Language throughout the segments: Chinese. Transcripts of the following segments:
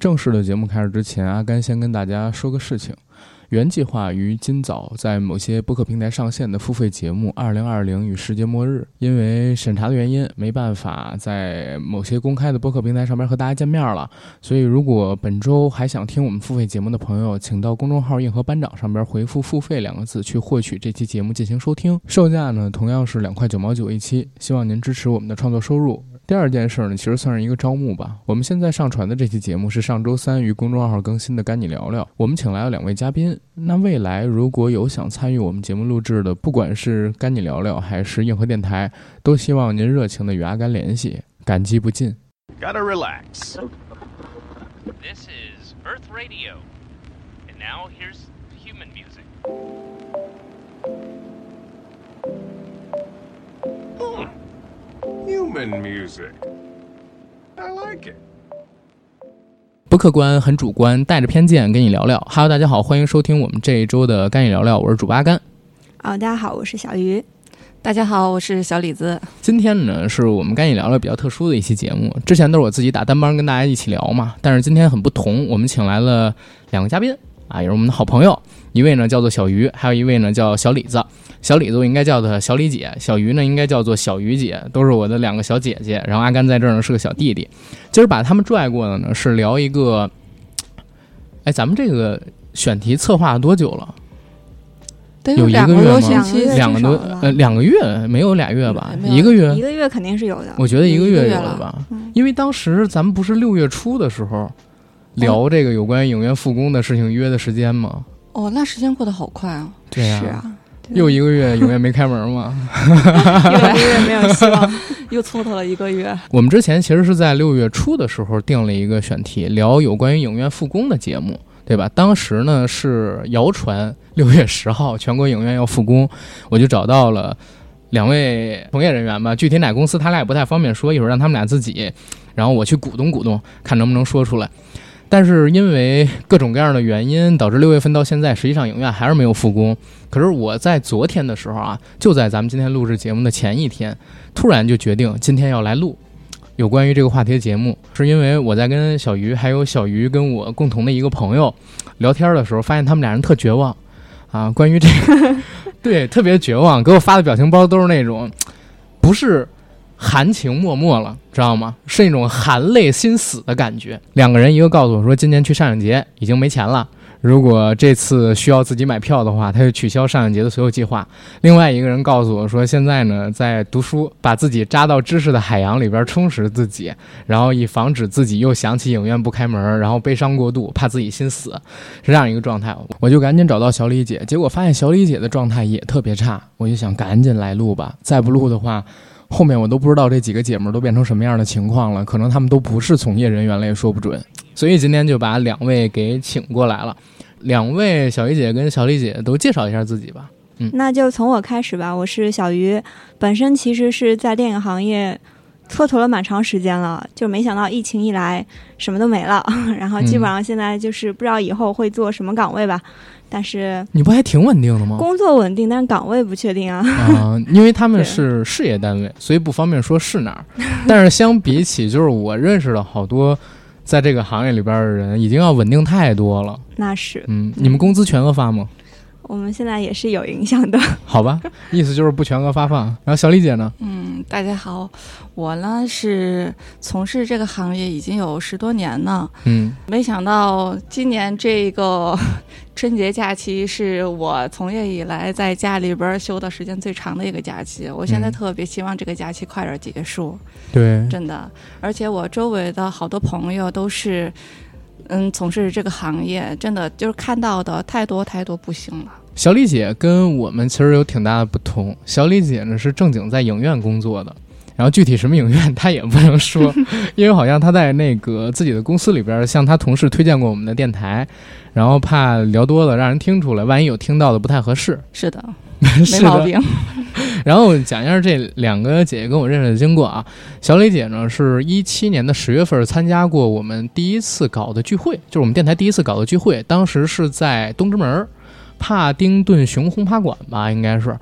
正式的节目开始之前，阿甘先跟大家说个事情。原计划于今早在某些播客平台上线的付费节目《二零二零与世界末日》，因为审查的原因，没办法在某些公开的播客平台上面和大家见面了。所以，如果本周还想听我们付费节目的朋友，请到公众号“硬核班长”上边回复“付费”两个字，去获取这期节目进行收听。售价呢，同样是两块九毛九一期。希望您支持我们的创作收入。第二件事呢，其实算是一个招募吧。我们现在上传的这期节目是上周三于公众号更新的《赶你聊聊》，我们请来了两位嘉宾。那未来如果有想参与我们节目录制的，不管是《赶你聊聊》还是硬核电台，都希望您热情的与阿甘联系，感激不尽。Gotta relax. This is Earth Radio. And now here's human music. Human music. I like it. 不客观，很主观，带着偏见跟你聊聊。Hello，大家好，欢迎收听我们这一周的《干你聊聊》，我是主八甘。啊、大家好，我是小鱼。大家好，我是小李子。今天呢，是我们《干你聊聊》比较特殊的一期节目。之前都是我自己打单帮跟大家一起聊嘛，但是今天很不同，我们请来了两个嘉宾啊，也是我们的好朋友。一位呢叫做小鱼，还有一位呢叫小李子。小李子我应该叫她小李姐，小鱼呢应该叫做小鱼姐，都是我的两个小姐姐。然后阿甘在这儿呢是个小弟弟。今儿把他们拽过来呢，是聊一个，哎，咱们这个选题策划了多久了？有一个个月吗两个多呃两个月，没有俩月吧？一个月一，个月肯定是有的。我觉得一个月有了吧，嗯因为当时咱们不是六月初的时候聊这个有关于影院复工的事情约的时间吗？哦，那时间过得好快啊！对呀、是啊，又一个月影院没开门嘛。又一个月没有希望。又蹉跎了一个月。我们之前其实是在六月初的时候定了一个选题，聊有关于影院复工的节目，对吧？当时呢是谣传六月十号全国影院要复工，我就找到了两位从业人员吧，具体哪公司他俩也不太方便说，一会儿让他们俩自己，然后我去鼓动鼓动，看能不能说出来。但是因为各种各样的原因，导致六月份到现在，实际上影院还是没有复工。可是我在昨天的时候啊，就在咱们今天录制节目的前一天，突然就决定今天要来录有关于这个话题的节目，是因为我在跟小鱼还有小鱼跟我共同的一个朋友聊天的时候，发现他们俩人特绝望啊，关于这个 对特别绝望，给我发的表情包都是那种不是含情脉脉了，知道吗？是那种含泪心死的感觉。两个人，一个告诉我说今年去上影节已经没钱了。如果这次需要自己买票的话，他就取消上影节的所有计划。另外一个人告诉我说，现在呢在读书，把自己扎到知识的海洋里边充实自己，然后以防止自己又想起影院不开门，然后悲伤过度，怕自己心死，是这样一个状态。我就赶紧找到小李姐，结果发现小李姐的状态也特别差，我就想赶紧来录吧，再不录的话。后面我都不知道这几个姐们儿都变成什么样的情况了，可能她们都不是从业人员了，也说不准。所以今天就把两位给请过来了。两位小鱼姐跟小丽姐都介绍一下自己吧。嗯那就从我开始吧。我是小鱼，本身其实是在电影行业蹉跎了蛮长时间了，就没想到疫情一来什么都没了，然后基本上现在就是不知道以后会做什么岗位吧。但是你不还挺稳定的吗？工作稳定，但是岗位不确定啊。啊、因为他们是事业单位，所以不方便说是哪儿。但是相比起，就是我认识的好多在这个行业里边的人，已经要稳定太多了。那是嗯，你们工资全额发吗？我们现在也是有影响的。好吧，意思就是不全额发放。然后小李姐呢？嗯，大家好，我呢是从事这个行业已经有十多年了，嗯，没想到今年这个 春节假期是我从业以来在家里边休的时间最长的一个假期。我现在嗯特别希望这个假期快点结束，对，真的。而且我周围的好多朋友都是。嗯，从事这个行业，真的就是看到的太多太多不幸了。小李姐跟我们其实有挺大的不同。小李姐呢是正经在影院工作的，然后具体什么影院她也不能说，因为好像她在那个自己的公司里边向她同事推荐过我们的电台，然后怕聊多了让人听出来，万一有听到的不太合适。是的，没毛病。然后讲一下这两个姐姐跟我认识的经过啊。小李姐呢是一七年的十月份参加过我们第一次搞的聚会，就是我们电台第一次搞的聚会，当时是在东直门儿帕丁顿熊轰趴馆吧，应该是。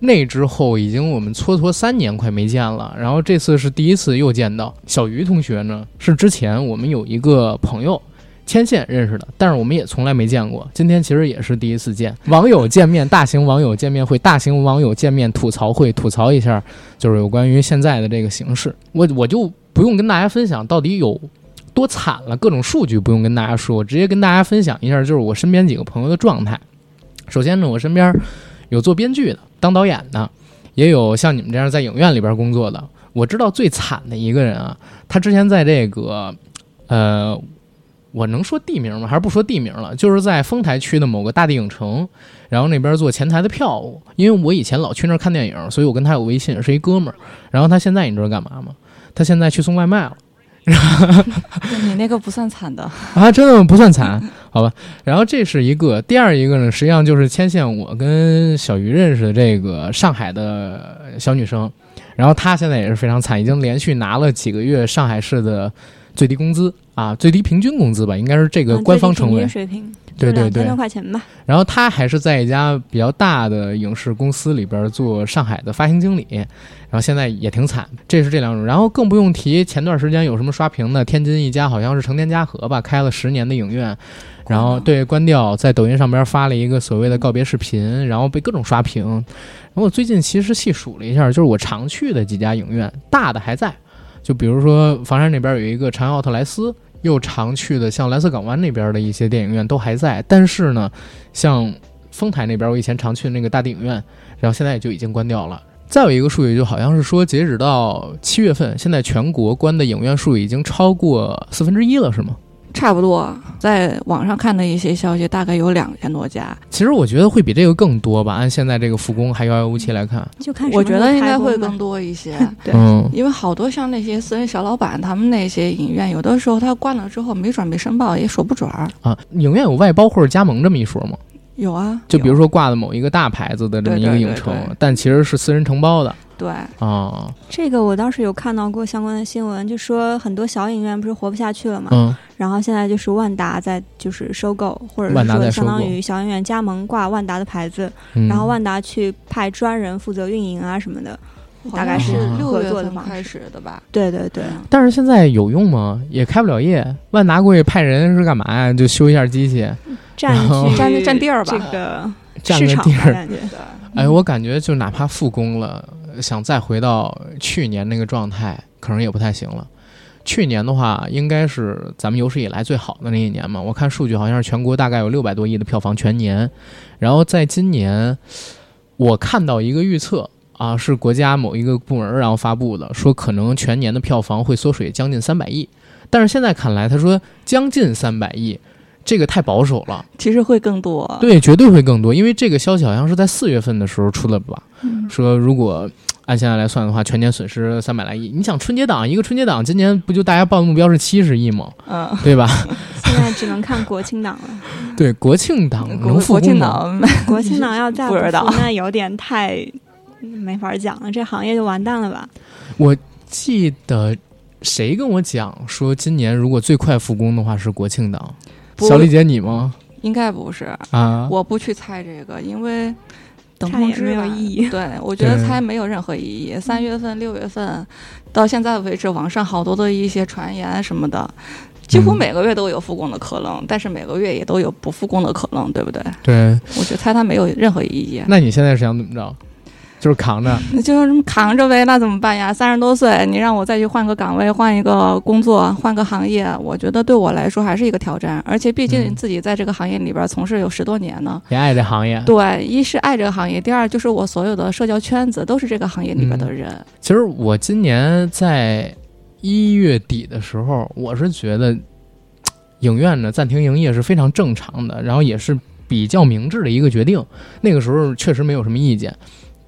那之后已经我们蹉跎三年快没见了，然后这次是第一次又见到小鱼同学呢，是之前我们有一个朋友牵线认识的，但是我们也从来没见过，今天其实也是第一次见网友见面，大型网友见面会，大型网友见面吐槽会，吐槽一下就是有关于现在的这个形式，我我就不用跟大家分享到底有。多惨了，各种数据不用跟大家说，直接跟大家分享一下，就是我身边几个朋友的状态。首先呢，我身边有做编剧的、当导演的，也有像你们这样在影院里边工作的。我知道最惨的一个人啊，他之前在这个，呃，我能说地名吗？还是不说地名了？就是在丰台区的某个大地影城，然后那边做前台的票务。因为我以前老去那儿看电影，所以我跟他有微信，是一哥们儿。然后他现在你知道干嘛吗？他现在去送外卖了。你那个不算惨的。啊，真的不算惨，好吧。然后这是一个，第二一个呢，实际上就是牵线我跟小鱼认识的这个上海的小女生，然后她现在也是非常惨，已经连续拿了几个月上海市的最低工资啊，最低平均工资吧，应该是这个官方称谓。水平，对对对，两千多块钱吧。然后他还是在一家比较大的影视公司里边做上海的发行经理。然后现在也挺惨，这是这两种。然后更不用提前段时间有什么刷屏的，天津一家好像是成天嘉禾吧，开了十年的影院，然后对关掉，在抖音上边发了一个所谓的告别视频，然后被各种刷屏。然后我最近其实细数了一下，就是我常去的几家影院，大的还在，就比如说房山那边有一个长安奥特莱斯，又常去的像蓝色港湾那边的一些电影院都还在。但是呢，像丰台那边我以前常去的那个大电影院，然后现在也就已经关掉了。再有一个数据，就好像是说，截止到七月份，现在全国关的影院数已经超过四分之一了，是吗？差不多，在网上看的一些消息，大概有两千多家。其实我觉得会比这个更多吧。按现在这个复工还遥遥无期来看，就看我觉得应该会更多一些。对，因为好多像那些私人小老板，他们那些影院，有的时候他关了之后没准没申报，也说不准儿啊。影院有外包或者加盟这么一说吗？有啊，就比如说挂的某一个大牌子的这么一个影城，但其实是私人承包的。对啊，这个我倒是有看到过相关的新闻，就说很多小影院不是活不下去了嘛，嗯，然后现在就是万达在就是收购，或者是说相当于小影院加盟挂万达的牌子，然后万达去派专人负责运营啊什么的，大概是六月份开始的吧？对对对。但是现在有用吗？也开不了业，万达过去派人是干嘛呀？就修一下机器。占占占地儿吧，这个占个地儿。对，哎，我感觉就哪怕复工了，想再回到去年那个状态，可能也不太行了。去年的话，应该是咱们有史以来最好的那一年嘛。我看数据好像是全国大概有六百多亿的票房全年。然后在今年，我看到一个预测啊，是国家某一个部门然后发布的，说可能全年的票房会缩水将近三百亿。但是现在看来，他说将近三百亿。这个太保守了，其实会更多。对，绝对会更多，因为这个消息好像是在四月份的时候出的吧？说如果按现在来算的话，全年损失三百来亿。你想春节档一个春节档，今年不就大家报的目标是七十亿吗？嗯，对吧？现在只能看国庆档了。对，国庆档能复工吗？国庆档要再不复，那有点太没法讲了，这行业就完蛋了吧？我记得谁跟我讲说，今年如果最快复工的话是国庆档。小丽姐，你吗？应该不是啊，我不去猜这个，因为等通知没有意义。对，我觉得猜没有任何意义。三月份、六月份到现在为止，网上好多的一些传言什么的，几乎每个月都有复工的可能，但是每个月也都有不复工的可能，对不对？对，我觉得猜它没有任何意义。那你现在是想怎么着？就是扛着，就是扛着呗，那怎么办呀？三十多岁，你让我再去换个岗位、换一个工作、换个行业，我觉得对我来说还是一个挑战。而且毕竟自己在这个行业里边从事有十多年呢，也爱这行业。对，一是爱这个行业，第二就是我所有的社交圈子都是这个行业里边的人。其实我今年在一月底的时候，我是觉得 影院呢暂停营业是非常正常的，然后也是比较明智的一个决定。那个时候确实没有什么意见。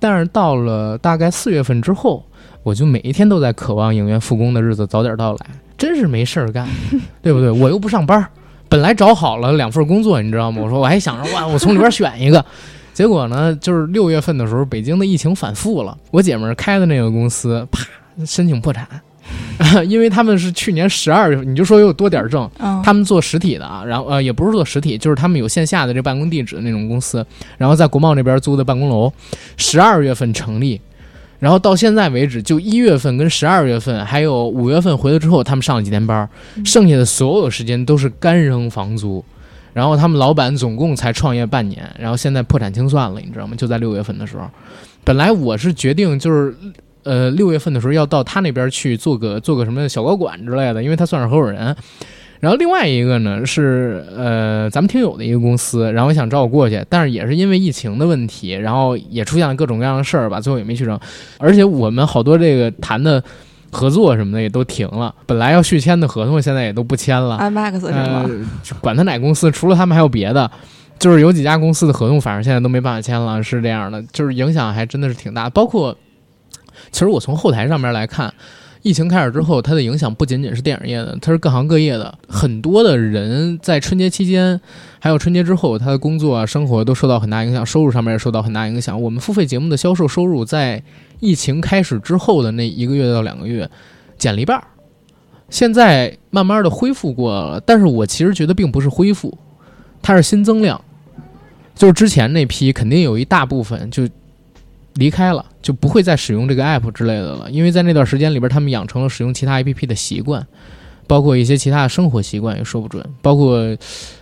但是到了大概四月份之后，我就每一天都在渴望影院复工的日子早点到来，真是没事儿干，对不对？我又不上班，本来找好了两份工作，你知道吗？我说我还想着哇，我从里边选一个，结果呢，就是六月份的时候，北京的疫情反复了，我姐们儿开的那个公司啪申请破产，因为他们是去年十二月份，你就说有多点儿正，嗯，他们做实体的啊，然后呃也不是做实体，就是他们有线下的这办公地址的那种公司，然后在国贸那边租的办公楼，十二月份成立，然后到现在为止，就一月份跟十二月份，还有五月份回来之后，他们上了几天班，剩下的所有时间都是干扔房租。然后他们老板总共才创业半年，然后现在破产清算了，你知道吗？就在六月份的时候，本来我是决定就是，呃，六月份的时候要到他那边去做个做个什么小高管之类的，因为他算是合伙人。然后另外一个呢是呃咱们听友的一个公司，然后也想找我过去，但是也是因为疫情的问题，然后也出现了各种各样的事儿吧，最后也没去成。而且我们好多这个谈的合作什么的也都停了，本来要续签的合同现在也都不签了。IMAX 是呃？，管他哪公司，除了他们还有别的，就是有几家公司的合同，反正现在都没办法签了，是这样的，就是影响还真的是挺大。包括，其实我从后台上面来看，疫情开始之后，它的影响不仅仅是电影业的，它是各行各业的，很多的人在春节期间，还有春节之后，他的工作啊、生活都受到很大影响，收入上面也受到很大影响。我们付费节目的销售收入在疫情开始之后的那一个月到两个月，减了一半儿。现在慢慢的恢复过了，但是我其实觉得并不是恢复，它是新增量，就是之前那批肯定有一大部分就离开了，就不会再使用这个 app 之类的了，因为在那段时间里边，他们养成了使用其他 app 的习惯，包括一些其他的生活习惯也说不准，包括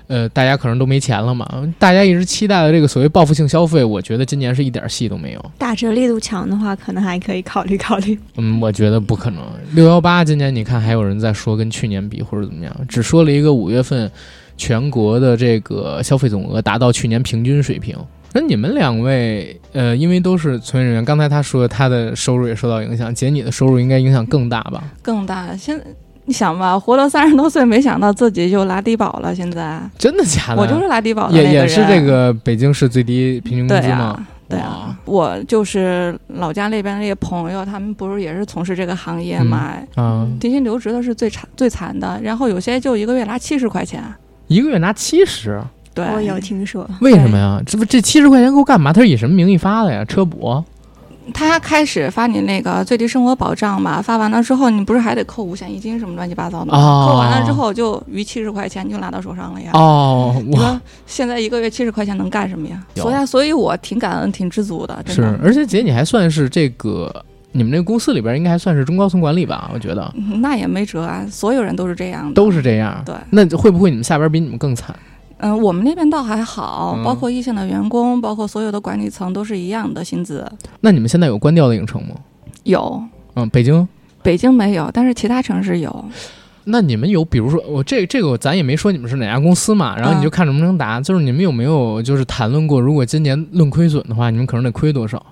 呃，大家可能都没钱了嘛，大家一直期待的这个所谓报复性消费，我觉得今年是一点戏都没有。打折力度强的话，可能还可以考虑考虑。嗯，我觉得不可能。六幺八今年你看还有人在说跟去年比或者怎么样，只说了一个五月份全国的这个消费总额达到去年平均水平。那你们两位，呃，因为都是从业人员，刚才他说他的收入也受到影响，姐你的收入应该影响更大吧？更大。现在你想吧，活到三十多岁，没想到自己就拉低保了。现在真的假的？我就是拉低保的也也是这个北京市最低平均工、资吗？对啊，我就是老家那边那些朋友，他们不是也是从事这个行业嘛？嗯，低薪留职的是最惨最惨的，然后有些就一个月拿七十块钱。一个月拿七十，对，我有听说，为什么呀？这不这七十块钱够干嘛？他是以什么名义发的呀？车补？他开始发你那个最低生活保障嘛，发完了之后，你不是还得扣五险一金什么乱七八糟的吗？哦扣完了之后就余七十块钱你就拿到手上了呀。哦，我你说现在一个月七十块钱能干什么呀？有所以啊，所以我挺感恩、挺知足的，真是。，而且姐你还算是这个你们这个公司里边应该还算是中高层管理吧？我觉得嗯那也没辙啊，所有人都是这样的。都是这样。对，那会不会你们下边比你们更惨？嗯，我们那边倒还好，嗯包括一线的员工，包括所有的管理层都是一样的薪资。那你们现在有关掉的影城吗？有嗯，北京。北京没有，但是其他城市有。那你们有，比如说我这这个咱也没说你们是哪家公司嘛，然后你就看能不能答。就是你们有没有就是谈论过，如果今年论亏损的话，你们可能得亏多少？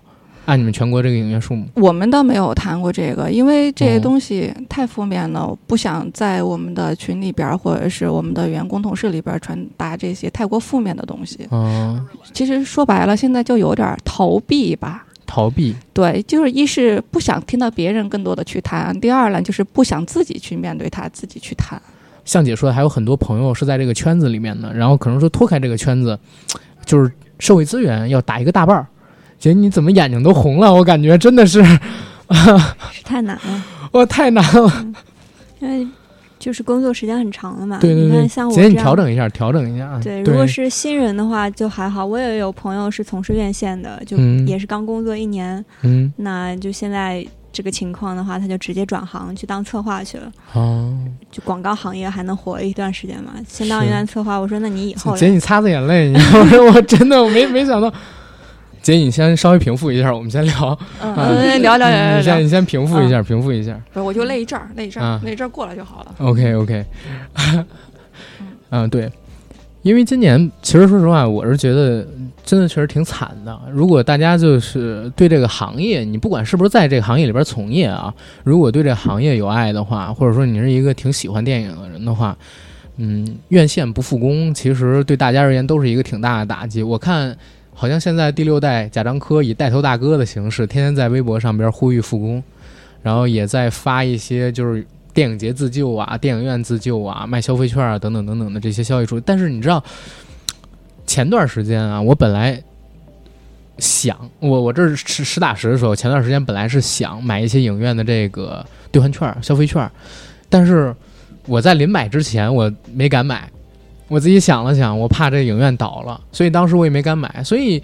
按你们全国这个影院数目。我们倒没有谈过这个，因为这些哦东西太负面了，不想在我们的群里边儿或者是我们的员工同事里边儿传达这些太过负面的东西。嗯，其实说白了，现在就有点儿逃避吧。逃避。对，就是一是不想听到别人更多的去谈，第二呢就是不想自己去面对它，自己去谈。像姐说的，还有很多朋友是在这个圈子里面的，然后可能说脱开这个圈子，就是社会资源要打一个大半儿。姐，你怎么眼睛都红了？我感觉真的是，是太难了，我太难了。因为就是工作时间很长了嘛。对对对你看，像我姐，你调整一下，调整一下啊。对，如果是新人的话就还好。我也有朋友是从事院线的，就嗯也是刚工作一年，嗯，那就现在这个情况的话，他就直接转行去当策划去了。哦，就广告行业还能活一段时间嘛？先当一段策划，我说那你以后姐，你擦擦眼泪，你知道吗？我真的我没没想到。姐，你先稍微平复一下，我们先聊。嗯，聊聊聊。你先你先平复一下，平复一下。不是，我就累一阵儿，累一阵啊儿，勒一阵儿过了就好了。OK OK，嗯，对，因为今年其实说实话，我是觉得真的确实挺惨的。如果大家就是对这个行业，你不管是不是在这个行业里边从业啊，如果对这个行业有爱的话，或者说你是一个挺喜欢电影的人的话，嗯，院线不复工，其实对大家而言都是一个挺大的打击。我看好像现在第六代贾樟柯以带头大哥的形式，天天在微博上边呼吁复工，然后也在发一些就是电影节自救啊、电影院自救啊、卖消费券啊等等等等的这些消息出。但是你知道，前段时间啊，我本来想，我我这是实打实的说，前段时间本来是想买一些影院的这个兑换券、消费券，但是我在临买之前我没敢买，我自己想了想，我怕这影院倒了，所以当时我也没敢买。所以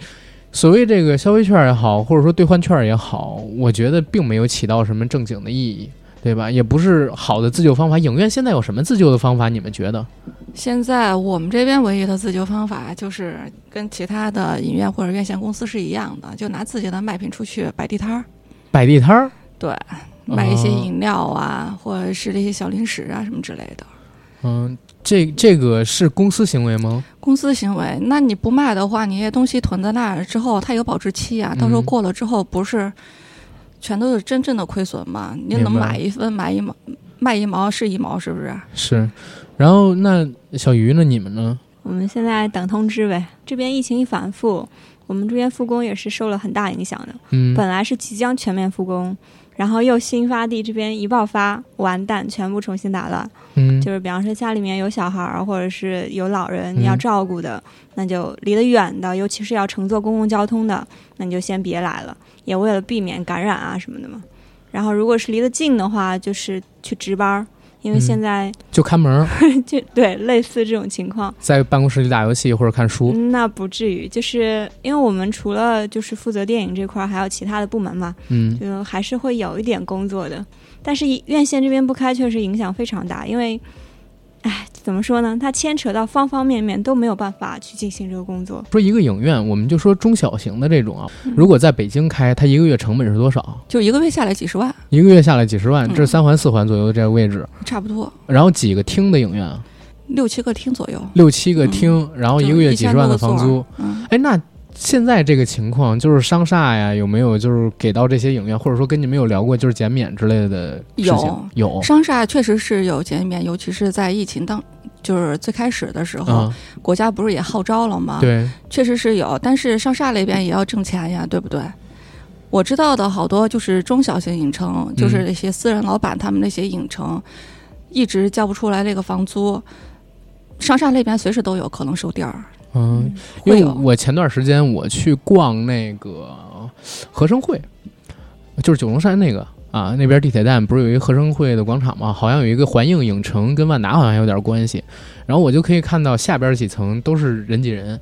所谓这个消费券也好，或者说兑换券也好，我觉得并没有起到什么正经的意义。对吧？也不是好的自救方法。影院现在有什么自救的方法？你们觉得？现在我们这边唯一的自救方法就是跟其他的影院或者院线公司是一样的，就拿自己的卖品出去摆地摊儿，摆地摊儿，对，卖一些饮料啊，或者是这些小零食啊什么之类的。嗯，这这个是公司行为吗？公司行为，那你不卖的话，你这东西囤在那儿之后，它有保质期啊，到时候过了之后不是。全都是真正的亏损吗？你能买一分买一毛，卖一毛是一毛，是不是？是。然后那小鱼呢？你们呢？我们现在等通知呗。这边疫情一反复，我们这边复工也是受了很大影响的。嗯。本来是即将全面复工，然后又新发地这边一爆发，完蛋，全部重新打乱。嗯。就是比方说家里面有小孩儿，或者是有老人你要照顾的，那就离得远的，尤其是要乘坐公共交通的，那你就先别来了。也为了避免感染啊什么的嘛，然后如果是离得近的话，就是去值班，因为现在就看门，就对类似这种情况，在办公室里打游戏或者看书，那不至于，就是因为我们除了就是负责电影这块，还有其他的部门嘛，嗯，就还是会有一点工作的，但是院线这边不开，确实影响非常大，因为。哎，怎么说呢？它牵扯到方方面面都没有办法去进行这个工作。说一个影院，我们就说中小型的这种啊，如果在北京开，它一个月成本是多少？就一个月下来几十万。一个月下来几十万，这是三环四环左右的这个位置，差不多。然后几个厅的影院啊？六七个厅左右。六七个厅，然后一个月几十万的房租。嗯。哎，那。现在这个情况就是商厦呀，有没有就是给到这些影院，或者说跟你们有聊过，就是减免之类的事情？有有商厦确实是有减免，尤其是在疫情当，就是最开始的时候，国家不是也号召了吗？对，确实是有，但是商厦那边也要挣钱呀，对不对？我知道的好多就是中小型影城，就是那些私人老板他们那些影城，一直交不出来这个房租，商厦那边随时都有可能收店儿。嗯，因为我前段时间我去逛那个合生汇，就是九龙山那个啊，那边地铁站不是有一个合生汇的广场吗？好像有一个环映影城，跟万达好像有点关系。然后我就可以看到下边几层都是人挤人，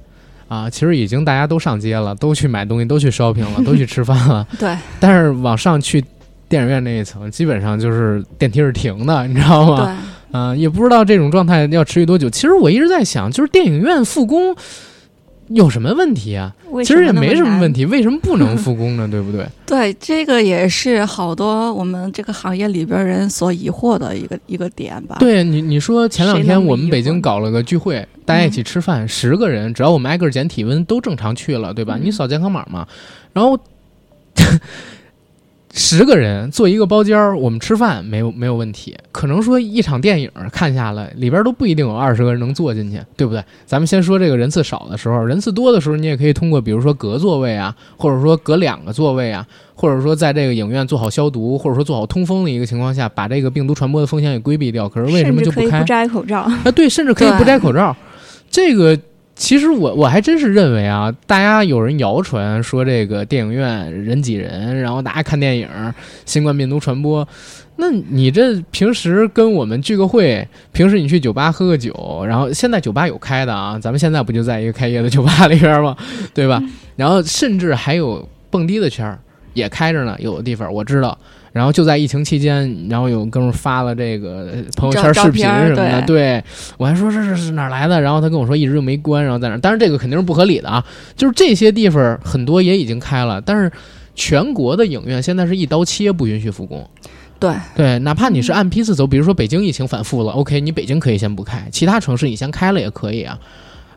啊，其实已经大家都上街了，都去买东西，都去 shopping 了，都去吃饭了。对。但是往上去电影院那一层，基本上就是电梯是停的，你知道吗？对。啊，也不知道这种状态要持续多久。其实我一直在想，就是电影院复工有什么问题啊？其实也没什么问题，为什么不能复工呢？对不对？对，这个也是好多我们这个行业里边人所疑惑的一个一个点吧。对你，你说前两天我们北京搞了个聚会，大家一起吃饭，十个人，只要我们挨个检体温都正常去了，对吧？你扫健康码嘛，然后。十个人坐一个包间儿，我们吃饭没有没有问题。可能说一场电影看下来，里边都不一定有二十个人能坐进去，对不对？咱们先说这个人次少的时候，人次多的时候，你也可以通过比如说隔座位啊，或者说隔两个座位啊，或者说在这个影院做好消毒，或者说做好通风的一个情况下，把这个病毒传播的风险给规避掉。可是为什么就不开？不摘口罩啊？对，甚至可以不摘口罩。这个。其实我我还真是认为啊，大家有人谣传说这个电影院人挤人，然后大家看电影，新冠病毒传播。那你这平时跟我们聚个会，平时你去酒吧喝个酒，然后现在酒吧有开的啊，咱们现在不就在一个开业的酒吧里边吗？对吧？然后甚至还有蹦迪的圈儿也开着呢，有的地方我知道。然后就在疫情期间，然后有哥们发了这个朋友圈视频什么的，对我还说这是是哪来的？然后他跟我说一直就没关，然后在那。当然这个肯定是不合理的啊，就是这些地方很多也已经开了，但是全国的影院现在是一刀切，不允许复工。对对，哪怕你是按批次走，比如说北京疫情反复了，OK，你北京可以先不开，其他城市你先开了也可以啊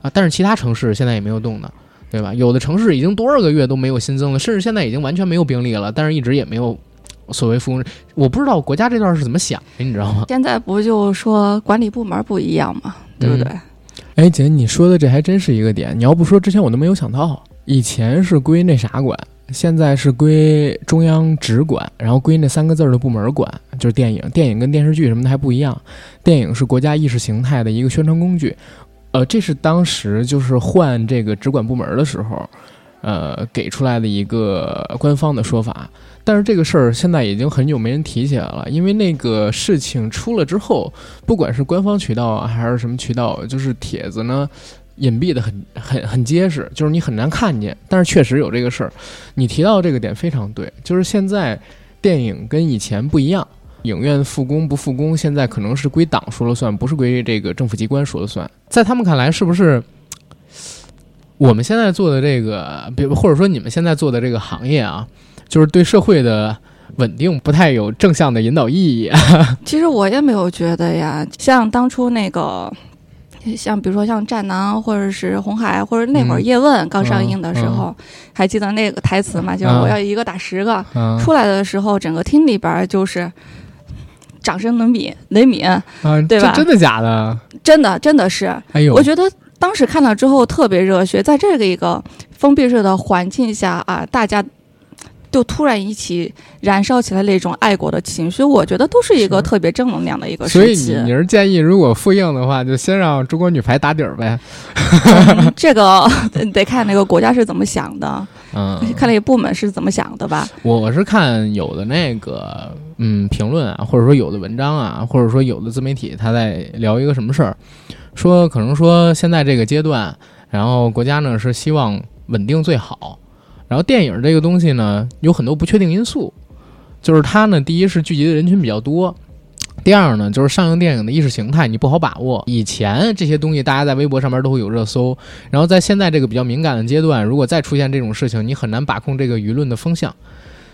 啊！但是其他城市现在也没有动呢，对吧？有的城市已经多少个月都没有新增了，甚至现在已经完全没有病例了，但是一直也没有。所谓复工，我不知道国家这段是怎么想的，你知道吗？现在不就说管理部门不一样吗？对不对？哎，姐，你说的这还真是一个点。你要不说之前我都没有想到，以前是归那啥管，现在是归中央直管，然后归那三个字的部门管，就是电影。电影跟电视剧什么的还不一样，电影是国家意识形态的一个宣传工具。呃，这是当时就是换这个直管部门的时候。呃给出来的一个官方的说法。但是这个事儿现在已经很久没人提起来了，因为那个事情出了之后，不管是官方渠道还是什么渠道，就是帖子呢隐蔽的很很很结实，就是你很难看见。但是确实有这个事儿，你提到这个点非常对，就是现在电影跟以前不一样，影院复工不复工，现在可能是归党说了算，不是归这个政府机关说了算。在他们看来，是不是我们现在做的这个，比或者说你们现在做的这个行业啊？就是对社会的稳定不太有正向的引导意义。其实我也没有觉得呀，像当初那个，像比如说像《战狼》或者是《红海》，或者那会儿《叶问》刚上映的时候，还记得那个台词吗？就是我要一个打十个。出来的时候，整个厅里边就是掌声雷鸣，雷鸣，对吧？真的假的？真的，真的是。哎呦，我觉得当时看到之后特别热血，在这个一个封闭式的环境下啊，大家。就突然一起燃烧起来那种爱国的情绪，我觉得都是一个特别正能量的一个事情。所以你你是建议，如果复映的话，就先让中国女排打底儿呗？这个 得看那个国家是怎么想的，嗯，看那个部门是怎么想的吧。我是看有的那个嗯评论啊，或者说有的文章啊，或者说有的自媒体他在聊一个什么事儿，说可能说现在这个阶段，然后国家呢是希望稳定最好。然后电影这个东西呢，有很多不确定因素，就是它呢，第一是聚集的人群比较多，第二呢，就是上映电影的意识形态你不好把握。以前这些东西大家在微博上面都会有热搜，然后在现在这个比较敏感的阶段，如果再出现这种事情，你很难把控这个舆论的风向，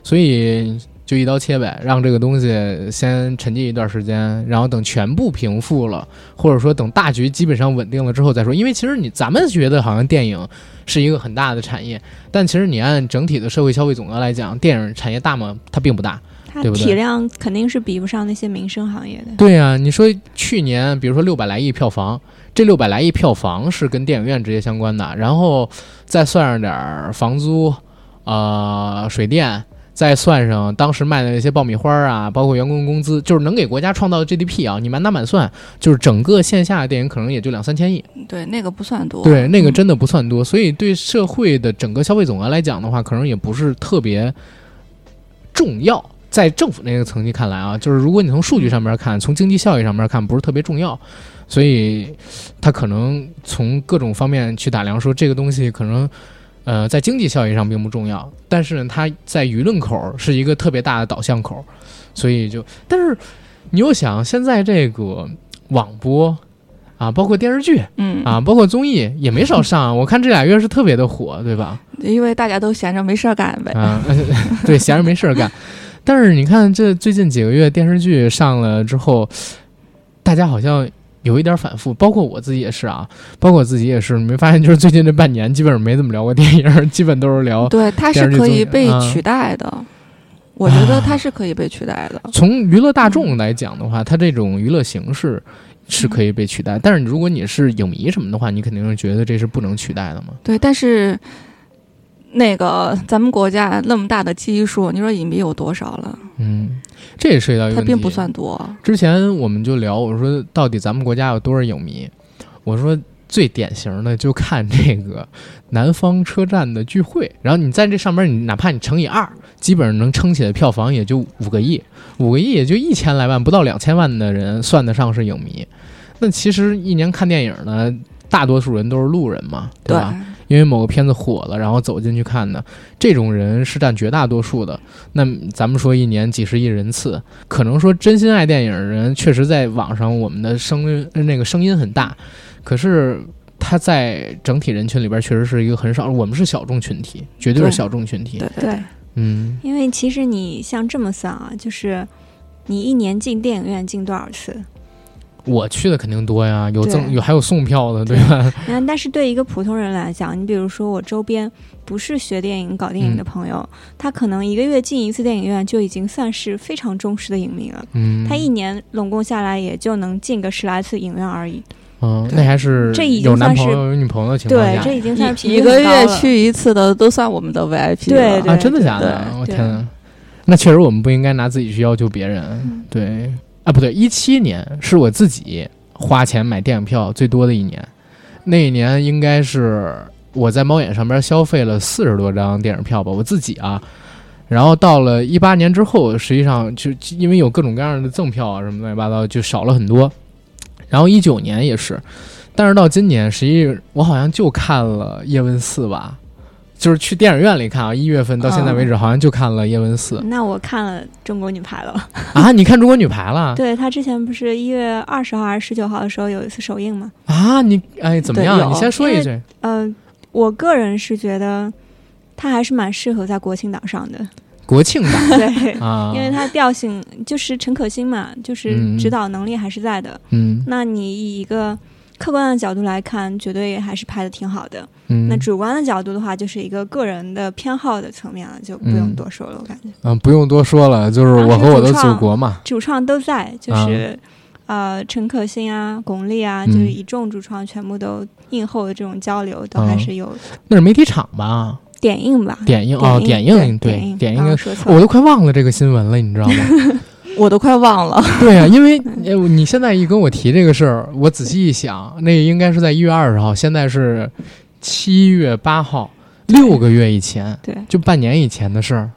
所以。就一刀切呗，让这个东西先沉寂一段时间，然后等全部平复了，或者说等大局基本上稳定了之后再说。因为其实你咱们觉得好像电影是一个很大的产业，但其实你按整体的社会消费总额来讲，电影产业大吗？它并不大，对不对？体量肯定是比不上那些民生行业的。对呀，你说去年比如说六百来亿票房，这六百来亿票房是跟电影院直接相关的，然后再算上点房租，呃，水电。再算上当时卖的那些爆米花啊，包括员工工资，就是能给国家创造的 GDP 啊，你满打满算，就是整个线下的电影可能也就两三千亿。对，那个不算多。对，那个真的不算多。所以对社会的整个消费总额来讲的话，可能也不是特别重要。在政府那个层级看来啊，就是如果你从数据上面看，从经济效益上面看，不是特别重要。所以他可能从各种方面去打量，说这个东西可能。呃，在经济效益上并不重要，但是呢，它在舆论口是一个特别大的导向口，所以就，但是你又想，现在这个网播啊，包括电视剧，嗯啊，包括综艺也没少上，我看这俩月是特别的火，对吧？因为大家都闲着没事儿干呗。啊，对，闲着没事儿干。但是你看这最近几个月电视剧上了之后，大家好像。有一点反复，包括我自己也是啊，包括我自己也是，你没发现就是最近这半年基本上没怎么聊过电影，基本都是聊。对，它是可以被取代的，我觉得它是可以被取代的。从娱乐大众来讲的话，它这种娱乐形式是可以被取代，但是如果你是影迷什么的话，你肯定是觉得这是不能取代的嘛。对，但是。那个咱们国家那么大的基数，你说影迷有多少了？嗯，这也涉及到一个它并不算多。之前我们就聊，我说到底咱们国家有多少影迷？我说最典型的就看这个南方车站的聚会，然后你在这上面，你哪怕你乘以二，基本上能撑起的票房也就五个亿，五个亿也就一千来万，不到两千万的人算得上是影迷。那其实一年看电影呢，大多数人都是路人嘛，对吧？因为某个片子火了，然后走进去看的这种人是占绝大多数的。那咱们说一年几十亿人次，可能说真心爱电影的人，确实在网上我们的声那个声音很大，可是他在整体人群里边确实是一个很少。我们是小众群体，绝对是小众群体。对对，嗯。因为其实你像这么算啊，就是你一年进电影院进多少次？我去的肯定多呀，有赠有还有送票的，对吧？嗯，但是对一个普通人来讲，你比如说我周边不是学电影、搞电影的朋友，他可能一个月进一次电影院就已经算是非常忠实的影迷了。嗯，他一年拢共下来也就能进个十来次影院而已。嗯，那还是这已经有男朋友有女朋友的情况下，对，这已经算一个月去一次的都算我们的 VIP 了。啊，真的假的？我天呐，那确实我们不应该拿自己去要求别人。对啊，不对，一七年是我自己。花钱买电影票最多的一年，那一年应该是我在猫眼上边消费了四十多张电影票吧，我自己啊。然后到了一八年之后，实际上就因为有各种各样的赠票啊什么乱七八糟，就少了很多。然后一九年也是，但是到今年，实际我好像就看了叶问四吧，就是去电影院里看啊。一月份到现在为止，好像就看了叶问四、那我看了中国女排了。啊。你看中国女排了 对他之前不是一月二十号还是十九号的时候有一次首映吗？啊？你哎怎么样？你先说一句。嗯、我个人是觉得他还是蛮适合在国庆档上的。国庆档 对，啊，因为他调性就是陈可辛嘛，就是嗯指导能力还是在的。嗯那你以一个客观的角度来看，绝对还是拍的挺好的。嗯那主观的角度的话，就是一个个人的偏好的层面了，就不用嗯多说了。我感觉嗯不用多说了，就是我和我的祖国嘛。主创都在，就是、呃陈可辛啊、巩俐啊，嗯就是一众主创全部都映后的这种交流，都还是有那是媒体场吧？点映吧？点映哦，点映映对点映。说错我都快忘了这个新闻了，你知道吗？我都快忘了。对呀、因为呃你现在一跟我提这个事儿，我仔细一想，那个应该是在一月二十号，现在是七月八号，六个月以前，对，就半年以前的事儿。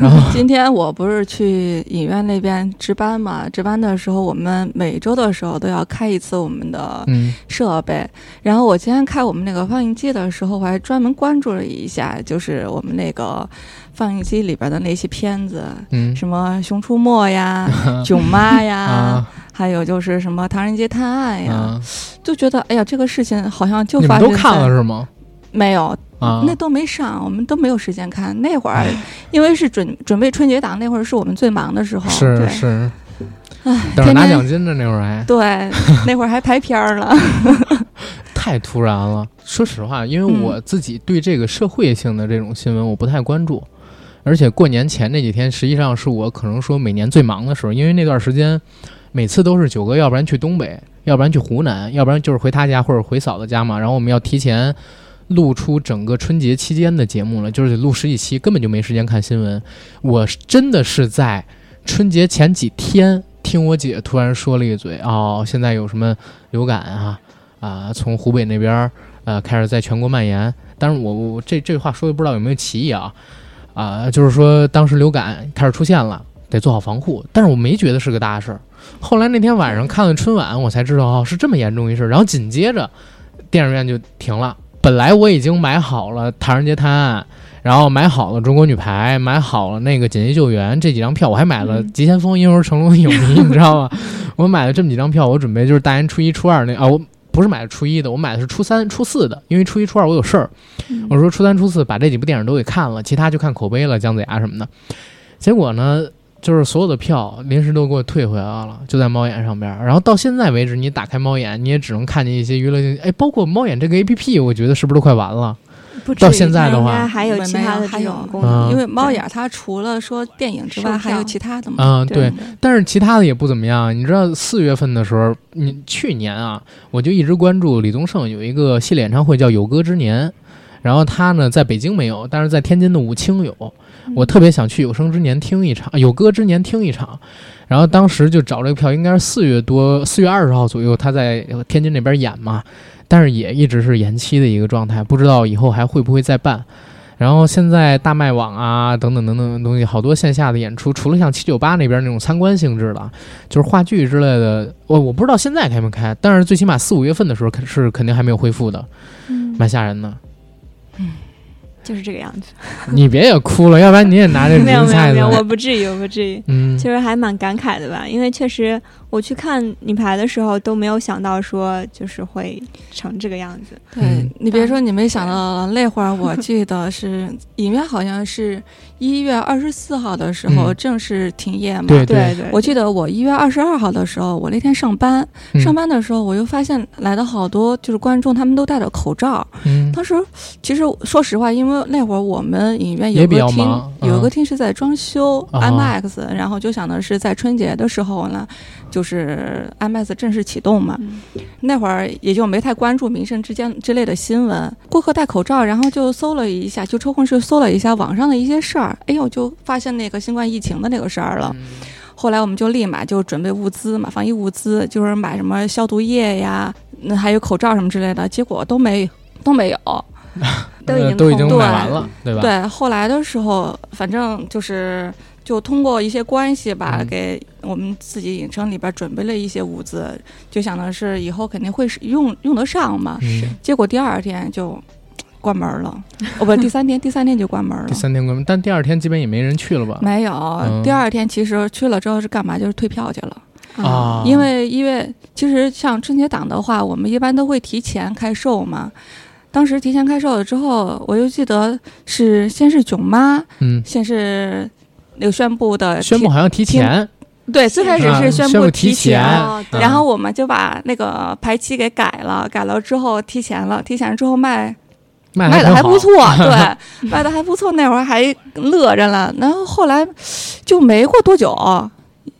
然后 今天我不是去影院那边值班嘛？值班的时候，我们每周的时候都要开一次我们的嗯设备。然后我今天开我们那个放映机的时候，我还专门关注了一下，就是我们那个放映机里边的那些片子，嗯什么《熊出没》呀、《囧妈》呀，啊还有就是什么《唐人街探案》呀，啊，就觉得哎呀，这个事情好像就你发生们都看了在是吗？没有？啊，那都没上，我们都没有时间看。那会儿哎因为是准准备春节档，那会儿是我们最忙的时候，是是，哎，等着拿奖金的，那会儿还对，那会儿还排片儿了。太突然了。说实话，因为嗯我自己对这个社会性的这种新闻我不太关注，而且过年前那几天实际上是我可能说每年最忙的时候，因为那段时间每次都是九哥，要不然去东北，要不然去湖南，要不然就是回他家或者回嫂子家嘛，然后我们要提前。录出整个春节期间的节目了，就是得录十几期，根本就没时间看新闻。我真的是在春节前几天听我姐突然说了一嘴，哦，现在有什么流感啊啊，从湖北那边呃开始在全国蔓延。但是我我这这话说的不知道有没有歧义啊啊，就是说当时流感开始出现了，得做好防护。但是我没觉得是个大事儿。后来那天晚上看了春晚，我才知道哦是这么严重一事儿。然后紧接着电影院就停了。本来我已经买好了《唐人街探案》，然后买好了《中国女排》，买好了那个《紧急救援》这几张票，我还买了《急先锋》，因为我是成龙的影迷，你知道吗？我买了这么几张票，我准备就是大年初一、初二那啊，我不是买的初一的，我买的是初三、初四的，因为初一、初二我有事儿。嗯我说初三、初四把这几部电影都给看了，其他就看口碑了，姜子牙什么的。结果呢，就是所有的票临时都给我退回来了，就在猫眼上边儿。然后到现在为止，你打开猫眼，你也只能看见一些娱乐性，哎，包括猫眼这个 A P P，我觉得是不是都快完了？到现在的话应该还有其他的这还有种功能，嗯因为猫眼它除了说电影之外，还有其他的嘛。嗯，对。对但是其他的也不怎么样。你知道四月份的时候，你去年啊，我就一直关注李宗盛有一个系列演唱会叫《有歌之年》，然后他呢在北京没有，但是在天津的武清有。我特别想去有生之年听一场，有歌之年听一场。然后当时就找这个票，应该是四月多，四月二十号左右，他在天津那边演嘛，但是也一直是延期的一个状态，不知道以后还会不会再办。然后现在大麦网啊，等等等等的东西，好多线下的演出，除了像七九八那边那种参观性质的，就是话剧之类的，我我不知道现在开没开，但是最起码四五月份的时候肯是肯定还没有恢复的，嗯蛮吓人的。嗯就是这个样子。你别也哭了，要不然你也拿这没有没有没有，我。不至于，我不至于。嗯其实还蛮感慨的吧，因为确实我去看女排的时候都没有想到说就是会成这个样子。对嗯。你别说，你没想到了，那会儿我 记得是影院好像是一月二十四号的时候嗯。正式停业嘛。对对对，我记得我一月二十二号的时候，我那天上班，嗯。上班的时候我又发现来的好多就是观众，他们都戴着口罩。嗯。当时其实说实话，因为那会儿我们影院有个厅有个厅是在装修哦。IMAX，然后就想的是在春节的时候呢，就是 IMAX 正式启动嘛。嗯那会儿也就没太关注民生之间之类的新闻。顾客戴口罩，然后就搜了一下，就抽空去搜了一下网上的一些事儿。哎呦，就发现那个新冠疫情的那个事儿了。后来我们就立马就准备物资嘛，防疫物资，就是买什么消毒液呀，那还有口罩什么之类的，结果都没都没有。都已经呃都已经空了卖完了，对吧？对，后来的时候，反正就是就通过一些关系吧，嗯给我们自己影城里边准备了一些物资，就想的是以后肯定会是用用得上嘛。嗯，结果第二天就关门了，哦，不 第三天，第三天就关门了第。三天关门，但第二天基本也没人去了吧？没有，嗯第二天其实去了之后是干嘛？就是退票去了。啊，因为因为其实像春节档的话，我们一般都会提前开售嘛。当时提前开售了之后，我就记得是先是囧妈，嗯，先是那个宣布的宣布好像提前，对，最开始啊是宣宣布提提前然后我们就把那个排期给改了，改了之后提前了，提前了之后卖卖卖的还不错，对，卖的还不错，那会儿还乐着了。然后后来就没过多久，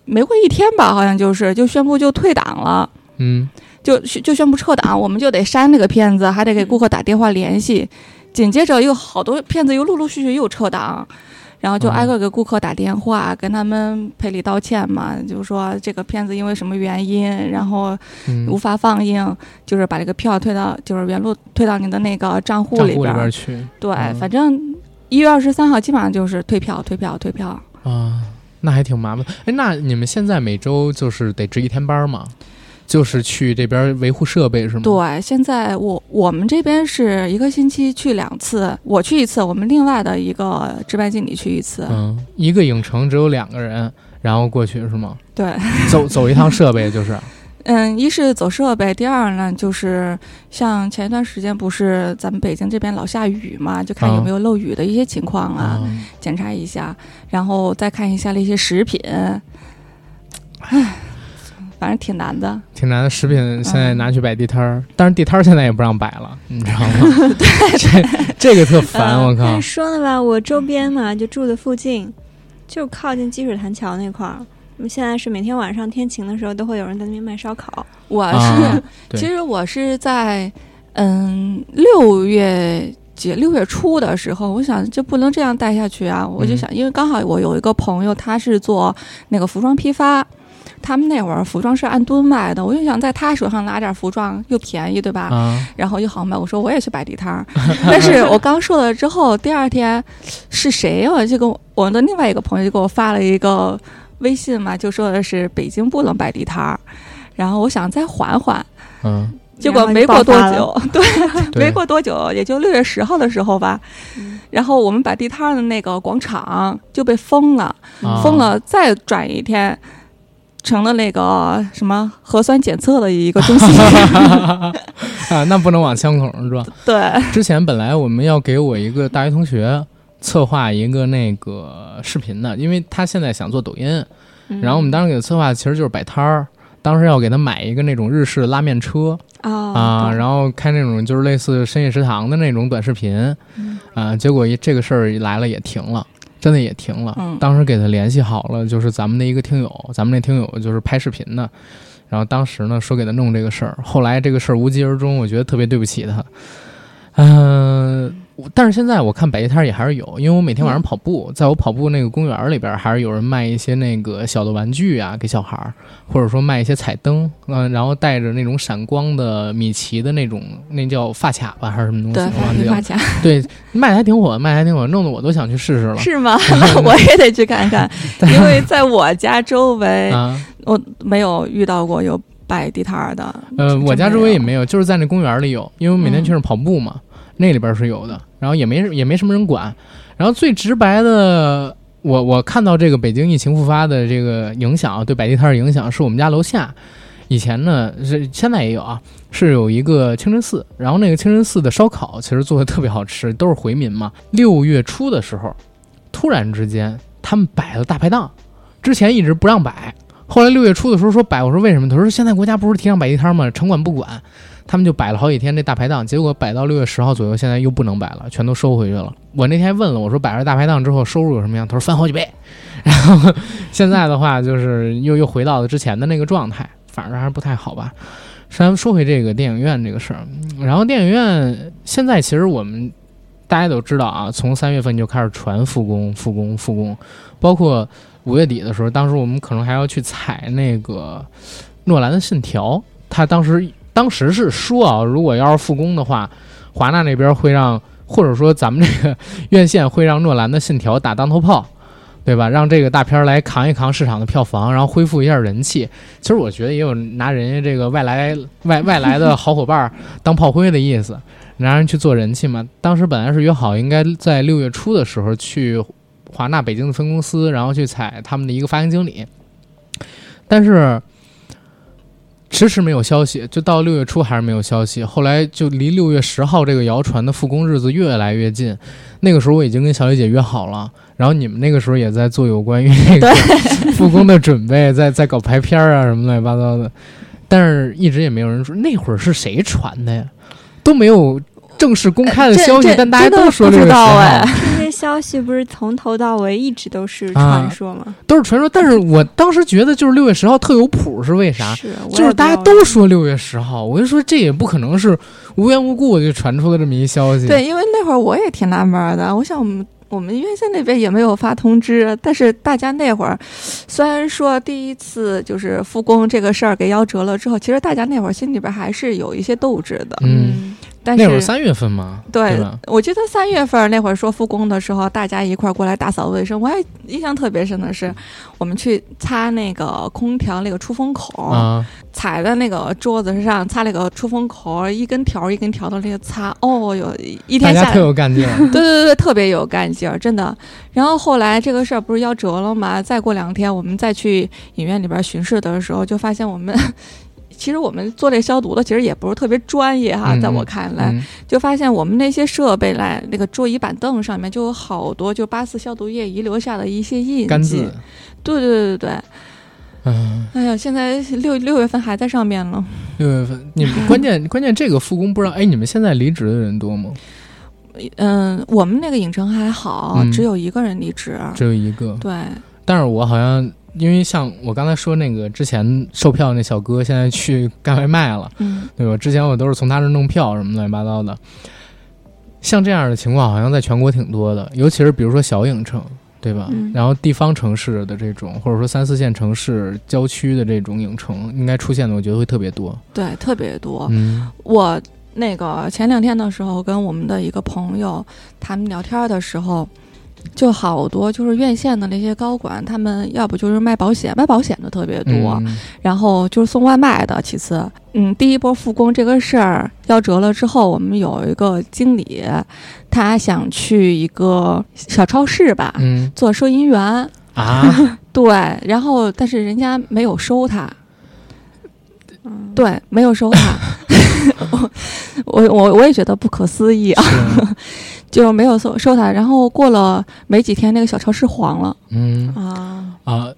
没过一天吧，好像就是就宣布就退档了。嗯，就就宣布撤档，我们就得删那个片子，还得给顾客打电话联系。紧接着又好多片子又陆陆续续又撤档，然后就嗯挨个给顾客打电话，跟他们赔礼道歉嘛，就是说这个片子因为什么原因，然后嗯无法放映，就是把这个票退到就是原路退到您的那个账户里里边儿。边去对，嗯反正一月二十三号基本上就是退票、退票、退票。啊，那还挺麻烦。哎，那你们现在每周就是得值一天班吗？就是去这边维护设备是吗？对，现在我我们这边是一个星期去两次，我去一次，我们另外的一个值班经理去一次。嗯，一个影城只有两个人，然后过去是吗？对，走走一趟设备就是，嗯，一是走设备，第二呢就是像前一段时间不是咱们北京这边老下雨嘛，就看有啊没有漏雨的一些情况啊，啊检查一下，然后再看一下那些食品。唉，反正挺难的。挺难的。食品现在嗯拿去摆地摊儿，但是地摊儿现在也不让摆了，你知道吗？对 这这个特烦，嗯我靠但！说的吧，我周边嘛，就住的附近，就靠近积水潭桥那块儿。我们现在是每天晚上天晴的时候，都会有人在那边卖烧烤。我是，啊 其实我是在嗯六月节六月初的时候，我想这不能这样待下去啊！我就嗯想，因为刚好我有一个朋友，他是做那个服装批发。他们那会儿服装是按吨卖的，我就想在他手上拿点服装又便宜，对吧？啊，然后又好卖。我说我也去摆地摊儿，但是我刚说了之后，第二天是谁呀、就跟我我的另外一个朋友就给我发了一个微信嘛，就说的是北京不能摆地摊儿。然后我想再缓缓，嗯，结果没过多久，对，对没过多久，也就六月十号的时候吧。嗯然后我们摆地摊儿的那个广场就被封了，啊封了，再转一天。成了那个什么核酸检测的一个中心，啊，那不能往枪口上撞。对，之前本来我们要给我一个大学同学策划一个那个视频的，因为他现在想做抖音，嗯。然后我们当时给他策划其实就是摆摊儿。当时要给他买一个那种日式拉面车。哦啊，然后开那种就是类似深夜食堂的那种短视频，嗯。啊，结果一这个事儿一来了也停了，真的也停了。嗯当时给他联系好了，就是咱们的一个听友，咱们那听友就是拍视频的，然后当时呢说给他弄这个事儿，后来这个事儿无疾而终，我觉得特别对不起他。嗯、但是现在我看摆地摊也还是有，因为我每天晚上跑步，在我跑步那个公园里边，还是有人卖一些那个小的玩具啊，给小孩儿，或者说卖一些彩灯，嗯、然后带着那种闪光的米奇的那种，那叫发卡吧，还是什么东西？对，发。卡对，卖的还挺火，卖的还挺火，弄得我都想去试试了。是吗？那 我也得去看看，因为在我家周围，啊，我没有遇到过有摆地摊的。呃，我家周围也没有。就是在那公园里有，因为我每天嗯去那跑步嘛，那里边是有的，然后也没也没什么人管。然后最直白的，我我看到这个北京疫情复发的这个影响啊，对摆地摊儿影响，是我们家楼下。以前呢是现在也有啊，是有一个清真寺，然后那个清真寺的烧烤其实做的特别好吃，都是回民嘛。六月初的时候，突然之间他们摆了大排档，之前一直不让摆，后来六月初的时候说摆，我说为什么？他说现在国家不是提倡摆地摊吗？城管不管，他们就摆了好几天这大排档，结果摆到六月十号左右，现在又不能摆了，全都收回去了。我那天问了，我说摆了大排档之后收入有什么样？他说翻好几倍。然后现在的话就是又又回到了之前的那个状态，反正还是不太好吧。咱们说回这个电影院这个事儿，然后电影院现在其实我们大家都知道啊，从三月份就开始传复工、复工、复工，包括五月底的时候，当时我们可能还要去采那个诺兰的《信条》，他当时当时是说啊，如果要是复工的话，华纳那边会让，或者说咱们这个院线会让诺兰的《信条》打当头炮，对吧？让这个大片来扛一扛市场的票房，然后恢复一下人气。其实我觉得也有拿人家这个外来外外来的好伙伴当炮灰的意思，拿人去做人气嘛。当时本来是约好应该在六月初的时候去华纳北京的分公司，然后去采他们的一个发行经理，但是迟迟没有消息，就到六月初还是没有消息。后来就离六月十号这个谣传的复工日子越来越近，那个时候我已经跟小李姐约好了，然后你们那个时候也在做有关于 那个复工的准备，在在搞排片儿啊什么乱七八糟的，但是一直也没有人说那会儿是谁传的呀，都没有正式公开的消息，这但大家都说这些消息不是从头到尾一直都是啊传说吗？都是传说，但是我当时觉得就是六月十号特有谱，是为啥？是，就是大家都说六月十号，我就说这也不可能是无缘无故就传出了这么一消息。对，因为那会儿我也挺纳闷的，我想我们。我们院线那边也没有发通知，但是大家那会儿虽然说第一次就是复工这个事儿给夭折了之后，其实大家那会儿心里边还是有一些斗志的。嗯，但是那会儿三月份嘛，对对？我记得三月份那会儿说复工的时候，大家一块儿过来打扫卫生。我还印象特别深的是，我们去擦那个空调那个出风口，啊，踩在那个桌子上擦那个出风口，一根条一根条的那个擦，哦哟，一天下来特有干劲儿。对对对对，特别有干劲儿，真的。然后后来这个事儿不是夭折了吗？再过两天，我们再去影院里边巡视的时候，就发现我们其实我们做这消毒的，其实也不是特别专业哈，嗯在我看来，嗯就发现我们那些设备来那个桌椅板凳上面就有好多就八四消毒液遗留下的一些印记。干，对对对对对。嗯，哎呀，现在六六月份还在上面了。六月份，你们关键 关键这个复工不知道，哎，你们现在离职的人多吗？嗯，我们那个影城还好，嗯只有一个人离职。只有一个，对，但是我好像因为像我刚才说那个之前售票那小哥，现在去干外卖了，嗯，对吧？之前我都是从他那儿弄票什么乱七八糟的。像这样的情况，好像在全国挺多的，尤其是比如说小影城，对吧？嗯然后地方城市的这种，或者说三四线城市郊区的这种影城，应该出现的，我觉得会特别多。对，特别多。嗯我那个前两天的时候，跟我们的一个朋友他们聊天的时候，就好多就是院线的那些高管，他们要不就是卖保险，卖保险的特别多，嗯然后就是送外卖的。其次，嗯，第一波复工这个事儿夭折了之后，我们有一个经理，他想去一个小超市吧，嗯做收银员。啊，对，然后但是人家没有收他，嗯，对，没有收他。我我我我也觉得不可思议啊，是就没有收收他。然后过了没几天，那个小超市黄了嗯啊。啊。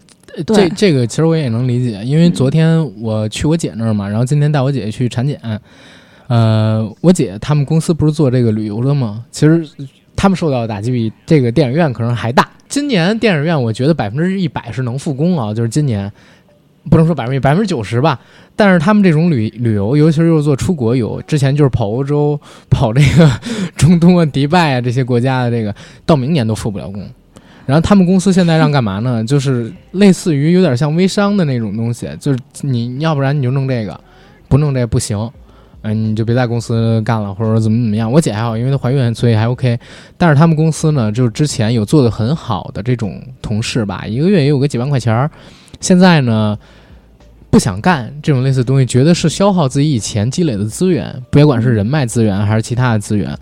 这这个其实我也能理解，因为昨天我去我姐那儿嘛，然后今天带我姐去产检。呃，我姐他们公司不是做这个旅游的吗？其实他们受到的打击比这个电影院可能还大。今年电影院我觉得百分之一百是能复工啊，就是今年不能说百分之百分之九十吧，但是他们这种旅旅游，尤其是又做出国游，之前就是跑欧洲、跑这个 中东啊、迪拜啊这些国家的这个，到明年都复不了工。然后他们公司现在让干嘛呢？就是类似于有点像微商的那种东西，就是你要不然你就弄这个，不弄这个不行，嗯、你就别在公司干了，或者怎么怎么样。我姐还好，因为她怀孕，所以还 OK。但是他们公司呢，就是之前有做的很好的这种同事吧，一个月也有个几万块钱儿，现在呢不想干这种类似的东西，觉得是消耗自己以前积累的资源，别管是人脉资源还是其他的资源，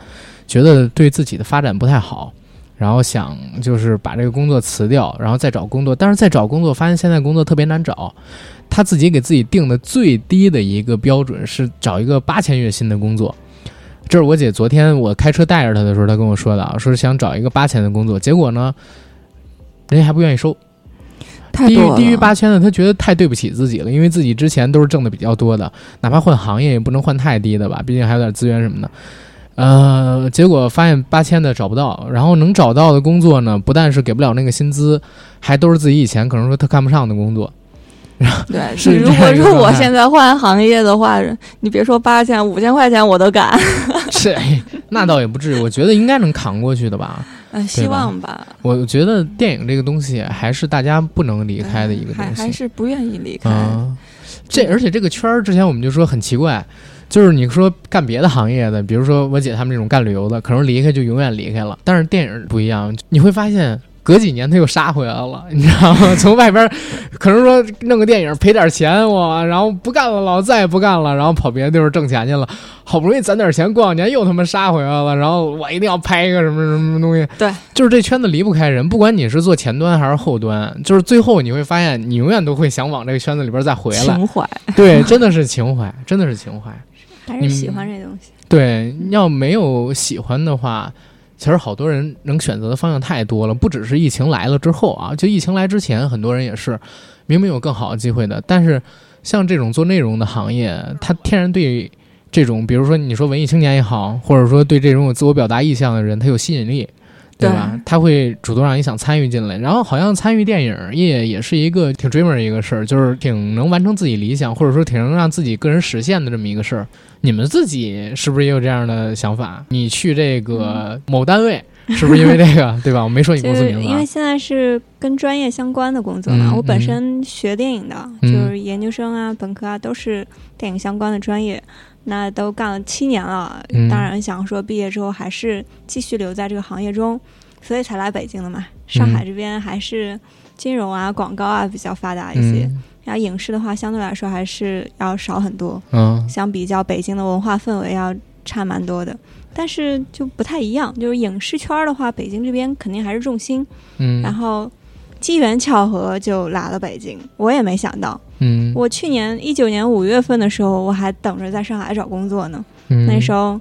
觉得对自己的发展不太好。然后想就是把这个工作辞掉，然后再找工作，但是再找工作发现现在工作特别难找，他自己给自己定的最低的一个标准是找一个八千月薪的工作。这是我姐昨天我开车带着她的时候，她跟我说的，说想找一个八千的工作，结果呢，人家还不愿意收，低于低于八千的，他觉得太对不起自己了，因为自己之前都是挣的比较多的，哪怕换行业也不能换太低的吧，毕竟还有点资源什么的。呃，结果发现八千的找不到，然后能找到的工作呢，不但是给不了那个薪资，还都是自己以前可能说他看不上的工作。对，是如果说我现在换行业的话，你别说八千、五千块钱我都敢。是，哎那倒也不至于，我觉得应该能扛过去的吧。嗯，希望吧。我觉得电影这个东西还是大家不能离开的一个东还西。还是不愿意离开。嗯，这而且这个圈儿之前我们就说很奇怪，就是你说干别的行业的，比如说我姐他们这种干旅游的，可能离开就永远离开了。但是电影不一样，你会发现隔几年他又杀回来了，你知道吗？从外边可能说弄个电影赔点钱我，然后不干了，老子再也不干了，然后跑别的地方挣钱去了，好不容易攒点钱，过两年又他妈杀回来了，然后我一定要拍一个什么什么东西。对，就是这圈子离不开人，不管你是做前端还是后端，就是最后你会发现，你永远都会想往这个圈子里边再回来。情怀。对，真的是情怀，真的是情怀。还是喜欢这东西。对，要没有喜欢的话，其实好多人能选择的方向太多了，不只是疫情来了之后啊，就疫情来之前，很多人也是明明有更好的机会的，但是像这种做内容的行业，它天然对这种，比如说你说文艺青年也好，或者说对这种有自我表达意向的人，他有吸引力。对吧？他会主动让你想参与进来，然后好像参与电影业也是一个挺 dreamer 的一个事儿，就是挺能完成自己理想，或者说挺能让自己个人实现的这么一个事儿。你们自己是不是也有这样的想法？你去这个某单位，是不是因为这个？对吧？我没说你公司名字。因为现在是跟专业相关的工作嘛，嗯我本身学电影的，嗯就是研究生啊、本科啊都是电影相关的专业。那都干了七年了，嗯当然想说毕业之后还是继续留在这个行业中，所以才来北京的嘛。上海这边还是金融啊、广告啊比较发达一些，嗯然后影视的话相对来说还是要少很多，嗯相比较北京的文化氛围要差蛮多的。但是就不太一样，就是影视圈的话，北京这边肯定还是重心，嗯，然后机缘巧合就来了北京，我也没想到。嗯，我去年一九年五月份的时候，我还等着在上海找工作呢。嗯那时候，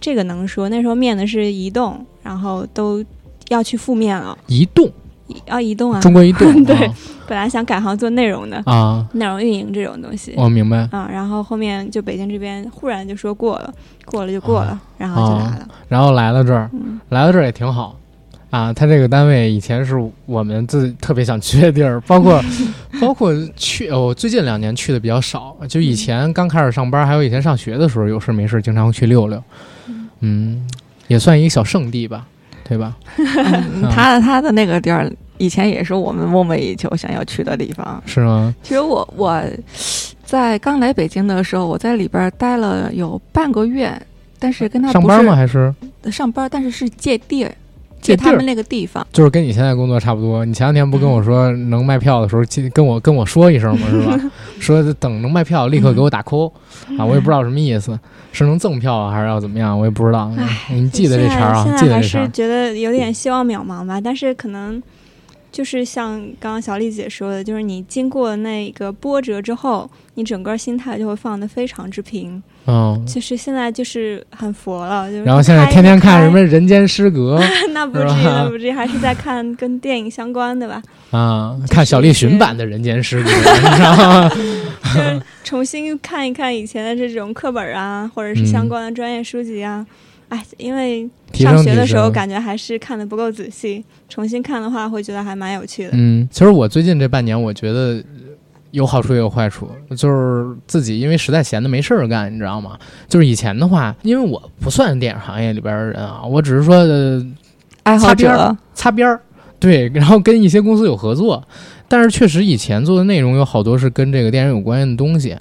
这个能说，那时候面的是移动，然后都要去复面了，移动，要移动啊。中国移动 对本来想改行做内容的，啊，内容运营这种东西。我明白。啊，然后后面就北京这边忽然就说过了，过了就过了，然后就来了。然后来了这儿，嗯，来到这儿也挺好。啊，他这个单位以前是我们自特别想去的地儿，包括 包括去，哦我最近两年去的比较少。就以前刚开始上班，还有以前上学的时候，有事没事经常会去溜溜。嗯，也算一个小圣地吧，对吧？嗯 他他的那个地儿，以前也是我们梦寐以求想要去的地方。是吗？其实我我在刚来北京的时候，我在里边待了有半个月，但是跟他上班吗？还是上班，但是是借地儿，借地儿借他们那个地方。就是跟你现在工作差不多？你前两天不跟我说能卖票的时候，记跟我跟我说一声吗？是吧？说等能卖票立刻给我打 call 啊！我也不知道什么意思，是能赠票啊，还是要怎么样？我也不知道。你记得这茬儿啊，记得这茬儿。是觉得有点希望渺茫吧，但是可能就是像刚刚小丽姐说的，就是你经过那个波折之后，你整个心态就会放得非常之平。嗯，就是现在就是很佛了，就是然后现在天天看什么人间失格 那不至于，那不至于，还是在看跟电影相关的吧，啊，看小栗旬版的人间失格，你知道吗？就是重新看一看以前的这种课本啊，或者是相关的专业书籍啊。哎，因为上学的时候感觉还是看的不够仔细，重新看的话会觉得还蛮有趣的。嗯，其实我最近这半年，我觉得有好处也有坏处，就是自己因为实在闲的没事儿干，你知道吗？就是以前的话，因为我不算电影行业里边的人啊，我只是说、呃、爱好者，擦边儿，对，然后跟一些公司有合作，但是确实以前做的内容有好多是跟这个电影有关系的东西。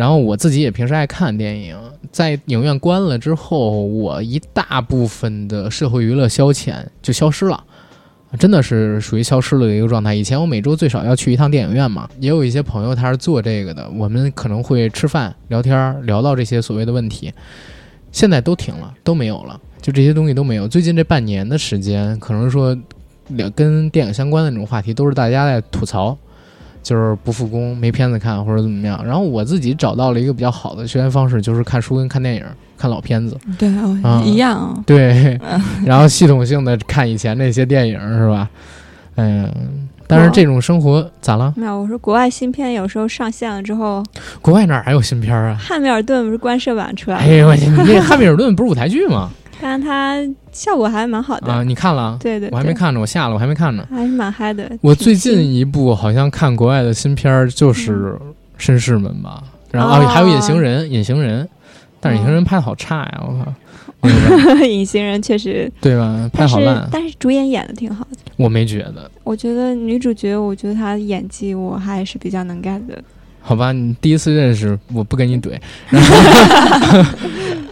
然后我自己也平时爱看电影，在影院关了之后，我一大部分的社会娱乐消遣就消失了，真的是属于消失了的一个状态。以前我每周最少要去一趟电影院嘛，也有一些朋友他是做这个的，我们可能会吃饭聊天，聊到这些所谓的问题，现在都停了，都没有了，就这些东西都没有。最近这半年的时间，可能说两跟电影相关的这种话题，都是大家在吐槽。就是不复工，没片子看或者怎么样。然后我自己找到了一个比较好的学习方式，就是看书跟看电影，看老片子。对，一样。对，然后系统性的看以前那些电影，是吧？嗯，但是这种生活咋了？没有，我说国外新片有时候上线了之后，国外哪儿还有新片儿啊？汉密尔顿不是官设版出来哎了，呦我去，你这汉密尔顿不是舞台剧吗？但是它效果还蛮好的。啊，你看了？对对，对，我还没看呢，我下了，我还没看呢。还是蛮嗨的。我最近一部好像看国外的新片儿就是《绅士们》吧，然后、哦啊还有《隐形人》，《隐形人》，但是《隐形人》拍的好差呀，我靠，隐形人确实，对吧？拍好烂，但是主演演的挺好的。我没觉得。我觉得女主角，我觉得她演技我还是比较能 get 的。好吧，你第一次认识，我不跟你怼。然后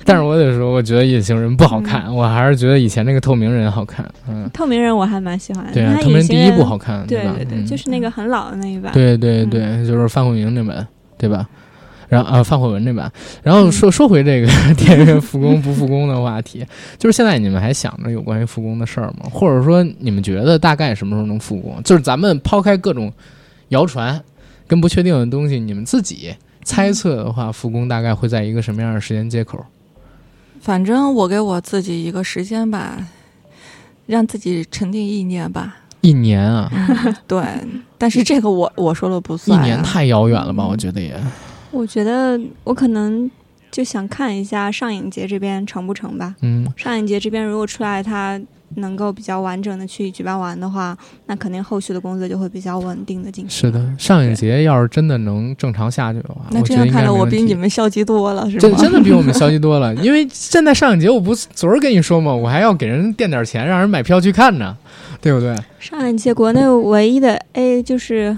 但是我得说，我觉得隐形人不好看，我还是觉得以前那个透明人好看。嗯，透明人我还蛮喜欢的，对啊，透明人第一部好看，吧？对对对，嗯就是那个很老的那一版。对对对，就是范慧明那版，对吧？然后啊，范慧文这版。然后说说回这个 电影院复工不复工的话题，就是现在你们还想着有关于复工的事儿吗？或者说你们觉得大概什么时候能复工？就是咱们抛开各种谣传跟不确定的东西，你们自己猜测的话，复工大概会在一个什么样的时间接口？反正我给我自己一个时间吧，让自己沉淀一年吧。一年啊，对，但是这个我我说了不算、啊。年太遥远了吧？我觉得也。我觉得我可能就想看一下上影节这边成不成吧。嗯，上影节这边如果出来它能够比较完整的去举办完的话，那肯定后续的工作就会比较稳定的进行。是的，上影节要是真的能正常下去的话，那这样看来，我比你们消极多了，是吗？真真的比我们消极多了，因为现在上影节我不昨儿跟你说嘛，我还要给人垫点钱，让人买票去看呢，对不对？上影节国内唯一的 A 就是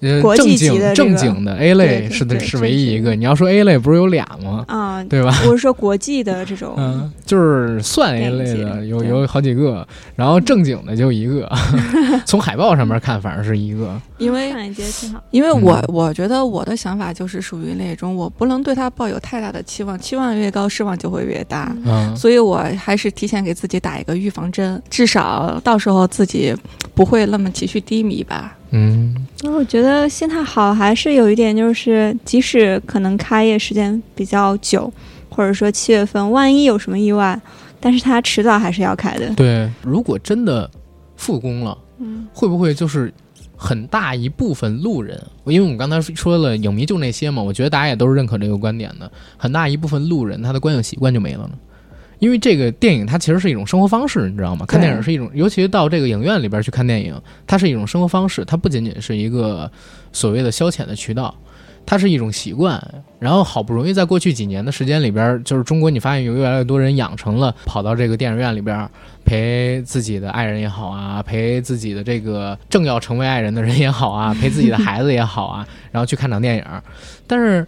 呃，国际级正经的这个正经的 A 类是的，是唯一一个。你要说 A 类不是有俩吗？啊，对吧？我是说国际的这种，嗯，就是算 A 类的有有好几个，然后正经的就一个，从海报上面看反正是一个。因为。因为我嗯我觉得我的想法就是属于那种我不能对他抱有太大的期望，期望越高，失望就会越大。嗯，所以我还是提前给自己打一个预防针，至少到时候自己不会那么情绪低迷吧。嗯，那我觉得心态好还是有一点，就是即使可能开业时间比较久，或者说七月份，万一有什么意外，但是它迟早还是要开的。对，如果真的复工了。嗯，会不会就是很大一部分路人？因为我们刚才说了，影迷就那些嘛，我觉得大家也都是认可这个观点的。很大一部分路人，他的观影习惯就没了呢。因为这个电影它其实是一种生活方式，你知道吗？看电影是一种，尤其到这个影院里边去看电影，它是一种生活方式，它不仅仅是一个所谓的消遣的渠道，它是一种习惯。然后好不容易在过去几年的时间里边，就是中国你发现有越来越多人养成了跑到这个电影院里边陪自己的爱人也好啊，陪自己的这个正要成为爱人的人也好啊，陪自己的孩子也好啊，然后去看场电影。但是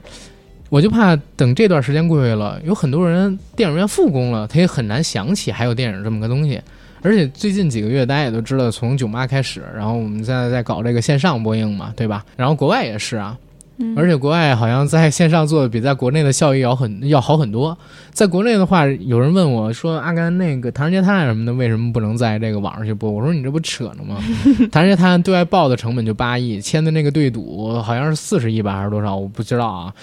我就怕等这段时间过去了，有很多人电影院复工了，他也很难想起还有电影这么个东西。而且最近几个月，大家也都知道，从九八开始，然后我们现在在搞这个线上播映嘛，对吧？然后国外也是啊，嗯而且国外好像在线上做的比在国内的效益要很要好很多。在国内的话，有人问我说：“阿甘，那个《唐人街探案》什么的，为什么不能在这个网上去播？”我说：“你这不扯呢吗？《唐人街探案》对外报的成本就八亿，签的那个对赌好像是四十亿吧，还是多少？我不知道啊。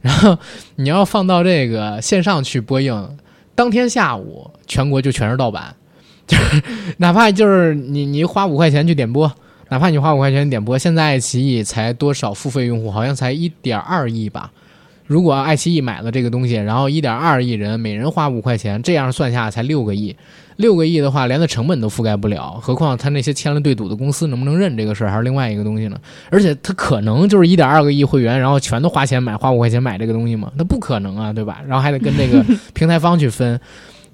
然后你要放到这个线上去播映，当天下午全国就全是盗版，就是哪怕就是你你花五块钱去点播。”哪怕你花五块钱点播，现在爱奇艺才多少付费用户？好像才一点二亿吧。如果爱奇艺买了这个东西，然后一点二亿人每人花五块钱，这样算下才六个亿。六个亿的话，连它成本都覆盖不了，何况他那些签了对赌的公司能不能认这个事儿，还是另外一个东西呢？而且他可能就是一点二个亿会员，然后全都花钱买，花五块钱买这个东西吗？那不可能啊，对吧？然后还得跟这个平台方去分。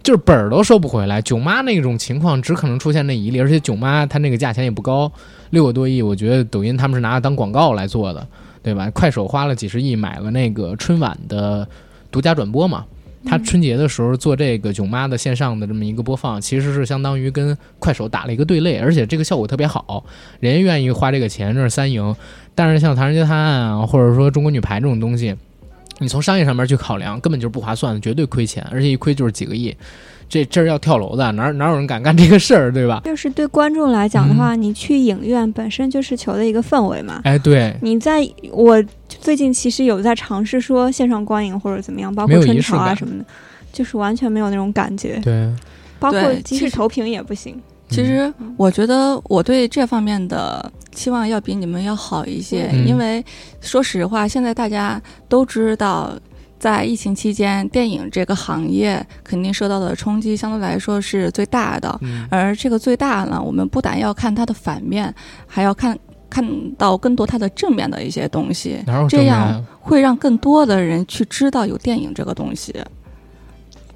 就是本儿都收不回来，囧妈那种情况只可能出现那一例，而且囧妈它那个价钱也不高，六个多亿，我觉得抖音他们是拿它当广告来做的，对吧？快手花了几十亿买了那个春晚的独家转播嘛，他春节的时候做这个囧妈的线上的这么一个播放，其实是相当于跟快手打了一个对垒，而且这个效果特别好，人家愿意花这个钱，这是三赢。但是像《唐人街探案》啊，或者说《中国女排》这种东西。你从商业上面去考量，根本就是不划算的，绝对亏钱，而且一亏就是几个亿，这这是要跳楼的，哪哪有人敢干这个事儿，对吧？就是对观众来讲的话，你去影院本身就是求的一个氛围嘛。哎，对，你在我最近其实有在尝试说线上观影或者怎么样，包括春潮啊什么的，就是完全没有那种感觉。对，包括即使投屏也不行。其实我觉得我对这方面的期望要比你们要好一些，嗯因为说实话，现在大家都知道，在疫情期间，电影这个行业肯定受到的冲击相对来说是最大的。嗯，而这个最大呢，我们不但要看它的反面，还要看看到更多它的正面的一些东西，这样会让更多的人去知道有电影这个东西。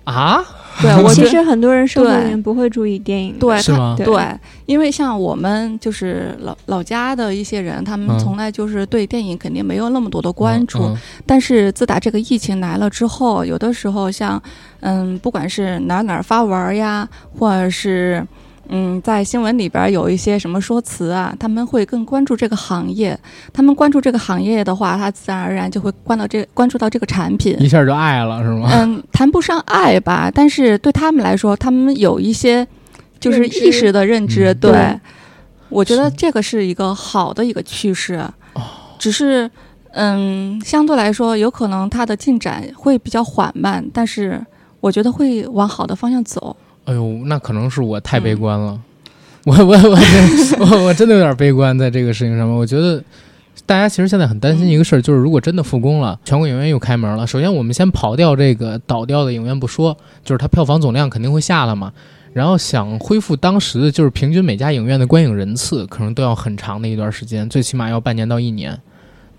啊？对，我其实很多人生活里面不会注意电影，对是吗？对。对，因为像我们就是老老家的一些人，他们嗯。从来就是对电影肯定没有那么多的关注。嗯但是自打这个疫情来了之后，有的时候像嗯，不管是哪儿哪儿发文呀，或者是嗯，在新闻里边儿有一些什么说辞啊，他们会更关注这个行业。他们关注这个行业的话，他自然而然就会关到这关注到这个产品。一下就爱了是吗？嗯，谈不上爱吧，但是对他们来说，他们有一些就是意识的认知。对我觉得这个是一个好的一个趋势，哦只是嗯，相对来说，有可能它的进展会比较缓慢，但是我觉得会往好的方向走。哎呦，那可能是我太悲嗯观了，我我我我我真的有点悲观在这个事情上面。我觉得大家其实现在很担心一个事儿，就是如果真的复工了，全国影院又开门了，首先我们先刨掉这个倒掉的影院不说，就是它票房总量肯定会下了嘛。然后想恢复当时的就是平均每家影院的观影人次，可能都要很长的一段时间，最起码要半年到一年，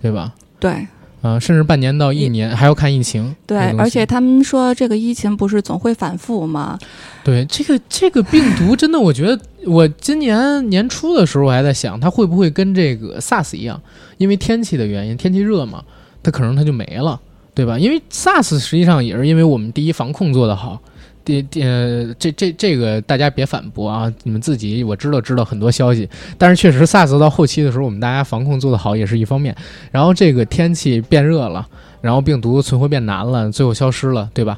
对吧？对呃，甚至半年到一年，还要看疫情。对而且他们说这个疫情不是总会反复吗？对这个这个病毒，真的，我觉得我今年年初的时候，我还在想，它会不会跟这个 SARS 一样，因为天气的原因，天气热嘛，它可能它就没了，对吧？因为 SARS 实际上也是因为我们第一防控做得好，第第呃这这这个大家别反驳啊，你们自己我知道知道很多消息，但是确实 SARS 到后期的时候，我们大家防控做得好也是一方面，然后这个天气变热了，然后病毒存活变难了，最后消失了，对吧？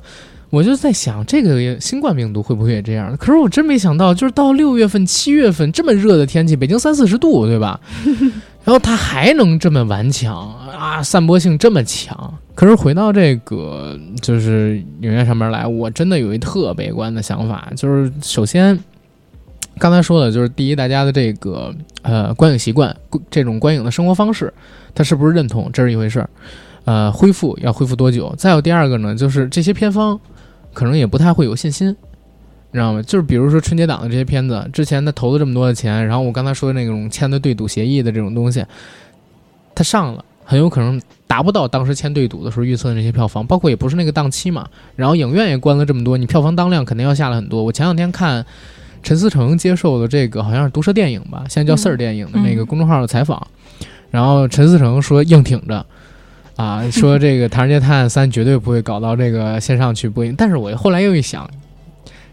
我就在想，这个新冠病毒会不会也这样？可是我真没想到，就是到六月份、七月份这么热的天气，北京三四十度，对吧？然后它还能这么顽强啊，散播性这么强。可是回到这个就是影院上面来，我真的有一特悲观的想法，就是首先刚才说的，就是第一，大家的这个呃观影习惯，这种观影的生活方式，他是不是认同，这是一回事儿。呃，恢复要恢复多久？再有第二个呢，就是这些片方可能也不太会有信心，你知道吗？就是比如说春节档的这些片子，之前他投了这么多的钱，然后我刚才说的那种签的对赌协议的这种东西，他上了，很有可能达不到当时签对赌的时候预测的那些票房，包括也不是那个档期嘛。然后影院也关了这么多，你票房当量肯定要下来很多。我前两天看陈思诚接受的这个好像是毒舌电影吧，现在叫嗯四儿电影的那个嗯公众号的采访，然后陈思诚说硬挺着。啊，说这个《唐人街探案三》绝对不会搞到这个线上去播映，但是我后来又一想，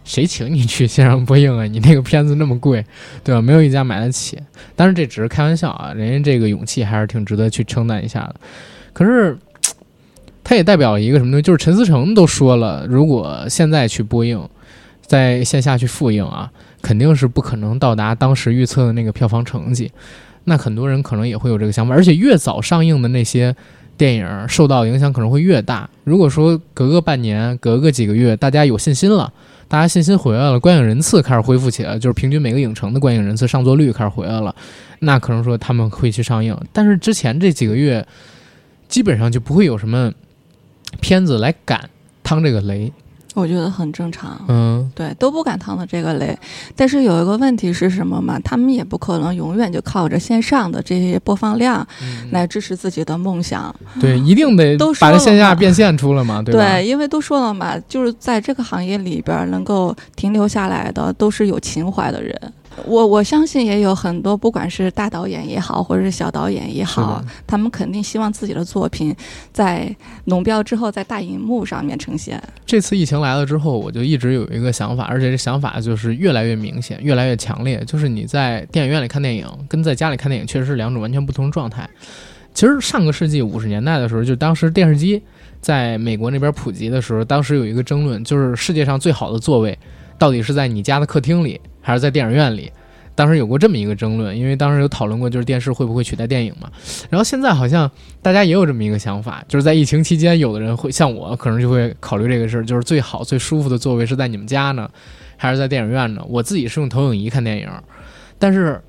谁请你去线上播映啊？你那个片子那么贵，对吧？没有一家买得起。当然这只是开玩笑啊，人家这个勇气还是挺值得去称赞一下的。可是，它也代表一个什么东西？就是陈思诚都说了，如果现在去播映，在线下去复映啊，肯定是不可能到达当时预测的那个票房成绩。那很多人可能也会有这个想法，而且越早上映的那些。电影受到影响可能会越大。如果说隔个半年、隔个几个月，大家有信心了，大家信心回来了，观影人次开始恢复起来，就是平均每个影城的观影人次上座率开始回来了，那可能说他们会去上映。但是之前这几个月，基本上就不会有什么片子来赶趟这个雷。我觉得很正常。嗯，对，都不敢趟的这个雷。但是有一个问题是什么嘛？他们也不可能永远就靠着线上的这些播放量来支持自己的梦想。对，一定得把这线下变现出来嘛，对吧？对，因为都说了嘛，就是在这个行业里边儿能够停留下来的，都是有情怀的人。我我相信也有很多，不管是大导演也好，或者是小导演也好，他们肯定希望自己的作品在农标之后，在大荧幕上面呈现。这次疫情来了之后，我就一直有一个想法，而且这想法就是越来越明显，越来越强烈。就是你在电影院里看电影，跟在家里看电影确实是两种完全不同的状态。其实上个世纪五十年代的时候，就当时电视机在美国那边普及的时候，当时有一个争论，就是世界上最好的座位到底是在你家的客厅里，还是在电影院里？当时有过这么一个争论，因为当时有讨论过，就是电视会不会取代电影嘛。然后现在好像大家也有这么一个想法，就是在疫情期间，有的人会像我，可能就会考虑这个事儿，就是最好最舒服的座位是在你们家呢，还是在电影院呢？我自己是用投影仪看电影，但是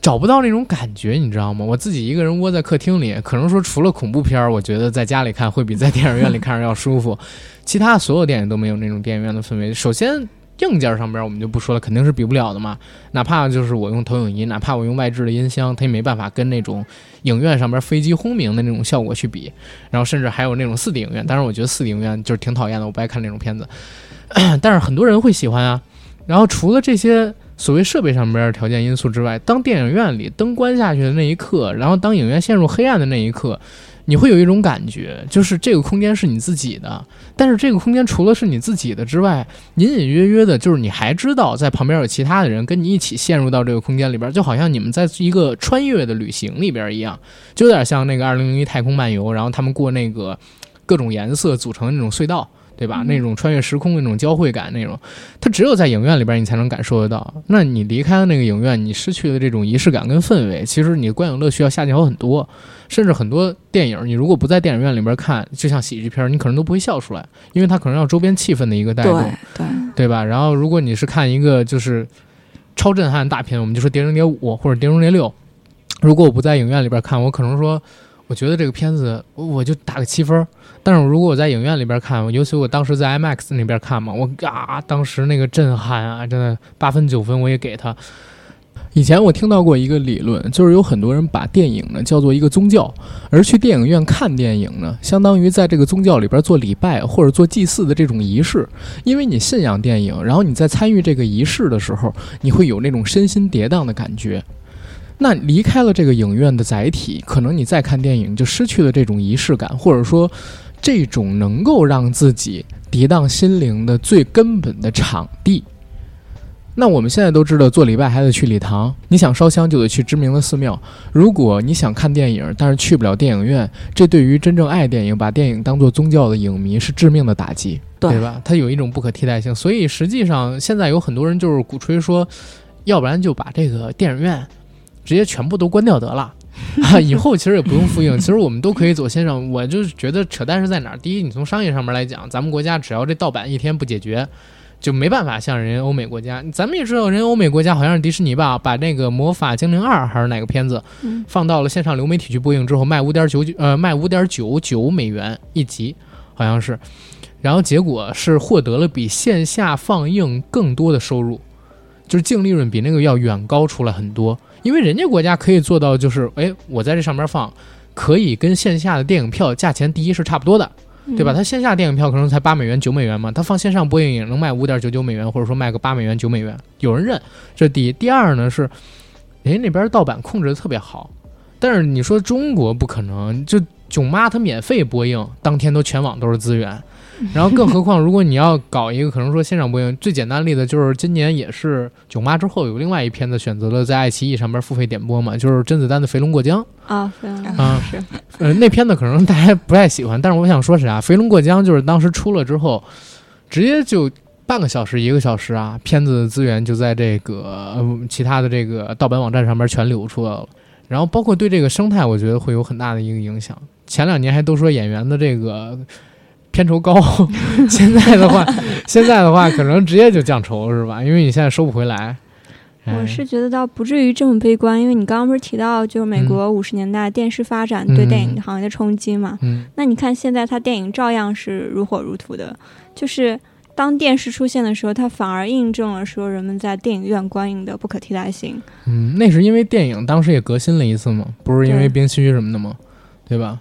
找不到那种感觉，你知道吗？我自己一个人窝在客厅里，可能说除了恐怖片儿，我觉得在家里看会比在电影院里看着要舒服，其他所有电影都没有那种电影院的氛围。首先，硬件上边我们就不说了，肯定是比不了的嘛。哪怕就是我用投影仪，哪怕我用外置的音箱，它也没办法跟那种影院上边飞机轰鸣的那种效果去比。然后甚至还有那种四 D 影院，当然我觉得四 D 影院就是挺讨厌的，我不爱看那种片子。但是很多人会喜欢啊。然后除了这些所谓设备上边条件因素之外，当电影院里灯关下去的那一刻，然后当影院陷入黑暗的那一刻。你会有一种感觉，就是这个空间是你自己的，但是这个空间除了是你自己的之外，隐隐约约的，就是你还知道在旁边有其他的人跟你一起陷入到这个空间里边，就好像你们在一个穿越的旅行里边一样，就有点像那个《二零零一太空漫游》，然后他们过那个各种颜色组成的那种隧道。对吧？那种穿越时空的那种交汇感，那种，它只有在影院里边你才能感受得到。那你离开了那个影院，你失去了这种仪式感跟氛围，其实你的观影乐趣要下降好很多。甚至很多电影，你如果不在电影院里边看，就像喜剧片，你可能都不会笑出来，因为它可能要周边气氛的一个带动，对对对吧？然后如果你是看一个就是超震撼大片，我们就说《碟中谍五》或者《碟中谍六》，如果我不在影院里边看，我可能说。我觉得这个片子，我就打个七分。但是如果我在影院里边看，尤其我当时在 IMAX 那边看嘛，我啊，当时那个震撼啊，真的八分九分我也给他。以前我听到过一个理论，就是有很多人把电影呢叫做一个宗教，而去电影院看电影呢，相当于在这个宗教里边做礼拜或者做祭祀的这种仪式。因为你信仰电影，然后你在参与这个仪式的时候，你会有那种身心跌宕的感觉。那离开了这个影院的载体，可能你再看电影就失去了这种仪式感，或者说，这种能够让自己涤荡心灵的最根本的场地。那我们现在都知道，做礼拜还得去礼堂，你想烧香就得去知名的寺庙。如果你想看电影，但是去不了电影院，这对于真正爱电影、把电影当做宗教的影迷是致命的打击，对吧？它有一种不可替代性。所以实际上，现在有很多人就是鼓吹说，要不然就把这个电影院。直接全部都关掉得了，啊，以后其实也不用复印，其实我们都可以走线上。我就是觉得扯淡是在哪儿？第一，你从商业上面来讲，咱们国家只要这盗版一天不解决，就没办法像人家欧美国家。咱们也知道，人家欧美国家好像是迪士尼吧，把那个《魔法精灵二》还是哪个片子，放到了线上流媒体去播映之后，卖五点九九，呃，卖五点九九美元一集，好像是，然后结果是获得了比线下放映更多的收入，就是净利润比那个要远高出来很多。因为人家国家可以做到，就是哎，我在这上面放，可以跟线下的电影票价钱第一是差不多的，对吧？它线下电影票可能才八美元、九美元嘛，它放线上播映也能卖五点九九美元，或者说卖个八美元、九美元，有人认。这第一，第二呢是，人家那边盗版控制的特别好，但是你说中国不可能，就囧妈它免费播映，当天都全网都是资源。然后，更何况，如果你要搞一个可能说现场播映，最简单的例子就是今年也是《囧妈》之后有另外一片子选择了在爱奇艺上边付费点播嘛，就是甄子丹的《肥龙过江》啊，啊是，呃，那片子可能大家不太喜欢，但是我想说啥，《肥龙过江》就是当时出了之后，直接就半个小时、一个小时啊，片子的资源就在这个其他的这个盗版网站上边全流出来了，然后包括对这个生态，我觉得会有很大的一个影响。前两年还都说演员的这个。片酬高，现在的话，现在的话可能直接就降酬是吧？因为你现在收不回来。我是觉得倒不至于这么悲观，因为你刚刚不是提到就是美国五十年代电视发展对电影行业的冲击嘛？嗯，那你看现在它电影照样是如火如荼的，就是当电视出现的时候，它反而印证了说人们在电影院观影的不可替代性。嗯，那是因为电影当时也革新了一次嘛，不是因为冰区什么的吗？对吧？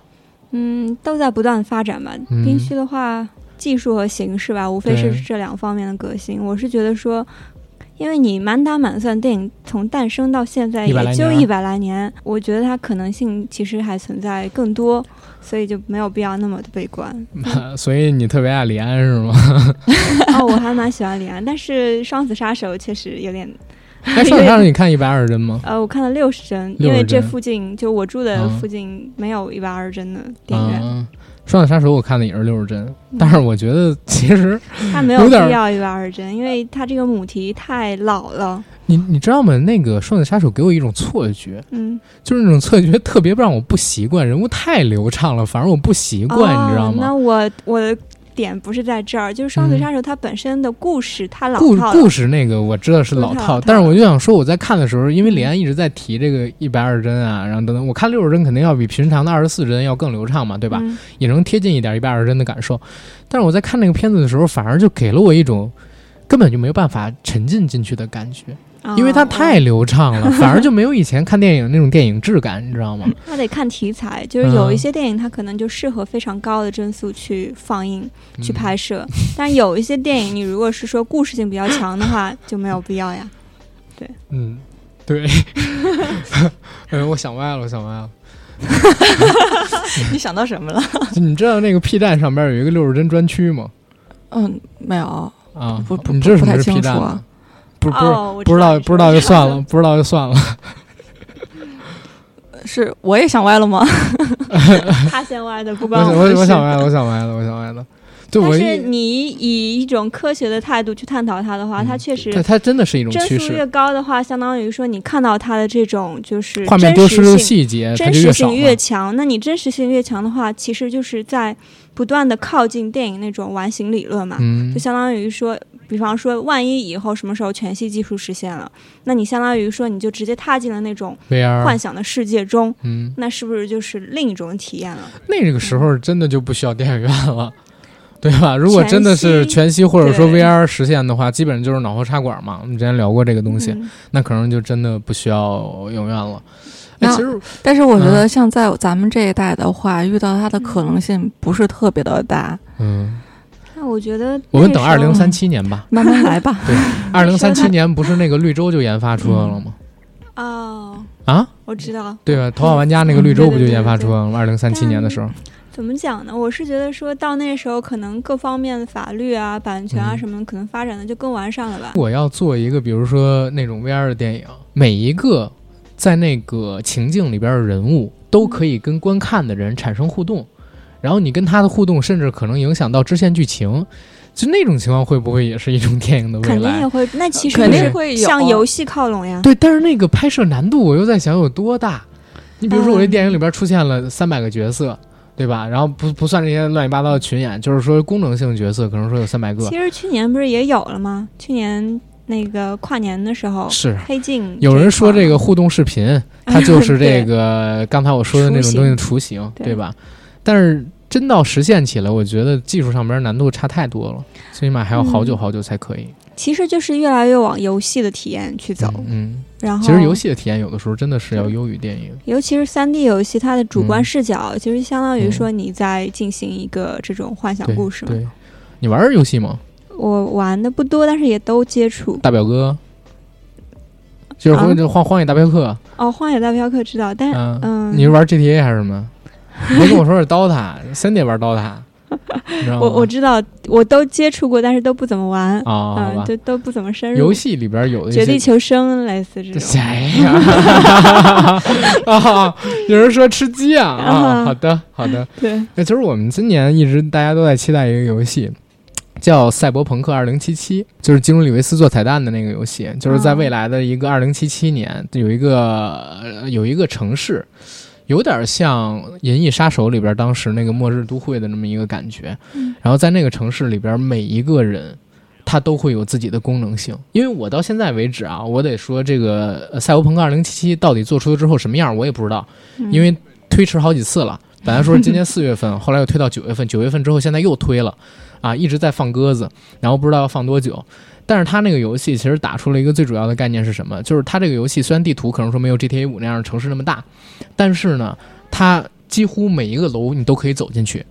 嗯，都在不断发展吧。冰区的话，技术和形式吧，无非是这两方面的革新。我是觉得说，因为你满打满算，电影从诞生到现在也就一百来年，我觉得它可能性其实还存在更多，所以就没有必要那么的悲观。所以你特别爱李安是吗？哦，我还蛮喜欢李安，但是《双子杀手》确实有点。哎，上上你看一百二十帧吗？呃，我看了六十帧，因为这附近就我住的附近没有一百二十帧的电影院。双子杀手我看的也是六十帧，但是我觉得其实它没有必要一百二十帧，因为它这个母题太老了。你你知道吗？那个双子杀手给我一种错觉，嗯，就是那种错觉特别让我不习惯，人物太流畅了，反而我不习惯，你知道吗？那我我。点不是在这儿，就是《双子杀手》它本身的故事它老套故事那个我知道是老套，但是我就想说，我在看的时候，因为李安一直在提这个一百二十帧啊，然后等等，我看六十帧肯定要比平常的二十四帧要更流畅嘛，对吧？也能贴近一点一百二十帧的感受。但是我在看那个片子的时候，反而就给了我一种根本就没有办法沉浸进去的感觉，啊因为它太流畅了，反而就没有以前看电影那种电影质感，你知道吗？那得看题材，就是有一嗯些电影它可能就适合非常高的帧数去放映、去嗯拍摄，但有一些电影你如果是说故事性比较强的话，就没有必要呀。对嗯，对。哎，我想歪了，我想歪了。你想到什么了？你知道那个 P 站上边有一个六十帧专区吗？嗯，没有，啊，不不你知道什么是不太清 P 楚站吗啊？不不是哦，不知道不知道就算了，不知道就算了。是我也想歪了吗？他先歪的，不我关我我我想歪了，我想歪了，我想歪了。对，但是你以一种科学的态度去探讨它的话，嗯它确实它真的是一种帧趋数越，高的话，相当于说你看到它的这种就是画面丢失的真实性细节真实性。越强，那你真实性越强的话，其实就是在不断的靠近电影那种完形理论嘛。嗯就，相当于说，比方说，万一以后什么时候全息技术实现了，那你相当于说你就直接踏进了那种 VR，幻想的世界中，嗯，那是不是就是另一种体验了？那个时候真的就不需要电影院了。对吧？如果真的是全息或者说 VR 实现的话，基本上就是脑后插管嘛。我们之前聊过这个东西，嗯那可能就真的不需要影院了。哎，那其实但是我觉得像在咱们这一代的话，遇到它的可能性不是特别的大，嗯，那我觉得我们等二零三七年吧。慢慢来吧。对二零三七年不是那个绿洲就研发出来了吗？哦，啊，我知道。对吧？头号玩家那个绿洲不就研发出来了吗？二零三七年的时候，怎么讲呢？我是觉得说到那时候，可能各方面的法律啊、版权啊嗯什么的，可能发展的就更完善了吧。我要做一个，比如说那种 VR 的电影，每一个在那个情境里边的人物都可以跟观看的人产生互动，然后你跟他的互动，甚至可能影响到支线剧情。就那种情况，会不会也是一种电影的未来？肯定也会，那其实肯定会有向游戏靠拢呀。对，但是那个拍摄难度，我又在想有多大？你比如说，我这电影里边出现了三百个角色，对吧？然后不不算这些乱七八糟的群演，就是说功能性角色，可能说有三百个其。实去年不是也有了吗？去年那个跨年的时候，是。黑镜有人说这这个互动视频，它就是这个刚才我说的那种东西的雏形，对。对吧？但是真到实现起来，我觉得技术上边难度差太多了，最起码还要好久嗯。好久才可以。其实就是越来越往游戏的体验去走。嗯，然后，其实游戏的体验有的时候真的是要优于电影。尤其是三 D 游戏，它的主观嗯视角，其实相当于说你在进行一个这种幻想故事嘛。对，你玩游戏吗？我玩的不多，但是也都接触。大表哥，就是啊荒荒荒野大镖客，哦，《荒野大镖客》知道，但是嗯，嗯，你是玩 GTA 还是什么？你别跟我说是 DOTA，森得玩 DOTA？我我知道，我都接触过，但是都不怎么玩。啊。都都不怎么深入。游戏里边有的绝地求生类似这这种。谁呀？啊，有人说吃鸡啊啊！啊好的，好的。对，那其实我们今年一直大家都在期待一个游戏，叫《赛博朋克2077》，就是基努里维斯做彩蛋的那个游戏，就是在未来的一个2077年，有一个、呃有一个城市。有点像《银翼杀手》里边当时那个末日都会的那么一个感觉，嗯然后在那个城市里边，每一个人他都会有自己的功能性。因为我到现在为止啊，我得说这个呃《赛博朋克2077》到底做出了之后什么样，我也不知道，嗯因为推迟好几次了。本来说是今年四月份，后来又推到九月份，九月份之后现在又推了，啊，一直在放鸽子，然后不知道要放多久。但是它那个游戏其实打出了一个最主要的概念是什么？就是它这个游戏虽然地图可能说没有 GTA 五那样的城市那么大，但是呢，它几乎每一个楼你都可以走进去，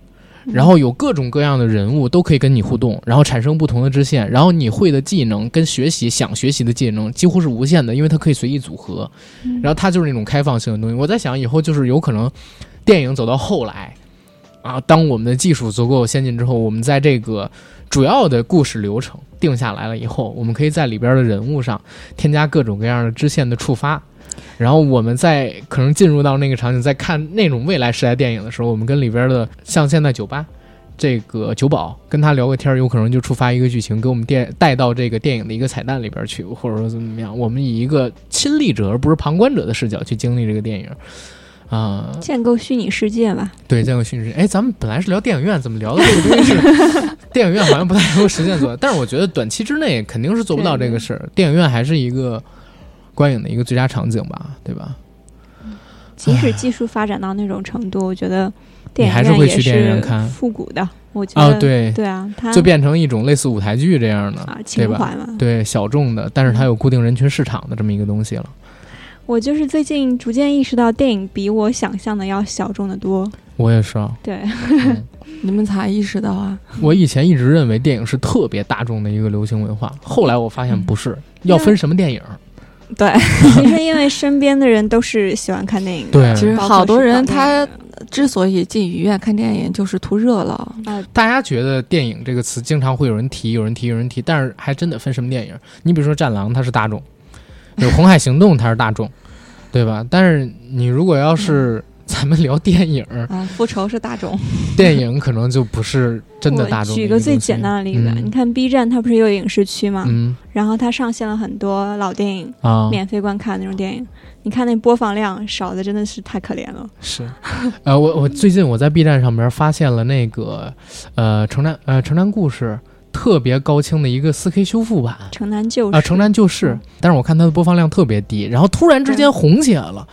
然后有各种各样的人物都可以跟你互动，然后产生不同的支线，然后你会的技能跟学习想学习的技能几乎是无限的，因为它可以随意组合。然后它就是那种开放性的东西。我在想以后就是有可能电影走到后来啊，当我们的技术足够先进之后，我们在这个主要的故事流程定下来了以后，我们可以在里边的人物上添加各种各样的支线的触发。然后我们在可能进入到那个场景，在看那种未来时代电影的时候，我们跟里边的像现在酒吧这个酒保跟他聊个天儿，有可能就触发一个剧情，给我们电带到这个电影的一个彩蛋里边去，或者说怎么怎么样，我们以一个亲历者而不是旁观者的视角去经历这个电影。啊、建构虚拟世界吧。对，建构虚拟世界。哎，咱们本来是聊电影院，怎么聊的这个东西是 电影院好像不太能够实现做，但是我觉得短期之内肯定是做不到这个事儿。电影院还是一个观影的一个最佳场景吧，对吧？即使技术发展到那种程度，我觉得电影还是会去院也电影院看复古的，我觉得哦，对，对啊，它就变成一种类似舞台剧这样的，啊？情怀嘛。对，小众的，但是它有固定人群市场的这么一个东西了。我就是最近逐渐意识到，电影比我想象的要小众的多。我也是啊，对，嗯 你们咋意识到啊？我以前一直认为电影是特别大众的一个流行文化，后来我发现不是，要分什么电影。对，其实因为身边的人都是喜欢看电影的，对其实好多人他之所以进影院看电影，就是图热闹。大家觉得电影这个词经常会有人提，有人提，有人提，但是还真得分什么电影。你比如说《战狼》，它是大众；有《红海行动》，它是大众，对吧？但是你如果要是 咱们聊电影，啊，复仇是大众，电影可能就不是真的大众。举个最简单的例子，嗯你看 B 站，它不是有影视区吗？嗯然后它上线了很多老电影，啊，免费观看那种电影。你看那播放量少的真的是太可怜了。是，呃，我我最近我在 B 站上边发现了那个，呃，城南呃城南故事特别高清的一个 4K 修复版啊、城南旧事，城南旧事嗯，但是我看它的播放量特别低，然后突然之间红起来了。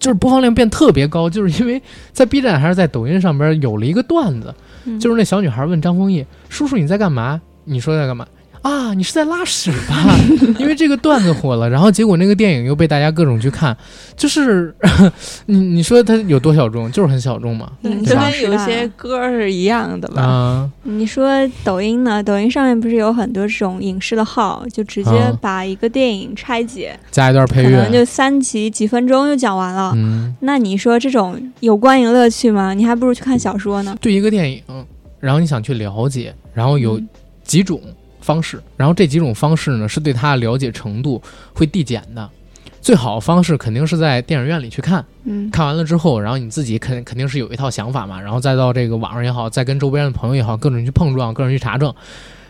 就是播放量变特别高，就是因为在 B 站还是在抖音上边有了一个段子，嗯就是那小女孩问张丰毅：“叔叔你在干嘛？”你说在干嘛？啊，你是在拉屎吧？因为这个段子火了，然后结果那个电影又被大家各种去看，就是 你你说它有多小众，就是很小众嘛。嗯就跟有些歌是一样的吧？啊、你说抖音呢？抖音上面不是有很多这种影视的号，就直接啊把一个电影拆解，加一段配可能就，三集几分钟就讲完了。嗯，那你说这种有观影乐趣吗？你还不如去看小说呢。对一个电影，然后你想去了解，然后有嗯几种方式，然后这几种方式呢是对它的了解程度会递减的。最好的方式肯定是在电影院里去看，嗯，看完了之后，然后你自己肯肯定是有一套想法嘛，然后再到这个网上也好，再跟周边的朋友也好，各种去碰撞，各种去查证。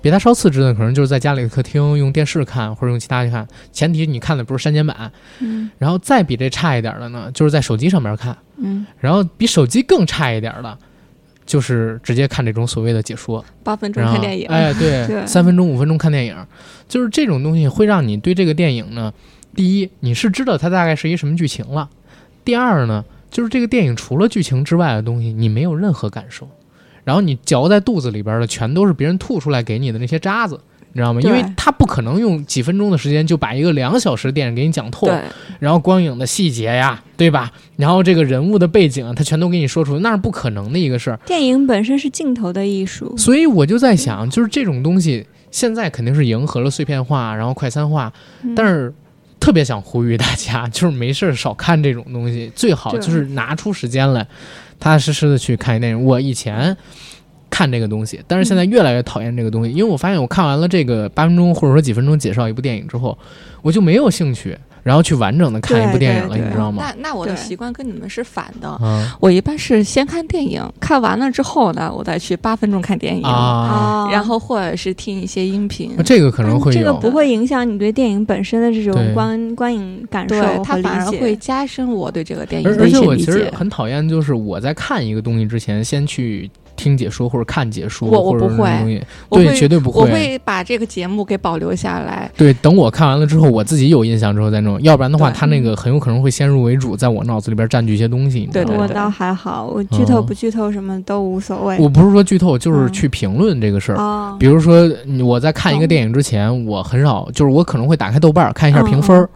比它稍次之的，可能就是在家里的客厅用电视看，或者用其他去看。前提你看的不是删减版，嗯。然后再比这差一点的呢，就是在手机上面看，嗯，然后比手机更差一点的，就是直接看这种所谓的解说。八分钟看电影，哎，对，对。三分钟、五分钟看电影，就是这种东西会让你对这个电影呢，第一，你是知道它大概是一什么剧情了；第二呢，就是这个电影除了剧情之外的东西，你没有任何感受，然后你嚼在肚子里边的全都是别人吐出来给你的那些渣子。你知道吗？因为他不可能用几分钟的时间就把一个两小时的电影给你讲透，然后光影的细节呀，对吧？然后这个人物的背景啊，他全都给你说出来，那是不可能的一个事儿。电影本身是镜头的艺术。所以我就在想，就是这种东西现在肯定是迎合了碎片化，然后快餐化，嗯但是特别想呼吁大家，就是没事儿少看这种东西，最好就是拿出时间来，踏踏实实的去看一电影。我以前。看这个东西，但是现在越来越讨厌这个东西，因为我发现我看完了这个八分钟或者说几分钟介绍一部电影之后，我就没有兴趣，然后去完整的看一部电影了，对对你知道吗？那那我的习惯跟你们是反的。嗯我一般是先看电影，看完了之后呢，我再去八分钟看电影，然后或者是听一些音频。这个可能会有，这个不会影响你对电影本身的这种观观影感受，和理它反而会加深我对这个电影而而的一些理且我其实解。很讨厌，就是我在看一个东西之前，先去听解说或者看解说，我我不会。对，绝对不会。我会把这个节目给保留下来。对，等我看完了之后，我自己有印象之后再弄，要不然的话，他那个很有可能会先入为主，在我脑子里边占据一些东西。对对我倒还好，我剧透嗯不剧透什么都无所谓。我不是说剧透，就是嗯。去评论这个事儿。哦，比如说，我在看一个电影之前，我很少，就是我可能会打开豆瓣看一下评分儿，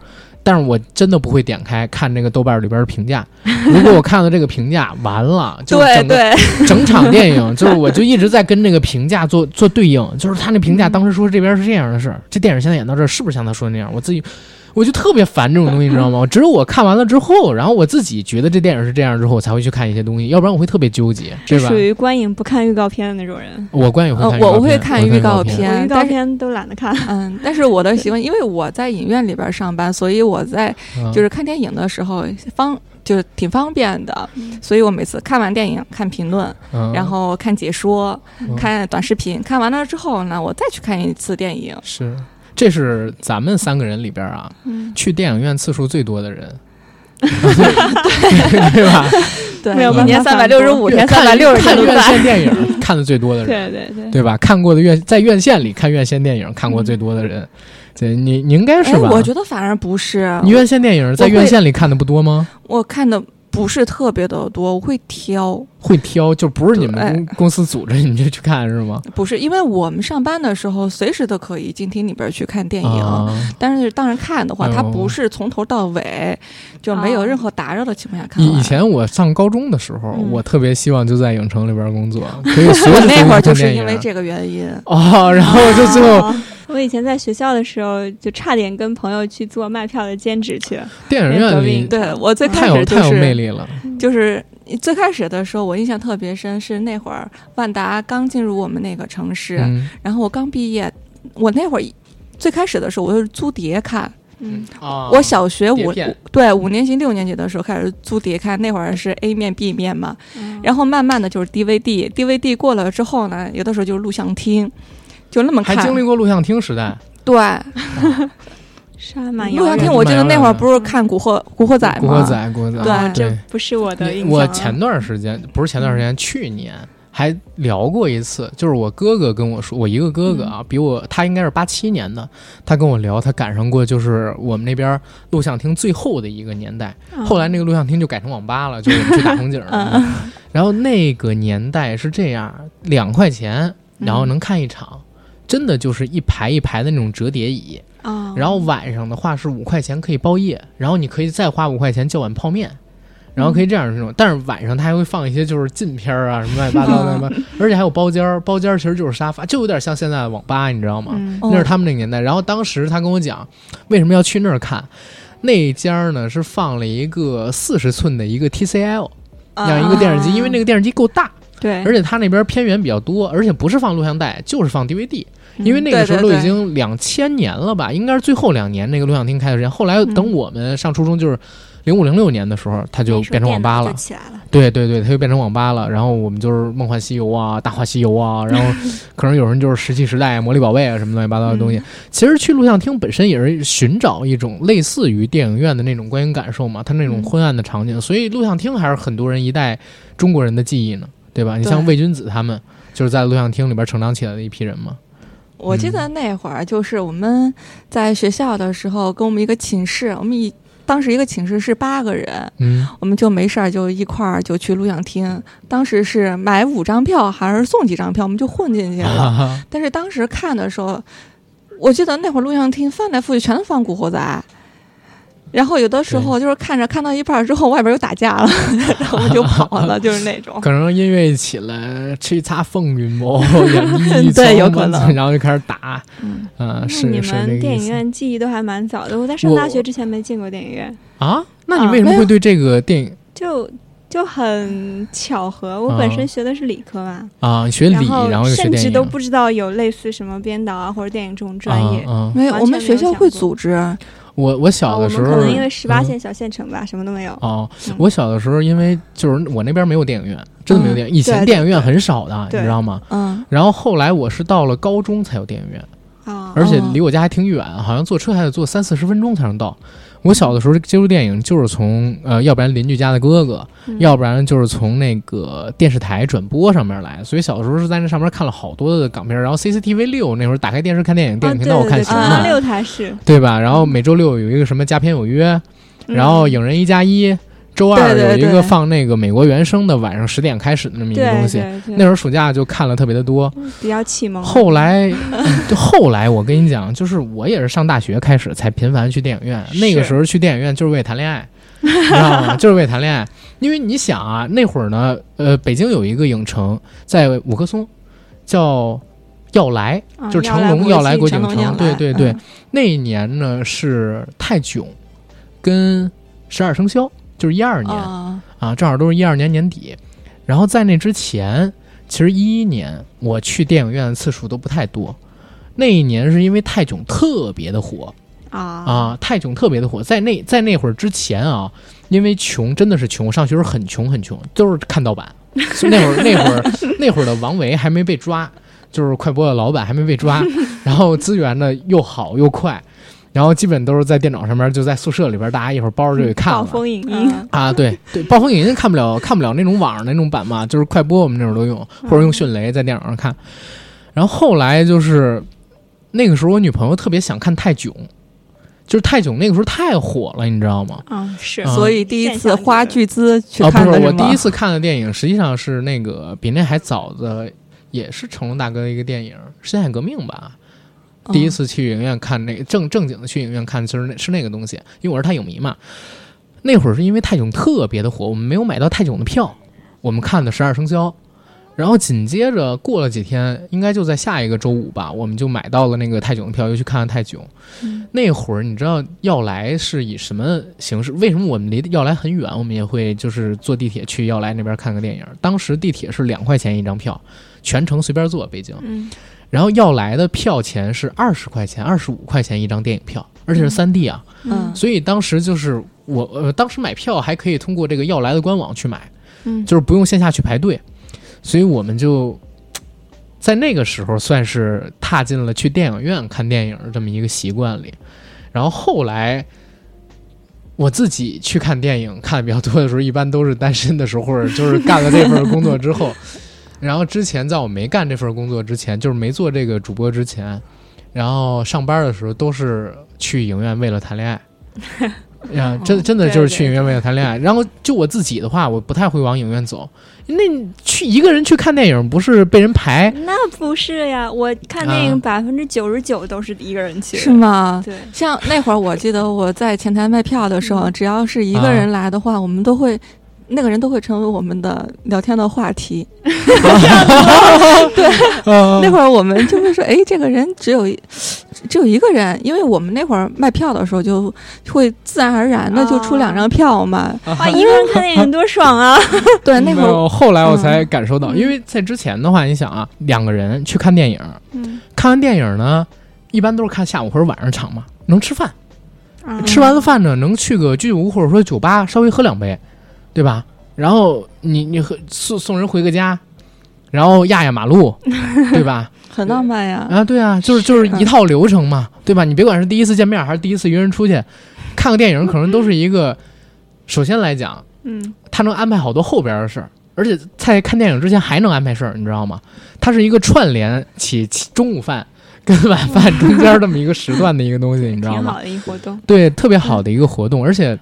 但是我真的不会点开看这个豆瓣儿里边的评价。如果我看到这个评价，完了，就是整个对，整场电影，就是我就一直在跟那个评价做做对应，就是他那评价当时说这边是这样的事儿，这电影现在演到这儿是不是像他说的那样？我自己我就特别烦这种东西，你知道吗？只有我看完了之后，然后我自己觉得这电影是这样之后，我才会去看一些东西，要不然我会特别纠结，对吧这属？于观影不看预告片的那种人。我观影会看预告片，呃我我会看预告片预告片都懒得看。嗯，但是我的习惯，因为我在影院里边上班，所以我在嗯就是看电影的时候方就是挺方便的，所以我每次看完电影看评论，嗯然后看解说，嗯看短视频，看完了之后呢，我再去看一次电影。是，这是咱们三个人里边啊，嗯，去电影院次数最多的人，对吧？对没有一年三百六十五天，看三百六十天都在。线电影看的最多的人，对对对，对吧？看过的院在院线里看院线电影看过最多的人，对你你应该是哎，吧？我觉得反而不是，你院线电影在院线里看的不多吗？我看的不是特别的多，我会挑。会挑，就不是你们公公司组织你们就去看是吗？不是，因为我们上班的时候随时都可以进厅里边去看电影。啊，但是当然看的话，哎它不是从头到尾就没有任何打扰的情况下看完。以以前我上高中的时候，嗯我特别希望就在影城里边工作，可以随我时那会儿就是因为这个原因。哦，然后就最后哦我以前在学校的时候，就差点跟朋友去做卖票的兼职去。电影院里对我最开始就有太有魅是力了，就是最开始的时候，我印象特别深，是那会儿万达刚进入我们那个城市，嗯然后我刚毕业，我那会儿最开始的时候，我就是租碟看。嗯，啊我小学五对五年级六年级的时候开始租碟看，那会儿是 A 面 B 面嘛，嗯然后慢慢的就是 DVD，DVD 过了之后呢，有的时候就是录像厅，就那么看。还经历过录像厅时代，对，是还蛮录像厅，我记得那会儿不是看古惑古惑仔吗？古惑仔，古惑仔，对哦这。不是我的印象我。前段时间不是前段时间，去年还聊过一次，就是我哥哥跟我说，我一个哥哥啊，比我他应该是八七年的，他跟我聊，他赶上过就是我们那边录像厅最后的一个年代，嗯后来那个录像厅就改成网吧了，就是我们去打红警。然后那个年代是这样，两块钱，然后能看一场。真的就是一排一排的那种折叠椅，哦，然后晚上的话是五块钱可以包夜，然后你可以再花五块钱叫碗泡面，然后可以这样这种。但是晚上他还会放一些就是禁片儿啊什么乱七八糟的什么，而且还有包间儿，包间儿其实就是沙发，就有点像现在的网吧，你知道吗？那是他们那个年代。然后当时他跟我讲，为什么要去那儿看？那家儿呢是放了一个四十寸的一个 TCL 这样一个电视机，因为那个电视机够大，对，而且它那边片源比较多，而且不是放录像带，就是放 DVD。因为那个时候都已经两千年了吧，应该是最后两年那个录像厅开的时间。后来等我们上初中，就是零五零六年的时候，它就变成网吧了。对对对，它就变成网吧了。然后我们就是《梦幻西游》啊，《大话西游》啊，然后 可能有人就是《石器时代》啊、《魔力宝贝》啊什么乱七八糟的东西。其实去录像厅本身也是寻找一种类似于电影院的那种观影感受嘛，它那种嗯昏暗的场景，所以录像厅还是很多人一代中国人的记忆呢，对吧？你像魏君子他们，就是在录像厅里边成长起来的一批人嘛。我记得那会儿就是我们在学校的时候，跟我们一个寝室，我们一当时一个寝室是八个人，嗯，我们就没事儿就一块儿就去录像厅。当时是买五张票还是送几张票，我们就混进去了。啊但是当时看的时候，我记得那会儿录像厅翻来覆去全都放《古惑仔》。然后有的时候就是看着看到一半儿之后，外边又打架了，然后我就跑了，就是那种。可能音乐一起来，叱咤风云魔，演绎对有可能然后就开始打，嗯，嗯，那是你们电影院记忆都还蛮早的。我在上大学之前没进过电影院，啊？那你为什么会对这个电影就就很巧合。我啊本身学的是理科嘛，啊？你学理，然后甚至都不知道有类似什么编导啊或者电影这种专业。啊啊没有，完我们学校会组织，我我小的时候，们可能因为十八嗯线小县城吧，什么都没有。哦嗯，我小的时候，因为就是我那边没有电影院，真的没有电影，以前电影院很少的，你知道吗？嗯，然后后来我是到了高中才有电影院，啊，而且离我家还挺远，好像坐车还得坐三四十分钟才能到。我小的时候接触电影就是从呃，要不然邻居家的哥哥，嗯要不然就是从那个电视台转播上面来，所以小的时候是在那上面看了好多的港片，然后 CCTV 六那会儿打开电视看电影，电啊，影频道我看行了，六台是，对吧？然后每周六有一个什么佳片有约，嗯然后影人一加一，周二有一个放那个美国原声的晚上十点开始的那么一个东西。那会儿暑假就看了特别的多，比较启蒙。后来，就后来我跟你讲，就是我也是上大学开始才频繁去电影院。那个时候去电影院就是为了谈恋爱，你知道吗？就是为了谈恋爱。因为你想啊，那会儿呢，呃，北京有一个影城在五棵松，叫耀来，啊就是成龙耀来国际影城。对对对，嗯那一年呢是泰囧跟十二生肖，就是一二年。啊，啊，正好都是一二年年底。然后在那之前，其实一一年我去电影院的次数都不太多。那一年是因为泰囧特别的火啊啊，泰囧特别的火。在那在那会儿之前啊，因为穷真的是穷，我上学时候很穷很穷，都是看盗版。那会儿那会儿 那会儿的王维还没被抓，就是快播的老板还没被抓，然后资源呢又好又快，然后基本都是在电脑上面，就在宿舍里边，大家一会儿包着就给看了。暴风影音，嗯啊，对对，暴风影音看不了，看不了那种网上那种版嘛，就是快播我们那会儿都用，或者用迅雷在电脑上看。然后后来就是那个时候，我女朋友特别想看泰囧，就是泰囧那个时候太火了，你知道吗？嗯，是，啊所以第一次花巨资去啊，不是，看的吗我第一次看的电影，实际上是那个比那还早的，也是成龙大哥的一个电影《辛亥革命》吧。第一嗯次去影院看那个正正经的去影院看，就是那是那个东西，因为我是泰囧迷嘛。那会儿是因为泰囧特别的火，我们没有买到泰囧的票，我们看的《十二生肖》，然后紧接着过了几天，应该就在下一个周五吧，我们就买到了那个泰囧的票，又去看了泰囧。那会儿你知道要来是以什么形式？为什么我们离要来很远，我们也会就是坐地铁去要来那边看个电影？当时地铁是两块钱一张票，全程随便坐，北京。嗯然后要来的票钱是二十块钱、二十五块钱一张电影票，而且是三 D 啊。嗯所以当时就是我呃，当时买票还可以通过这个要来的官网去买，嗯就是不用线下去排队，所以我们就在那个时候算是踏进了去电影院看电影的这么一个习惯里。然后后来我自己去看电影看的比较多的时候，一般都是单身的时候，或者就是干了这份工作之后。然后之前在我没干这份工作之前，就是没做这个主播之前，然后上班的时候都是去影院为了谈恋爱。呀，真真的就是去影院为了谈恋爱。然后就我自己的话，我不太会往影院走。那去一个人去看电影，不是被人排？那不是呀，我看电啊影百分之九十九都是一个人去，是？吗？对，像那会儿，我记得我在前台卖票的时候，只要是一个人来的话，我们都会。那个人都会成为我们的聊天的话题。对那会儿我们就会说，哎，这个人只有一只有一个人，因为我们那会儿卖票的时候就会自然而然的就出两张票嘛。哇，一个人看电影多爽啊！对，那会儿后来我才嗯感受到，因为在之前的话，你想啊，两个人去看电影，嗯，看完电影呢，一般都是看下午或者晚上场嘛，能吃饭，嗯吃完了饭呢，能去个居酒屋或者说酒吧稍微喝两杯，对吧？然后你你和送送人回个家，然后压压马路，对吧？很浪漫呀。啊，对啊，就是就是一套流程嘛，对吧？你别管是第一次见面还是第一次约人出去看个电影，可能都是一个，首先来讲，嗯，他能安排好多后边的事儿，而且在看电影之前还能安排事儿，你知道吗？它是一个串联起起中午饭跟晚饭中间这么一个时段的一个东西，你知道吗挺好？的一活动。对，特别好的一个活动，而且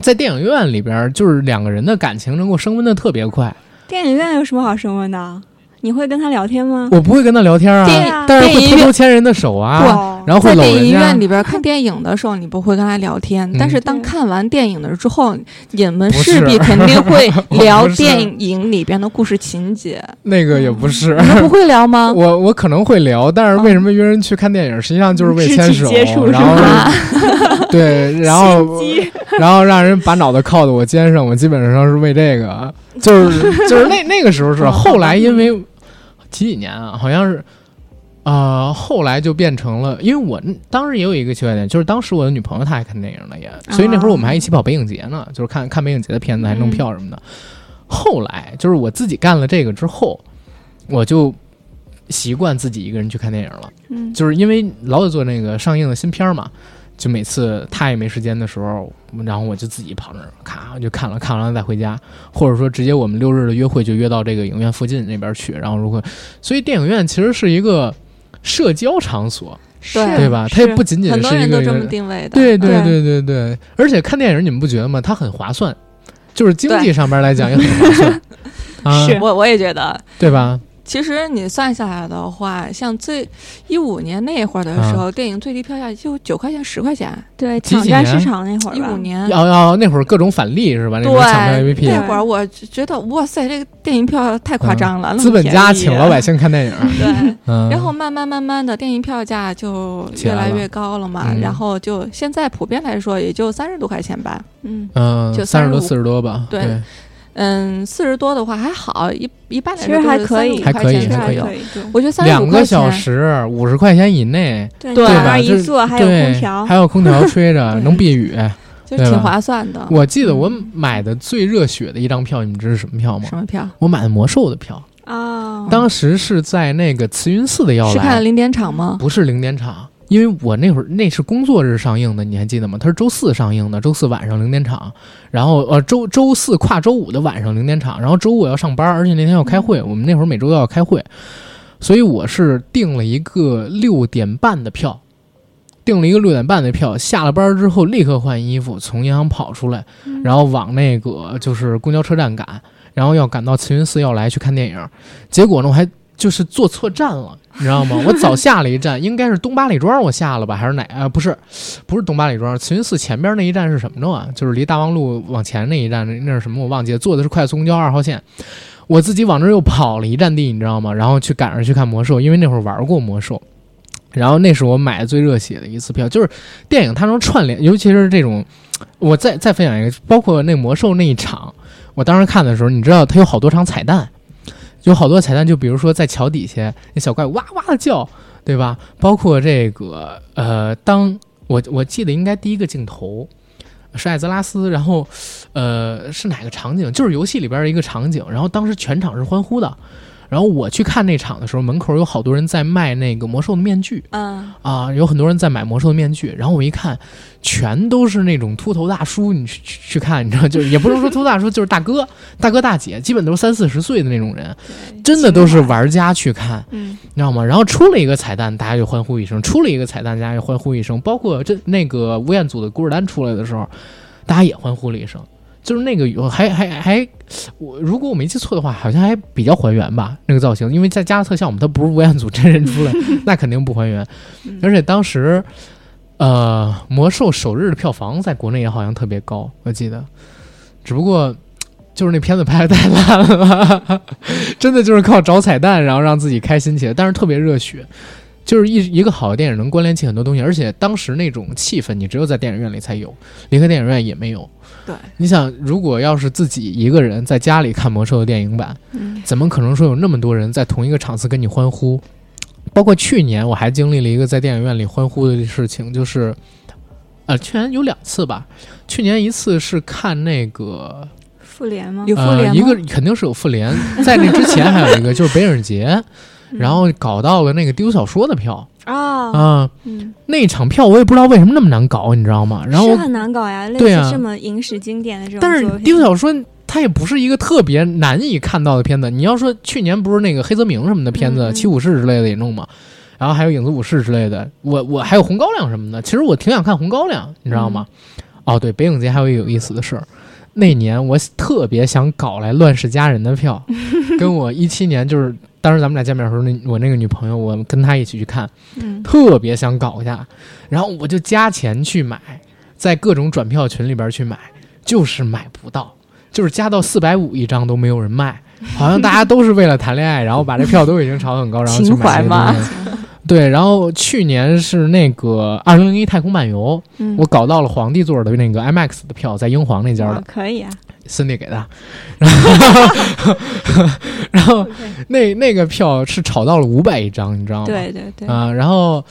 在电影院里边，就是两个人的感情能够升温的特别快。电影院有什么好升温的？你会跟他聊天吗？我不会跟他聊天啊，电影但是会偷偷牵人的手啊，哇。然后会在电影院。里边看电影的时候，你不会跟他聊天，但是当看完电影的之后，你们势必肯定会聊电影里边的故事情节。那个也不是，你们不会聊吗？我我可能会聊，但是为什么约人去看电影，实际上就是为牵手，体接触然后是吧啊，对，然后 然后让人把脑袋靠在我肩上，我基本上是为这个，就是就是那那个时候是，哦后来因为几几年啊，好像是。呃，后来就变成了，因为我当时也有一个缺点，就是当时我的女朋友她爱看电影呢也，所以那会儿我们还一起跑北影节呢，就是看看北影节的片子还弄票什么的。后来就是我自己干了这个之后，我就习惯自己一个人去看电影了。嗯，就是因为老得做那个上映的新片儿嘛，就每次他也没时间的时候，然后我就自己跑那儿，咔我就看了，看完了再回家，或者说直接我们六日的约会就约到这个影院附近那边去，然后如果，所以电影院其实是一个社交场所，是对吧？它也不仅仅是一个人。都这么定位的。对对对。对对对，而且看电影你们不觉得吗？它很划算，就是经济上边来讲也很划算，啊，是。我我也觉得，对吧？其实你算下来的话，像最一五年那会儿的时候，电影最低票价就九块钱、十块钱。对抢占市场那会儿一五，年，要要那会儿各种返利是吧？那种抢 APP，那会儿我觉得哇塞，这个电影票太夸张了，嗯。资本家请老百姓看电影，对。嗯，然后慢慢慢慢的，电影票价就越来越高了嘛。嗯。然后就现在普遍来说，也就三十多块钱吧。嗯，嗯，就三十多、四十多吧。对。对，嗯，四十多的话还好，一一般来其实还可以还可以还可以我觉得三两个小时五十块钱以内，对对吧？一坐，还有空调还，有空调吹着，能避雨。就挺划算的。我记得我买的最热血的一张票，你们知道是什么票吗什？么票？我买的魔兽的票，啊，当时是在那个慈云寺的要来，是看零点场吗？不是零点场。因为我那会儿那是工作日上映的，你还记得吗？它是周四上映的，周四晚上零点场，然后呃周周四跨周五的晚上零点场，然后周五我要上班，而且那天要开会，我们那会儿每周都要开会，所以我是订了一个六点半的票，订了一个六点半的票，下了班之后立刻换衣服，从银行跑出来，然后往那个就是公交车站赶，然后要赶到慈云寺要来去看电影。结果呢，我还就是坐错站了，你知道吗？我早下了一站，应该是东八里庄，我下了吧，还是哪啊？不是，不是东八里庄，慈云寺前边那一站是什么着啊？就是离大望路往前那一站，那那是什么？我忘记了。坐的是快速公交二号线，我自己往这儿又跑了一站地，你知道吗？然后去赶着去看魔兽，因为那会儿玩过魔兽。然后那是我买的最热血的一次票，就是电影它能串联，尤其是这种，我再再分享一个，包括那魔兽那一场，我当时看的时候，你知道它有好多场彩蛋，有好多彩蛋，就比如说在桥底下那小怪哇哇的叫，对吧？包括这个呃，当我我记得应该第一个镜头是艾泽拉斯，然后呃是哪个场景？就是游戏里边的一个场景，然后当时全场是欢呼的。然后我去看那场的时候，门口有好多人在卖那个魔兽的面具嗯，啊，有很多人在买魔兽的面具。然后我一看，全都是那种秃头大叔，你去去去看，你知道，就也不能说秃头大叔，就是大哥、大哥大姐，基本都是三四十岁的那种人，真的都是玩家去看，嗯，你知道吗？然后出了一个彩蛋，大家就欢呼一声；出了一个彩蛋，大家就欢呼一声。包括这那个吴彦祖的古尔丹出来的时候，大家也欢呼了一声。就是那个有还还还，我如果我没记错的话，好像还比较还原吧那个造型，因为再加上特效嘛，它不是吴彦祖真人出来，那肯定不还原。嗯 而且当时，呃，魔兽首日的票房在国内也好像特别高，我记得，只不过就是那片子拍的太烂了，真的就是靠找彩蛋，然后让自己开心起来，但是特别热血。就是一一个好的电影能关联起很多东西，而且当时那种气氛，你只有在电影院里才有，离开电影院也没有。对，你想，如果要是自己一个人在家里看魔兽的电影版，嗯怎么可能说有那么多人在同一个场次跟你欢呼？包括去年我还经历了一个在电影院里欢呼的事情，就是，呃，去年有两次吧。去年一次是看那个，复联吗？呃，有复联吗一个肯定是有复联，在那之前还有一个就是北影节，然后搞到了那个丢小说的票啊，啊、嗯，那场票我也不知道为什么那么难搞，你知道吗？然后是很难搞呀，类似这么影史经典的这种但是作品丢小说它也不是一个特别难以看到的片子。你要说去年不是那个黑泽明什么的片子，七武士之类的也弄嘛，然后还有影子武士之类的，我我还有红高粱什么的。其实我挺想看红高粱，你知道吗？哦，对，北影节还有一个有意思的事儿，那年我特别想搞来《乱世佳人》的票，跟我一七年就是当时咱们俩见面的时候，那我那个女朋友，我跟她一起去看，嗯。特别想搞一下，然后我就加钱去买，在各种转票群里边去买，就是买不到，就是加到四百五一张都没有人卖，好像大家都是为了谈恋爱，然后把这票都已经炒得很高，然后去情买这个怀嘛。东西。对，然后去年是那个二零零一太空漫游，嗯，我搞到了皇帝座的那个 IMAX 的票，在英皇那家哇的，可以啊，孙俪给的，然后然后那那个票是炒到了五百一张，你知道吗？对对对，啊、然后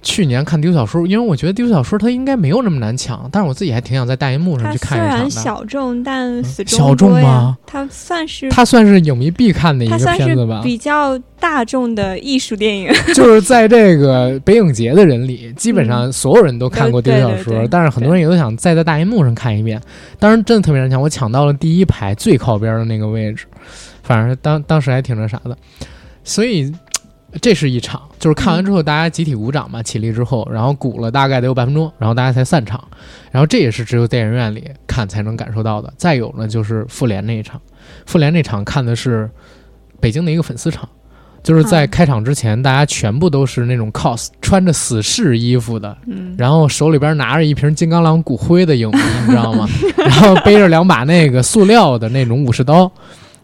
去年看丢小说，因为我觉得丢小说它应该没有那么难抢，但是我自己还挺想在大银幕上它去虽然看一场的。小众，但死忠小众吗？它算是它算是影迷必看的一个片子吧，比较大众的艺术电影。就是在这个北影节的人里，基本上所有人都看过丢小说，对对对但是很多人也都想再在大银幕上看一遍。当然，真的特别难抢，我抢到了第一排最靠边的那个位置，反正当当时还挺那啥的，所以。这是一场，就是看完之后大家集体鼓掌嘛，起立之后，然后鼓了大概得有半分钟，然后大家才散场，然后这也是只有电影院里看才能感受到的。再有呢，就是复联那一场，复联那场看的是北京的一个粉丝场，就是在嗯开场之前，大家全部都是那种 cos，穿着死侍衣服的，嗯，然后手里边拿着一瓶金刚狼骨灰的影迷，你知道吗？然后背着两把那个塑料的那种武士刀，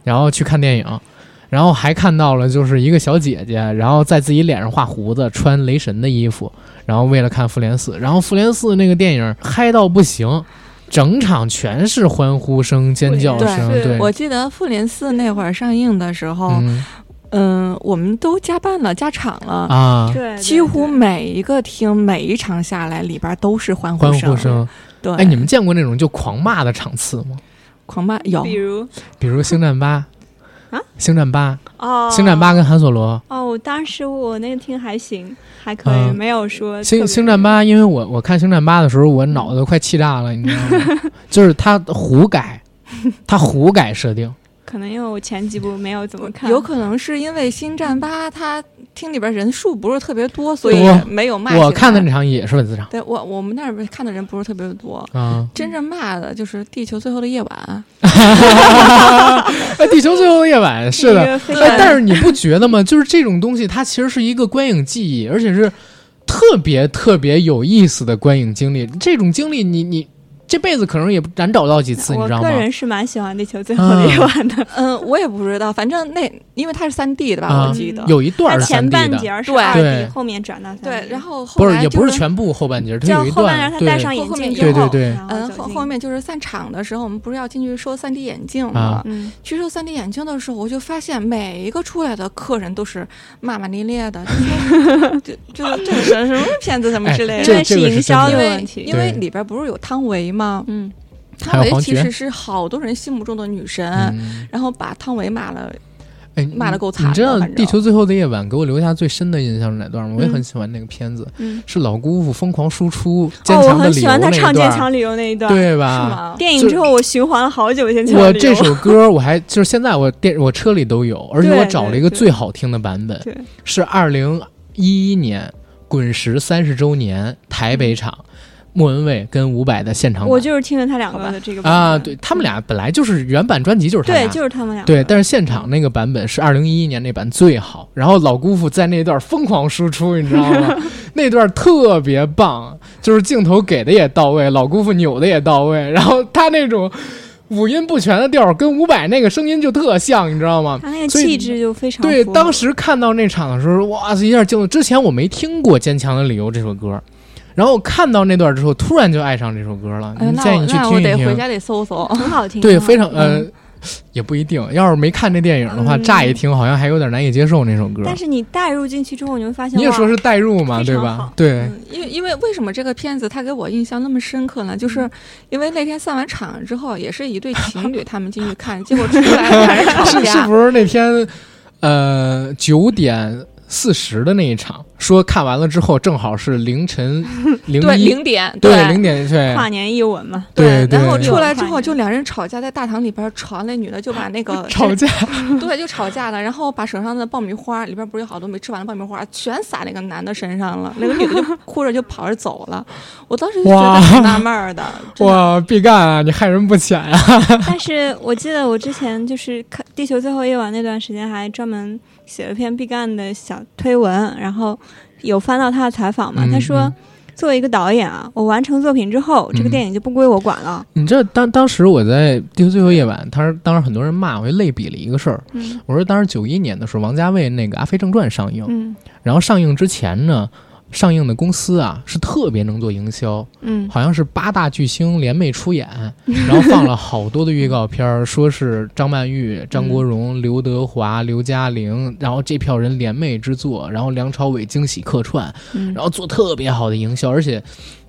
然后去看电影。然后还看到了，就是一个小姐姐，然后在自己脸上画胡子，穿雷神的衣服，然后为了看复联四，然后复联四那个电影嗨到不行，整场全是欢呼声、尖叫声，对对，我记得复联四那会儿上映的时候，嗯嗯，我们都加班了，加场了。啊，对，几乎每一个厅，每一场下来，里边都是欢呼欢声。呼声。对，哎，你们见过那种就狂骂的场次吗？狂骂有比如比如《星战八》啊，《星战八》哦，《星战八》跟韩索罗，哦，当时我那个听还行，还可以，嗯。没有说星星战八，因为我我看星战八的时候，我脑子都快气炸了，你知道吗？就是他胡改，他胡改设定，可能因为我前几部没有怎么看，有可能是因为《星战八》它厅里边人数不是特别多，所以没有骂。我看的那场也是粉丝场对我我们那边看的人不是特别多，啊。真正骂的就是《地球最后的夜晚》。哎，地球最后的夜晚是的，但是你不觉得吗？就是这种东西，它其实是一个观影记忆，而且是特别特别有意思的观影经历。这种经历你，你这辈子可能也难找到几次，你我知道吗？我个人是蛮喜欢《地球最后的夜晚》的，嗯，我也不知道，反正那因为它是三 D 的吧，啊我记得。有一段前，半截是对二对 D，后面转到三。对，然后后不是来就也不是全部后半截，它就有一后半截他段对戴上眼镜之后对对对嗯，后后后面就是散场的时候，我们不是要进去收三 D 眼镜啊吗？嗯，去收三 D 眼镜的时候，我就发现每一个出来的客人都是骂骂咧咧的，就说就就这是什么骗子什么之类的。这因为是营销的问题。因为里边不是有汤唯吗？嗯，汤唯其实是好多人心目中的女神，嗯，然后把汤唯骂了。哎，骂的够惨的你知道《地球最后的夜晚》给我留下最深的印象是哪段吗？我也嗯很喜欢那个片子，嗯是老姑父疯狂输出坚强的理由很喜欢他那一段，唱坚强理由那一段。对吧？是吗？电影之后我循环了好久坚强理由。我这首歌我还就是现在我电我车里都有，而且我找了一个最好听的版本，是二零一一年滚石三十周年台北场，莫文蔚跟伍佰的现场版。我就是听了他两个的这个版啊，对他们俩本来就是原版专辑就是他对，就是他们俩。对，但是现场那个版本是二零一一年那版最好，然后老姑父在那段疯狂输出，你知道吗？那段特别棒，就是镜头给的也到位，老姑父扭的也到位，然后他那种五音不全的调儿跟伍佰那个声音就特像，你知道吗？他那个气质就非常对，当时看到那场的时候，哇塞，一下惊了。之前我没听过《坚强的理由》这首歌，然后看到那段之后，突然就爱上这首歌了。哎，那我建议你去那我听一听。得回家得搜搜。很好听。对，非常听呃，也不一定。要是没看这电影的话，嗯乍一听好像还有点难以接受那首歌。但是你带入进去之后，你会发现，你也说是带入嘛，对吧？对，嗯，因为因为为什么这个片子它给我印象那么深刻呢？就是因为那天散完场之后，也是一对情侣 他们进去看，结果出来还是吵是是。不是那天呃九点四十的那一场，说看完了之后正好是凌晨 零对，一零点，对零点对跨年一吻嘛。对对然后出来之后就两人吵架，在大堂里边吵，那女的就把那个 吵架，对，就吵架了，然后把手上的爆米花里边不是有好多没吃完的爆米花，全撒那个男的身上了，那个女的就哭着就跑着走了。我当时就觉得挺纳闷儿的，真的哇，毕赣啊，你害人不浅啊！但是我记得我之前就是看《地球最后一晚》那段时间，还专门写了篇毕赣的小推文，然后有翻到他的采访嘛。嗯他说嗯，作为一个导演啊，我完成作品之后，这个嗯电影就不归我管了。你知道当当时我在《地球最后夜晚》，他说当时很多人骂我，就类比了一个事儿。嗯我说当时九一年的时候，王家卫那个《阿飞正传》上映，嗯然后上映之前呢，上映的公司啊是特别能做营销，嗯好像是八大巨星联袂出演，然后放了好多的预告片儿，说是张曼玉、张国荣、刘德华、刘嘉玲，然后这票人联袂之作，然后梁朝伟惊喜客串，嗯然后做特别好的营销，而且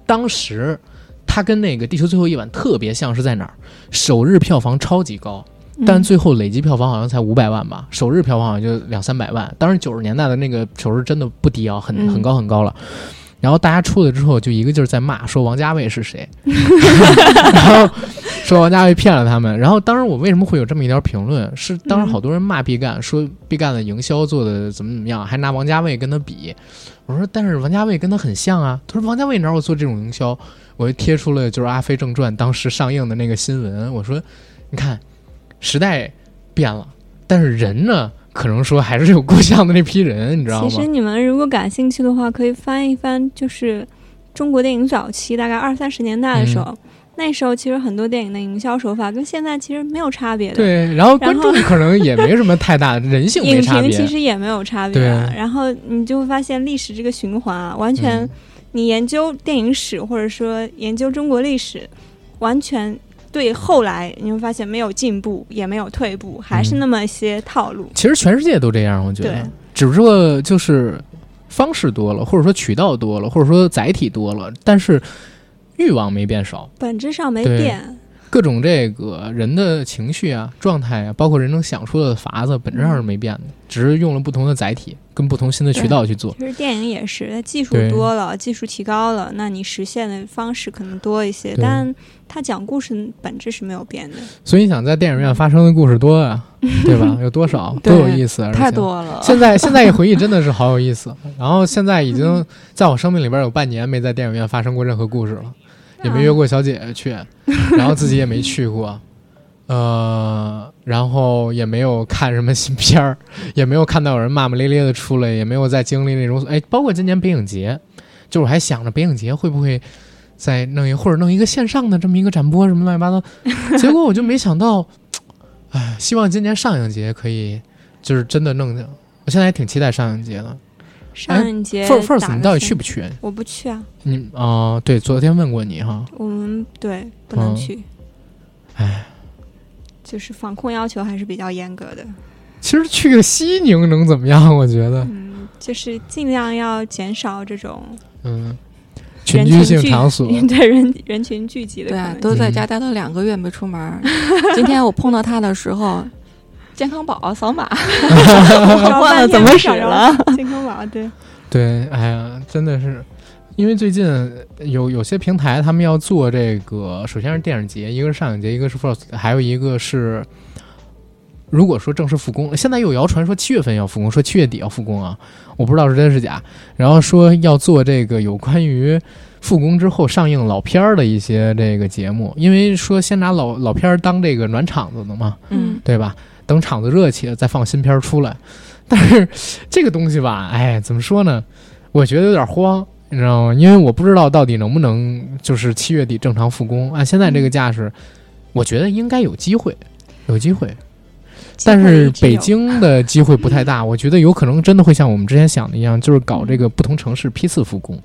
当时他跟那个《地球最后一晚》特别像是在哪儿？首日票房超级高，但最后累计票房好像才五百万吧，首日票房好像就两三百万。当时九十年代的那个首日真的不低啊，很嗯很高很高了。然后大家出来之后，就一个劲儿在骂，说王家卫是谁，然后说王家卫骗了他们。然后当时我为什么会有这么一条评论？是当时好多人骂毕赣，说毕赣的营销做的怎么怎么样，还拿王家卫跟他比。我说，但是王家卫跟他很像啊。他说王家卫哪有做这种营销？我就贴出了就是《阿飞正传》当时上映的那个新闻。我说，你看，时代变了，但是人呢，可能说还是有故乡的那批人，你知道吗？其实你们如果感兴趣的话，可以翻一翻，就是中国电影早期，大概二三十年代的时候，嗯那时候其实很多电影的营销手法跟现在其实没有差别的。对，然后观众可能也没什么太大的人性没影差别。评其实也没有差别啊，对然后你就会发现历史这个循环啊，完全嗯你研究电影史或者说研究中国历史，完全对后来你会发现没有进步，也没有退步，还是嗯那么一些套路。其实全世界都这样，我觉得，只不过就是方式多了，或者说渠道多了，或者说载体多了，但是欲望没变少。本质上没变，各种这个人的情绪啊、状态啊，包括人能想出的法子，本质上是没变的，只是用了不同的载体跟不同新的渠道去做。其实电影也是，它技术多了，技术提高了，那你实现的方式可能多一些，但它讲故事本质是没有变的。所以你想，在电影院发生的故事多啊，对吧？有多少对都有意思，太多了。现在现在一回忆真的是好有意思。然后现在已经在我生命里边有半年没在电影院发生过任何故事了，也没约过小姐姐去，然后自己也没去过，呃，然后也没有看什么新片儿，也没有看到有人骂骂咧咧的出来，也没有在经历那种哎，包括今年北影节，就我还想着北影节会不会。再弄一或者弄一个线上的这么一个展播什么乱七八糟，结果我就没想到，哎，希望今年上影节可以就是真的弄。我现在还挺期待上影节的。上一节 First First，你到底去不去？我不去啊，你哦、对，昨天问过你哈。我们对不能嗯去，哎，就是防控要求还是比较严格的。其实去个西宁能怎么样？我觉得，嗯，就是尽量要减少这种嗯，群居性场所，对人人群聚集的对啊，都在家待了两个月没出门儿。今天我碰到他的时候，健康宝扫码，找 忘了怎么使了。健康宝对，对，哎呀，真的是，因为最近有有些平台他们要做这个，首先是电影节，一个是上影节，一个是 First，还有一个是，如果说正式复工，现在又有谣传说七月份要复工，说七月底要复工啊，我不知道是真是假。然后说要做这个有关于复工之后上映老片儿的一些这个节目，因为说先拿老老片儿当这个暖场子的嘛，嗯，对吧？等场子热起了再放新片儿出来。但是这个东西吧，哎，怎么说呢？我觉得有点慌，你知道吗？因为我不知道到底能不能就是七月底正常复工。按现在这个架势，我觉得应该有机会，有机会。但是北京的机会不太大，我觉得有可能真的会像我们之前想的一样，就是搞这个不同城市批次复工。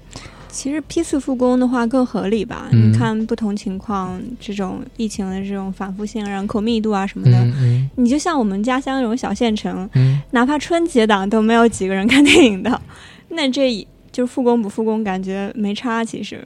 其实批次复工的话更合理吧？嗯你看不同情况，这种疫情的这种反复性、人口密度啊什么的，嗯嗯你就像我们家乡这种小县城，嗯，哪怕春节档都没有几个人看电影的，那这就是复工不复工，感觉没差。其实，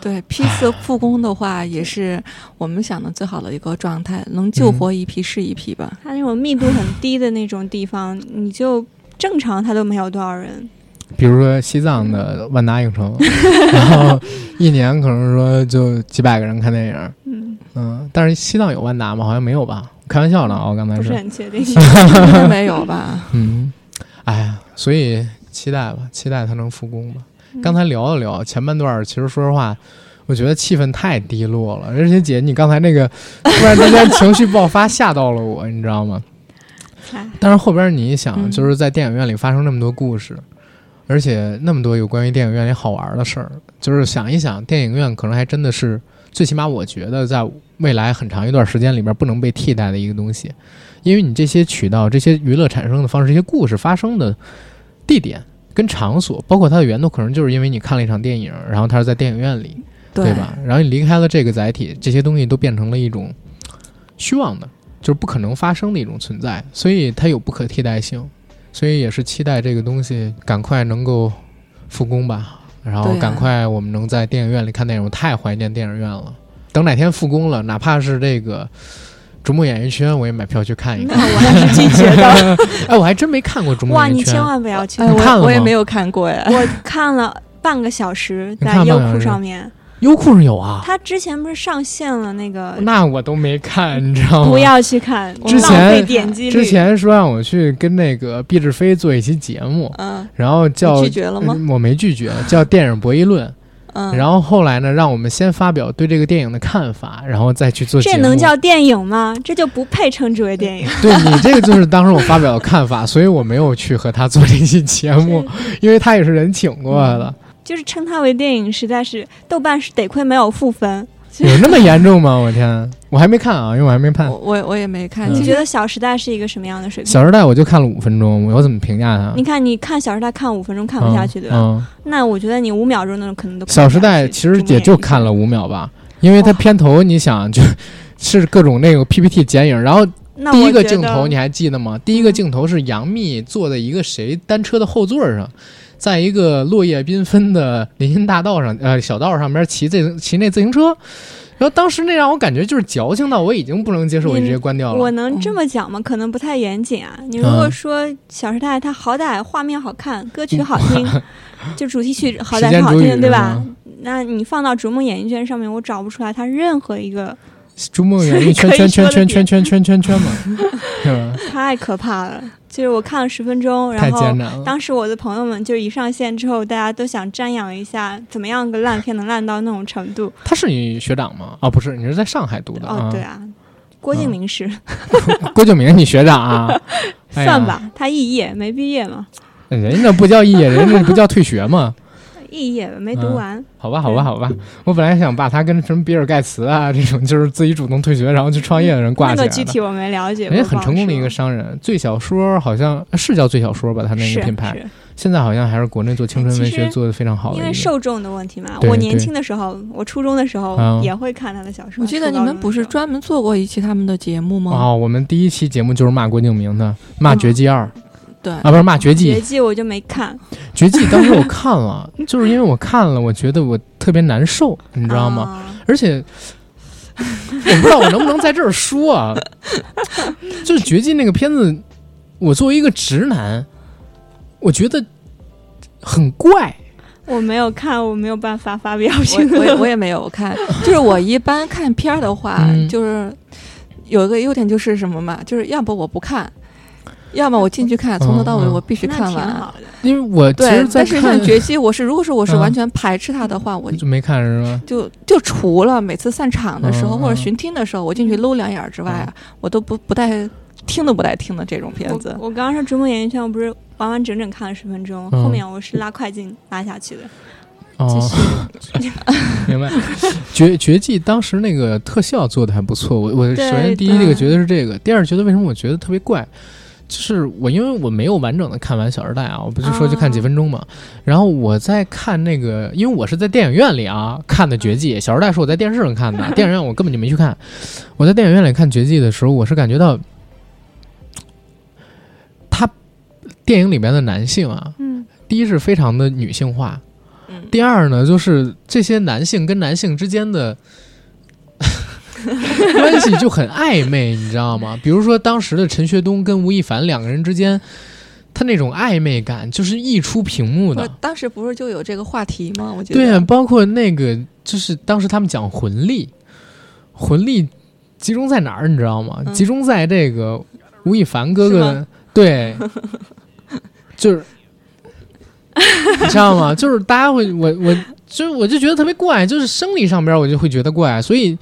对，批次复工的话，也是我们想的最好的一个状态，能救活一批是一批吧。它那种密度很低的那种地方，你就正常它都没有多少人。比如说西藏的万达影城，然后一年可能说就几百个人看电影，嗯，嗯，但是西藏有万达吗？好像没有吧？开玩笑呢啊，我刚才不是是，很确定。应该没有吧？嗯，哎呀，所以期待吧，期待它能复工吧。刚才聊了聊前半段儿，其实说实话，我觉得气氛太低落了。而且姐，你刚才那个突然之间情绪爆发，吓到了我，你知道吗？哎但是后边你一想，嗯就是在电影院里发生那么多故事，而且那么多有关于电影院里好玩的事儿，就是想一想，电影院可能还真的是，最起码我觉得在未来很长一段时间里边不能被替代的一个东西，因为你这些渠道、这些娱乐产生的方式、这些故事发生的地点跟场所，包括它的源头，可能就是因为你看了一场电影，然后它是在电影院里，对吧？然后你离开了这个载体，这些东西都变成了一种虚妄的，就是不可能发生的一种存在，所以它有不可替代性，所以也是期待这个东西赶快能够复工吧，然后赶快我们能在电影院里看电影，我太怀念电影院了。等哪天复工了，哪怕是这个逐梦演艺圈，我也买票去看一那看。我还是拒绝的。哎，我还真没看过逐梦哇，演艺圈。你千万不要去！看了我我也没有看过哎。我看了半个小时在优酷上面，优酷上有啊，它之前不是上线了那个，那我都没看，你知道吗？不要去看，之浪费前点击率。之前说让我去跟那个毕志飞做一期节目，嗯，然后叫拒绝了吗嗯我没拒绝，叫电影博弈论。嗯，然后后来呢，让我们先发表对这个电影的看法，然后再去做。这能叫电影吗？这就不配称之为电影。对你这个就是当时我发表的看法，所以我没有去和他做这期节目，因为他也是人请过来的。就是称它为电影，实在是豆瓣是得亏没有负分。有那么严重吗？我天，我还没看啊，因为我还没看我。我我也没看。你觉得《小时代》是一个什么样的水《平？小时代》我就看了五分钟，我怎么评价它？你看，你看《小时代》看五分钟看不下去，对吧？嗯，那我觉得你五秒钟那种可能都《小时代》其实也就看了。五秒吧，因为它片头你想就是各种那个 PPT 剪影，然后第一个镜头你还记得吗？第一个镜头是杨幂坐在一个谁单车的后座上，在一个落叶缤纷的林荫大道上，呃，小道上面骑自骑那自行车。然后当时那让我感觉就是矫情到我已经不能接受，我就直接关掉了。我能这么讲吗？可能不太严谨啊。你如果说《小时代》，它好歹画面好看，歌曲好听，就主题曲好歹是好听，对吧？那你放到《逐梦演艺圈》上面，我找不出来它任何一个《逐梦演艺圈》圈圈圈圈圈圈圈圈嘛，是吧？太可怕了。就是我看了十分钟，然后当时我的朋友们就一上线之后，大家都想瞻仰一下，怎么样个烂片能烂到那种程度？他是你学长吗？哦，不是，你是在上海读的。哦，对啊，郭敬明是。郭敬明，你学长啊？算吧，他肄业没毕业嘛。人家不叫肄业，人家不叫退学吗？肄业没读完，好吧，好吧，好吧。我本来想把他跟什么比尔盖茨啊 这种就是自己主动退学然后去创业的人挂起来。那个具体我没了解。哎，很成功的一个商人，最小说好像是叫最小说吧？他那个品牌现在好像还是国内做青春文学做的非常好的。因为受众的问题嘛，我年轻的时候，我初中的时候也会看他的小说。我记得你们不是专门做过一期他们的节目吗？哦，我们第一期节目就是骂郭敬明的，骂《绝技二》。对啊，不是骂《绝技》，《绝技》我就没看，《绝技 》当时我看了，就是因为我看了，我觉得我特别难受，你知道吗？而且我不知道我能不能在这儿说啊，就是《绝技》那个片子，我作为一个直男，我觉得很怪。我没有看，我没有办法发表评论。我我也没有看，就是我一般看片儿的话，就是有一个优点就是什么嘛，就是要不我不看。要么我进去看，从头到尾我必须看完。因为我对，但是像《绝技》，我是如果说我是完全排斥它的话，我就没看是吧？就就除了每次散场的时候或者巡听的时候，我进去搂两眼之外啊，我都不不带听都不带听的这种片子。我刚刚说《逐梦演艺圈》，我不是完完整整看了十分钟，后面我是拉快进拉下去的。哦，明白。绝绝技当时那个特效做的还不错。我我首先第一这个觉得是这个，第二觉得为什么我觉得特别怪。就是我，因为我没有完整的看完《小时代》啊，我不是说就看几分钟嘛。然后我在看那个，因为我是在电影院里啊看的《绝技》，《小时代》是我在电视上看的，电影院我根本就没去看。我在电影院里看《绝技》的时候，我是感觉到，他电影里面的男性啊，嗯，第一是非常的女性化，嗯，第二呢，就是这些男性跟男性之间的。关系就很暧昧，你知道吗？比如说当时的陈学冬跟吴亦凡两个人之间，他那种暧昧感就是溢出屏幕的。当时不是就有这个话题吗？我觉得对啊，包括那个就是当时他们讲魂力，魂力集中在哪儿？你知道吗？集中在这个吴亦凡哥哥对，就是你知道吗？就是大家会我我就我就觉得特别怪，就是生理上边我就会觉得怪，所以。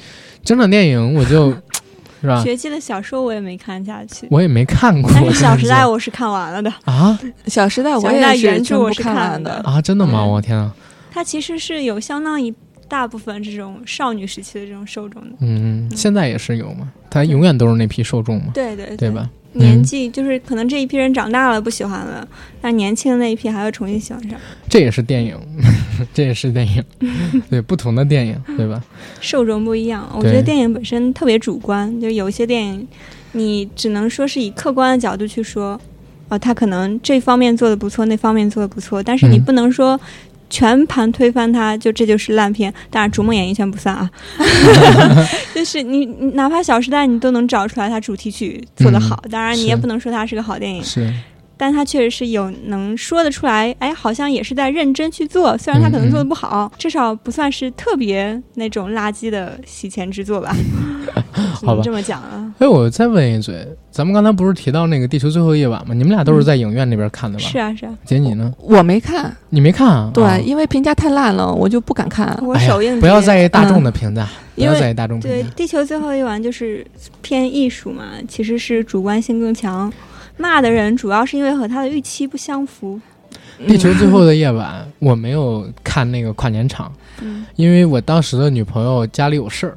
整场电影我就，是吧？学期的小说我也没看下去，我也没看过。但是《小时代》我是看完了的啊，《小时代》我也原著我是看完的啊，真的吗？我天啊！它其实是有相当一大部分这种少女时期的这种受众的，嗯，现在也是有嘛，它永远都是那批受众嘛，对对对吧？年纪就是可能这一批人长大了不喜欢了，但年轻的那一批还会重新喜欢上。这也是电影，这也是电影，对不同的电影，对吧？受众不一样，我觉得电影本身特别主观，就有一些电影，你只能说是以客观的角度去说，啊，他可能这方面做的不错，那方面做的不错，但是你不能说。全盘推翻它，就这就是烂片。当然，《逐梦演艺圈》不算啊。就是你，哪怕《小时代》，你都能找出来它主题曲做得好。当然，你也不能说它是个好电影。是。但他确实是有能说得出来，哎，好像也是在认真去做。虽然他可能做的不好，至少不算是特别那种垃圾的洗钱之作吧。好吧，这么讲啊。哎，我再问一嘴，咱们刚才不是提到那个《地球最后一晚》吗？你们俩都是在影院那边看的吧？是啊，是啊。姐，你呢？我没看。你没看啊？对，因为评价太烂了，我就不敢看。我首映。不要在意大众的评价，不要在意大众评价。对，《地球最后一晚》就是偏艺术嘛，其实是主观性更强。骂的人主要是因为和他的预期不相符。地球最后的夜晚，我没有看那个跨年场，因为我当时的女朋友家里有事儿，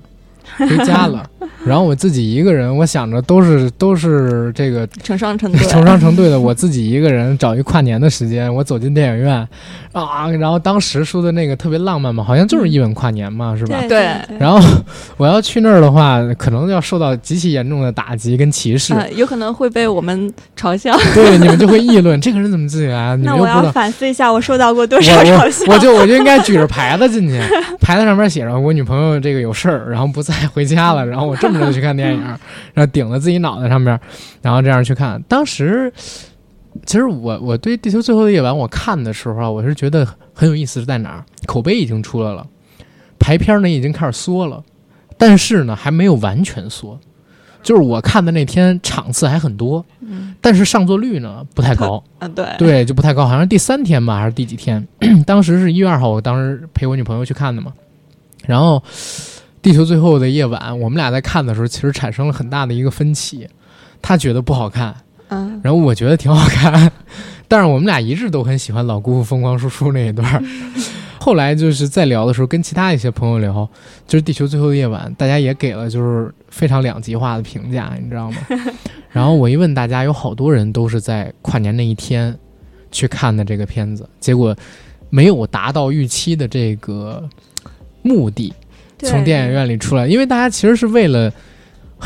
回家了。然后我自己一个人，我想着都是都是这个成双成对，成双成对的，我自己一个人找一跨年的时间，我走进电影院啊，然后当时说的那个特别浪漫嘛，好像就是一吻跨年嘛，是吧？对对对，然后 我要去那儿的话，可能要受到极其严重的打击跟歧视，呃有可能会被我们嘲笑。对你们就会议论这个人怎么自己来，你那我要们又不。反思一下，我受到过多少嘲笑？我我就我就应该举着牌子进去，牌子上面写着我女朋友这个有事儿，然后不在回家了，然后我这么着去看电影，然后顶在自己脑袋上面，然后这样去看。当时其实我我对《地球最后的夜晚》我看的时候啊，我是觉得很有意思是在哪儿？口碑已经出来了，排片呢已经开始缩了，但是呢还没有完全缩。就是我看的那天场次还很多，嗯但是上座率呢不太高。啊，对对，就不太高，好像是第三天吧，还是第几天？当时是一月二号，我当时陪我女朋友去看的嘛。然后《地球最后的夜晚》，我们俩在看的时候，其实产生了很大的一个分歧。他觉得不好看，嗯，然后我觉得挺好看，但是我们俩一致都很喜欢老姑父疯狂叔叔那一段儿。后来就是在聊的时候，跟其他一些朋友聊，就是《地球最后的夜晚》，大家也给了就是非常两极化的评价，你知道吗？然后我一问大家，有好多人都是在跨年那一天去看的这个片子，结果没有达到预期的这个目的，对从电影院里出来，因为大家其实是为了。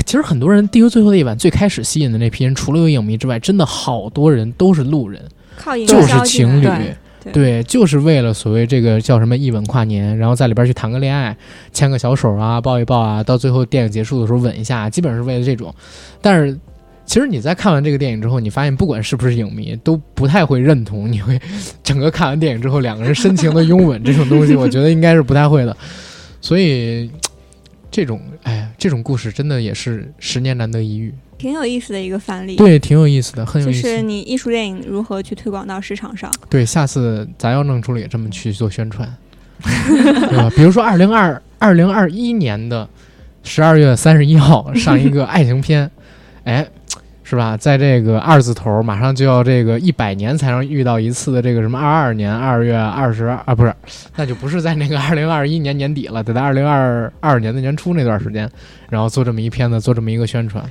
其实很多人《地球最后的一晚》最开始吸引的那批人，除了有影迷之外，真的好多人都是路人，靠就是情侣，对对就是为了所谓这个叫什么一吻跨年，然后在里边去谈个恋爱，牵个小手啊，抱一抱啊，到最后电影结束的时候吻一下，基本上是为了这种。但是，其实你在看完这个电影之后，你发现不管是不是影迷，都不太会认同你会 整个看完电影之后两个人深情的拥吻这种东西，我觉得应该是不太会的。所以，这种哎呀，这种故事真的也是十年难得一遇，挺有意思的一个范例。对，挺有意思的，很有就意思。就是你艺术电影如何去推广到市场上。对，下次咱要弄出来也这么去做宣传，对吧？比如说二零二二零二一年的十二月三十一号上一个爱情片，哎，是吧？在这个二字头马上就要这个一百年才能遇到一次的这个什么二二年二月二十啊，不是，那就不是在那个二零二一年年底了，得在二零二二年的年初那段时间，然后做这么一片子，做这么一个宣传，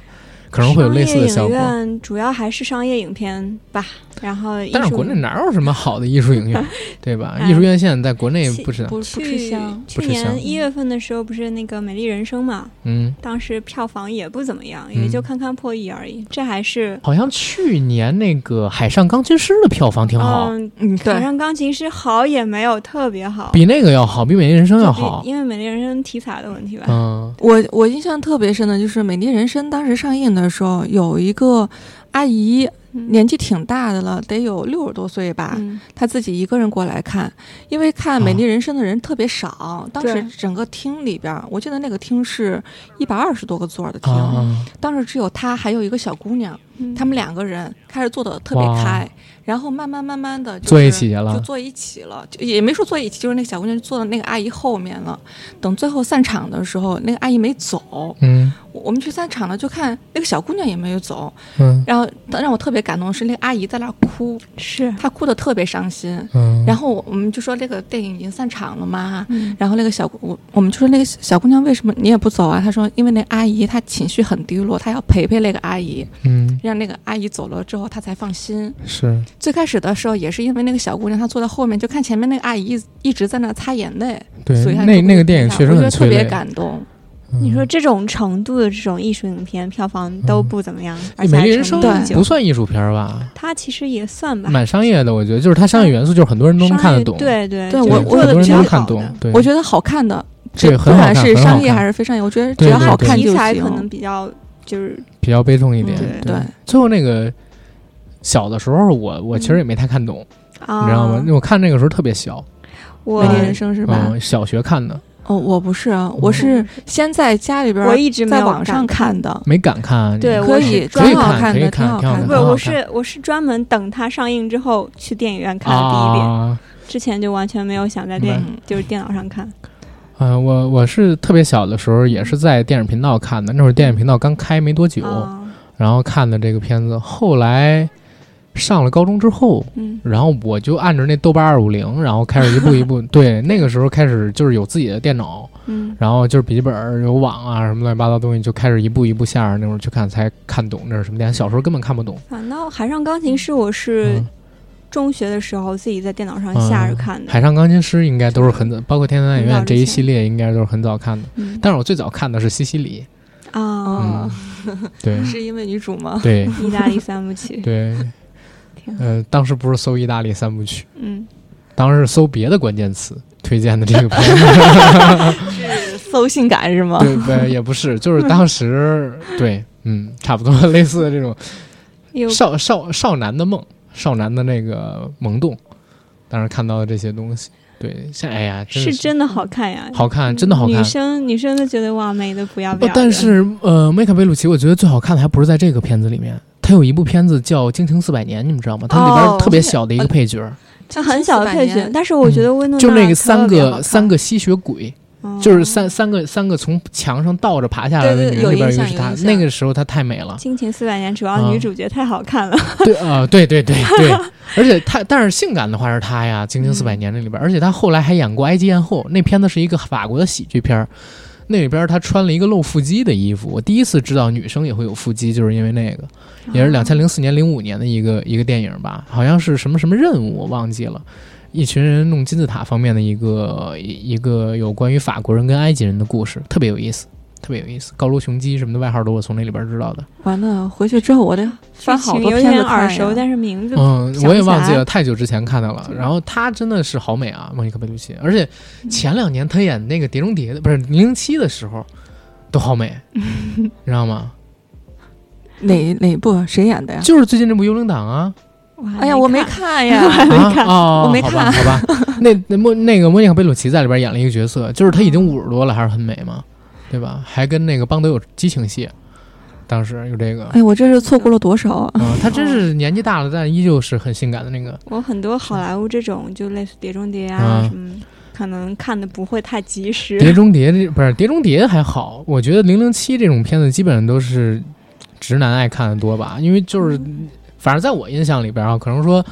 可能会有类似的效商业影果。院主要还是商业影片吧，然后但是国内哪有什么好的艺术影院，对吧？哎艺术院线在国内其不是，不不吃去香。去年一月份的时候，不是那个《美丽人生》嘛，嗯，当时票房也不怎么样，嗯也就堪堪破亿而已。这还是好像去年那个《海上钢琴师》的票房挺好，嗯，嗯，对海，上钢琴师好也没有特别好，比那个要好，比《美丽人生》要好。因为《美丽人生》题材的问题吧。嗯我我印象特别深的就是《美丽人生》当时上映的时候，有一个阿姨嗯年纪挺大的了，得有六十多岁吧，嗯。她自己一个人过来看，因为看《美丽人生》的人特别少，当时整个厅里边，我记得那个厅是一百二十多个座的厅，啊，当时只有她还有一个小姑娘，嗯。他们两个人开始坐的特别开，然后慢慢慢慢的、就是、坐一起去了。就坐一起了，就也没说坐一起，就是那个小姑娘就坐到那个阿姨后面了。等最后散场的时候，那个阿姨没走，嗯我我们去散场了，就看那个小姑娘也没有走。嗯然后让我特别感动的是，那个阿姨在那哭，是，她哭的特别伤心。嗯，然后我们就说这个电影已经散场了嘛，嗯然后那个小我我们就说那个小姑娘为什么你也不走啊？她说因为那阿姨她情绪很低落，她要陪陪那个阿姨，嗯让那个阿姨走了之后她才放心。是最开始的时候也是因为那个小姑娘她坐在后面，就看前面那个阿姨一一直在那擦眼泪，对所以她就那那个电影确实我觉得特别。感动。嗯你说这种程度的这种艺术影片票房都不怎么样，而且美丽人生不算艺术片儿吧？它其实也算吧，蛮商业的，我觉得，就是它商业元素，就是很多人都能看得懂。对对对我我很多人都。看懂对，我觉得好看的，这个不很好看，管是商业还是非商业，我觉得只要好看就行。题材可能比较就是比较悲痛一点。嗯对对，最后那个小的时候，我我其实也没太看懂，啊，你知道吗？我看那个时候特别小，我美丽人生是吧？嗯，小学看的，哦，我不是啊，我是先在家里边儿，我一直在网上看的，没敢看。对可以，专挺好门可以看可以看的，挺好看的。不我是我是专门等它上映之后去电影院看的第一遍，啊，之前就完全没有想在电影就是电脑上看。嗯、我我是特别小的时候，也是在电影频道看的，那会儿电影频道刚开没多久，啊，然后看的这个片子。后来上了高中之后，嗯然后我就按着那豆瓣二五零，然后开始一步一步，对，那个时候开始就是有自己的电脑，嗯然后就是笔记本有网啊什么乱七八糟东西，就开始一步一步下着那种去看，才看懂这是什么电影。小时候根本看不懂。反倒海上钢琴师我是嗯中学的时候自己在电脑上下着看的。海上钢琴师应该都是很早，包括天堂电影院这一系列应该都是很早看的。嗯但是我最早看的是西西里，啊，哦，对 是因为女主吗？对 意大利三部曲。对，天呃，当时不是搜意大利三部曲，嗯，当时是搜别的关键词推荐的这个片子。是搜性感是吗？对对，也不是，就是当时对，嗯，差不多类似的这种有少少少男的梦，少男的那个萌动，当时看到的这些东西，对，像哎呀，是真的好看呀，好看，真的好看女。生女生都觉得哇，美的不要不要但是呃，梅卡贝鲁奇，我觉得最好看的还不是在这个片子里面，他有一部片子叫《惊情四百年》，你们知道吗？它里边哦特别小的一个配角，它很小的配角，但是我觉得温诺嗯就那个三个三，个吸血鬼，嗯就是三三个三个从墙上倒着爬下来的女人里边印一个是她象有印，象。那个时候她太美了。惊情四百年，主要啊。女主角太好看了。对啊、对对对对，而且她，但是性感的话是她呀，《惊情四百年》那里边，而且她后来还演过《埃及艳后》，那片子是一个法国的喜剧片儿，那里边她穿了一个露腹肌的衣服，我第一次知道女生也会有腹肌，就是因为那个，也是两千零四年、零五年的一个一个电影吧，好像是什么什么任务我忘记了。一群人弄金字塔方面的一个一一个有关于法国人跟埃及人的故事，特别有意思，特别有意思。高卢雄鸡什么的外号都我从那里边知道的。完了，回去之后我得翻好多片子耳熟，但是名字嗯，我也忘记了，太久之前看到了。然后她真的是好美啊，莫妮卡贝鲁奇，而且前两年她演那个《碟中谍》的，不是《零零七》的时候，都好美，你知道吗？哪哪部谁演的呀？就是最近这部《幽灵党》啊，我还哎呀，我没看。看呀，啊哦，我没好吧看好吧。那那莫那个莫妮卡贝鲁奇在里边演了一个角色，就是她已经五十多了，还是很美嘛，对吧？还跟那个邦德有激情戏，当时有这个。哎，我这是错过了多少啊？啊、她真是 年纪大了，但依旧是很性感的那个。我很多好莱坞这种就类似《碟中谍》啊啊什么，可能看的不会太及时。碟中谍这不是碟中谍还好，我觉得零零七这种片子基本上都是直男爱看的多吧，因为就是反正在我印象里边啊，可能说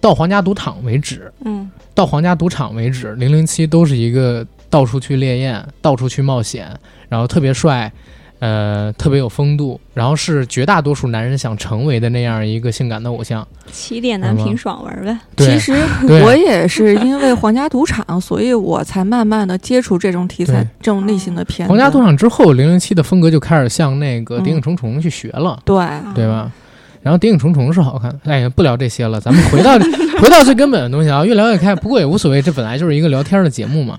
到皇家赌场为止，嗯，到皇家赌场为止，零零七都是一个到处去烈焰、到处去冒险，然后特别帅，呃，特别有风度，然后是绝大多数男人想成为的那样一个性感的偶像。起点男频爽文呗。其实我也是因为皇家赌场，所以我才慢慢的接触这种题材、这种类型的片子。皇家赌场之后，零零七的风格就开始向那个《谍影嗯重重》去学了。对，对吧？然后《谍影重重》是好看，哎呀，不聊这些了，咱们回到 回到最根本的东西啊，越聊越开。不过也无所谓，这本来就是一个聊天的节目嘛。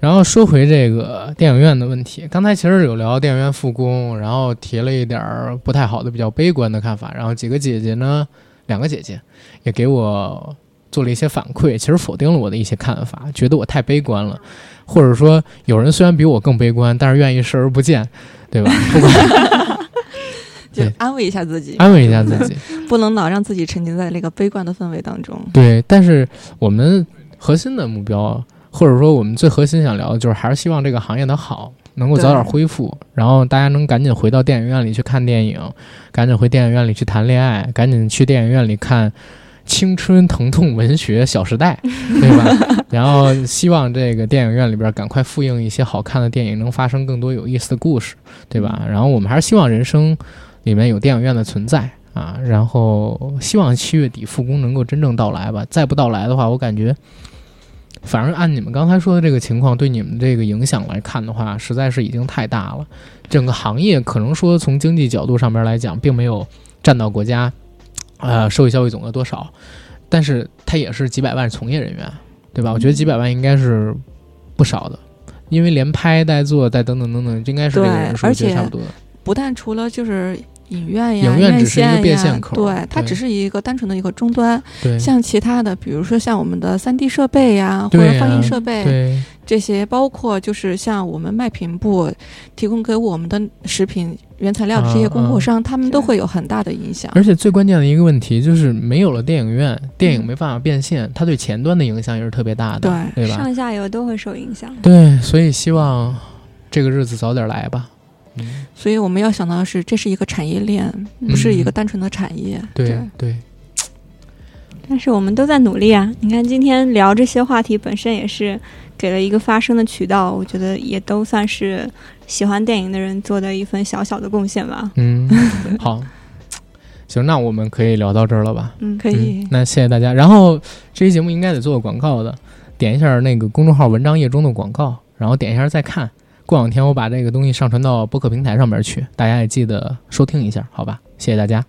然后说回这个电影院的问题，刚才其实有聊电影院复工，然后提了一点儿不太好的、比较悲观的看法。然后几个姐姐呢，两个姐姐也给我做了一些反馈，其实否定了我的一些看法，觉得我太悲观了，或者说有人虽然比我更悲观，但是愿意视而不见，对吧？不管就安慰一下自己，安慰一下自己。不能老让自己沉浸在那个悲观的氛围当中。对，但是我们核心的目标，或者说我们最核心想聊的，就是还是希望这个行业的好能够早点恢复，然后大家能赶紧回到电影院里去看电影，赶紧回电影院里去谈恋爱，赶紧去电影院里看青春疼痛文学《小时代》，对吧？然后希望这个电影院里边赶快复映一些好看的电影，能发生更多有意思的故事，对吧？然后我们还是希望人生里面有电影院的存在。啊，然后希望七月底复工能够真正到来吧。再不到来的话，我感觉，反正按你们刚才说的这个情况，对你们这个影响来看的话，实在是已经太大了。整个行业可能说从经济角度上面来讲，并没有占到国家呃社会消费总额多少，但是它也是几百万从业人员，对吧？我觉得几百万应该是不少的，因为连拍带做带等等等等，应该是这个人数，对我觉得差不多的。不但除了就是影院呀、影院只是一个院线呀变现口对，它只是一个单纯的一个终端。对，像其他的，比如说像我们的三 D 设备呀，或者放映设备对这些，包括就是像我们卖品部提供给我们的食品原材料的这些供货商，他们都会有很大的影响。而且最关键的一个问题就是，没有了电影院，电影没办法变现，它对前端的影响也是特别大的，对对吧？上下游都会受影响。对，所以希望这个日子早点来吧。嗯，所以我们要想到的是，这是一个产业链，不是一个单纯的产业。对对，但是我们都在努力啊！你看今天聊这些话题本身也是给了一个发声的渠道，我觉得也都算是喜欢电影的人做的一份小小的贡献吧。嗯，好，行，那我们可以聊到这儿了吧？嗯，可以嗯。那谢谢大家。然后这期节目应该得做个广告的，点一下那个公众号文章页中的广告，然后点一下再看。过两天我把这个东西上传到播客平台上面去，大家也记得收听一下，好吧？谢谢大家。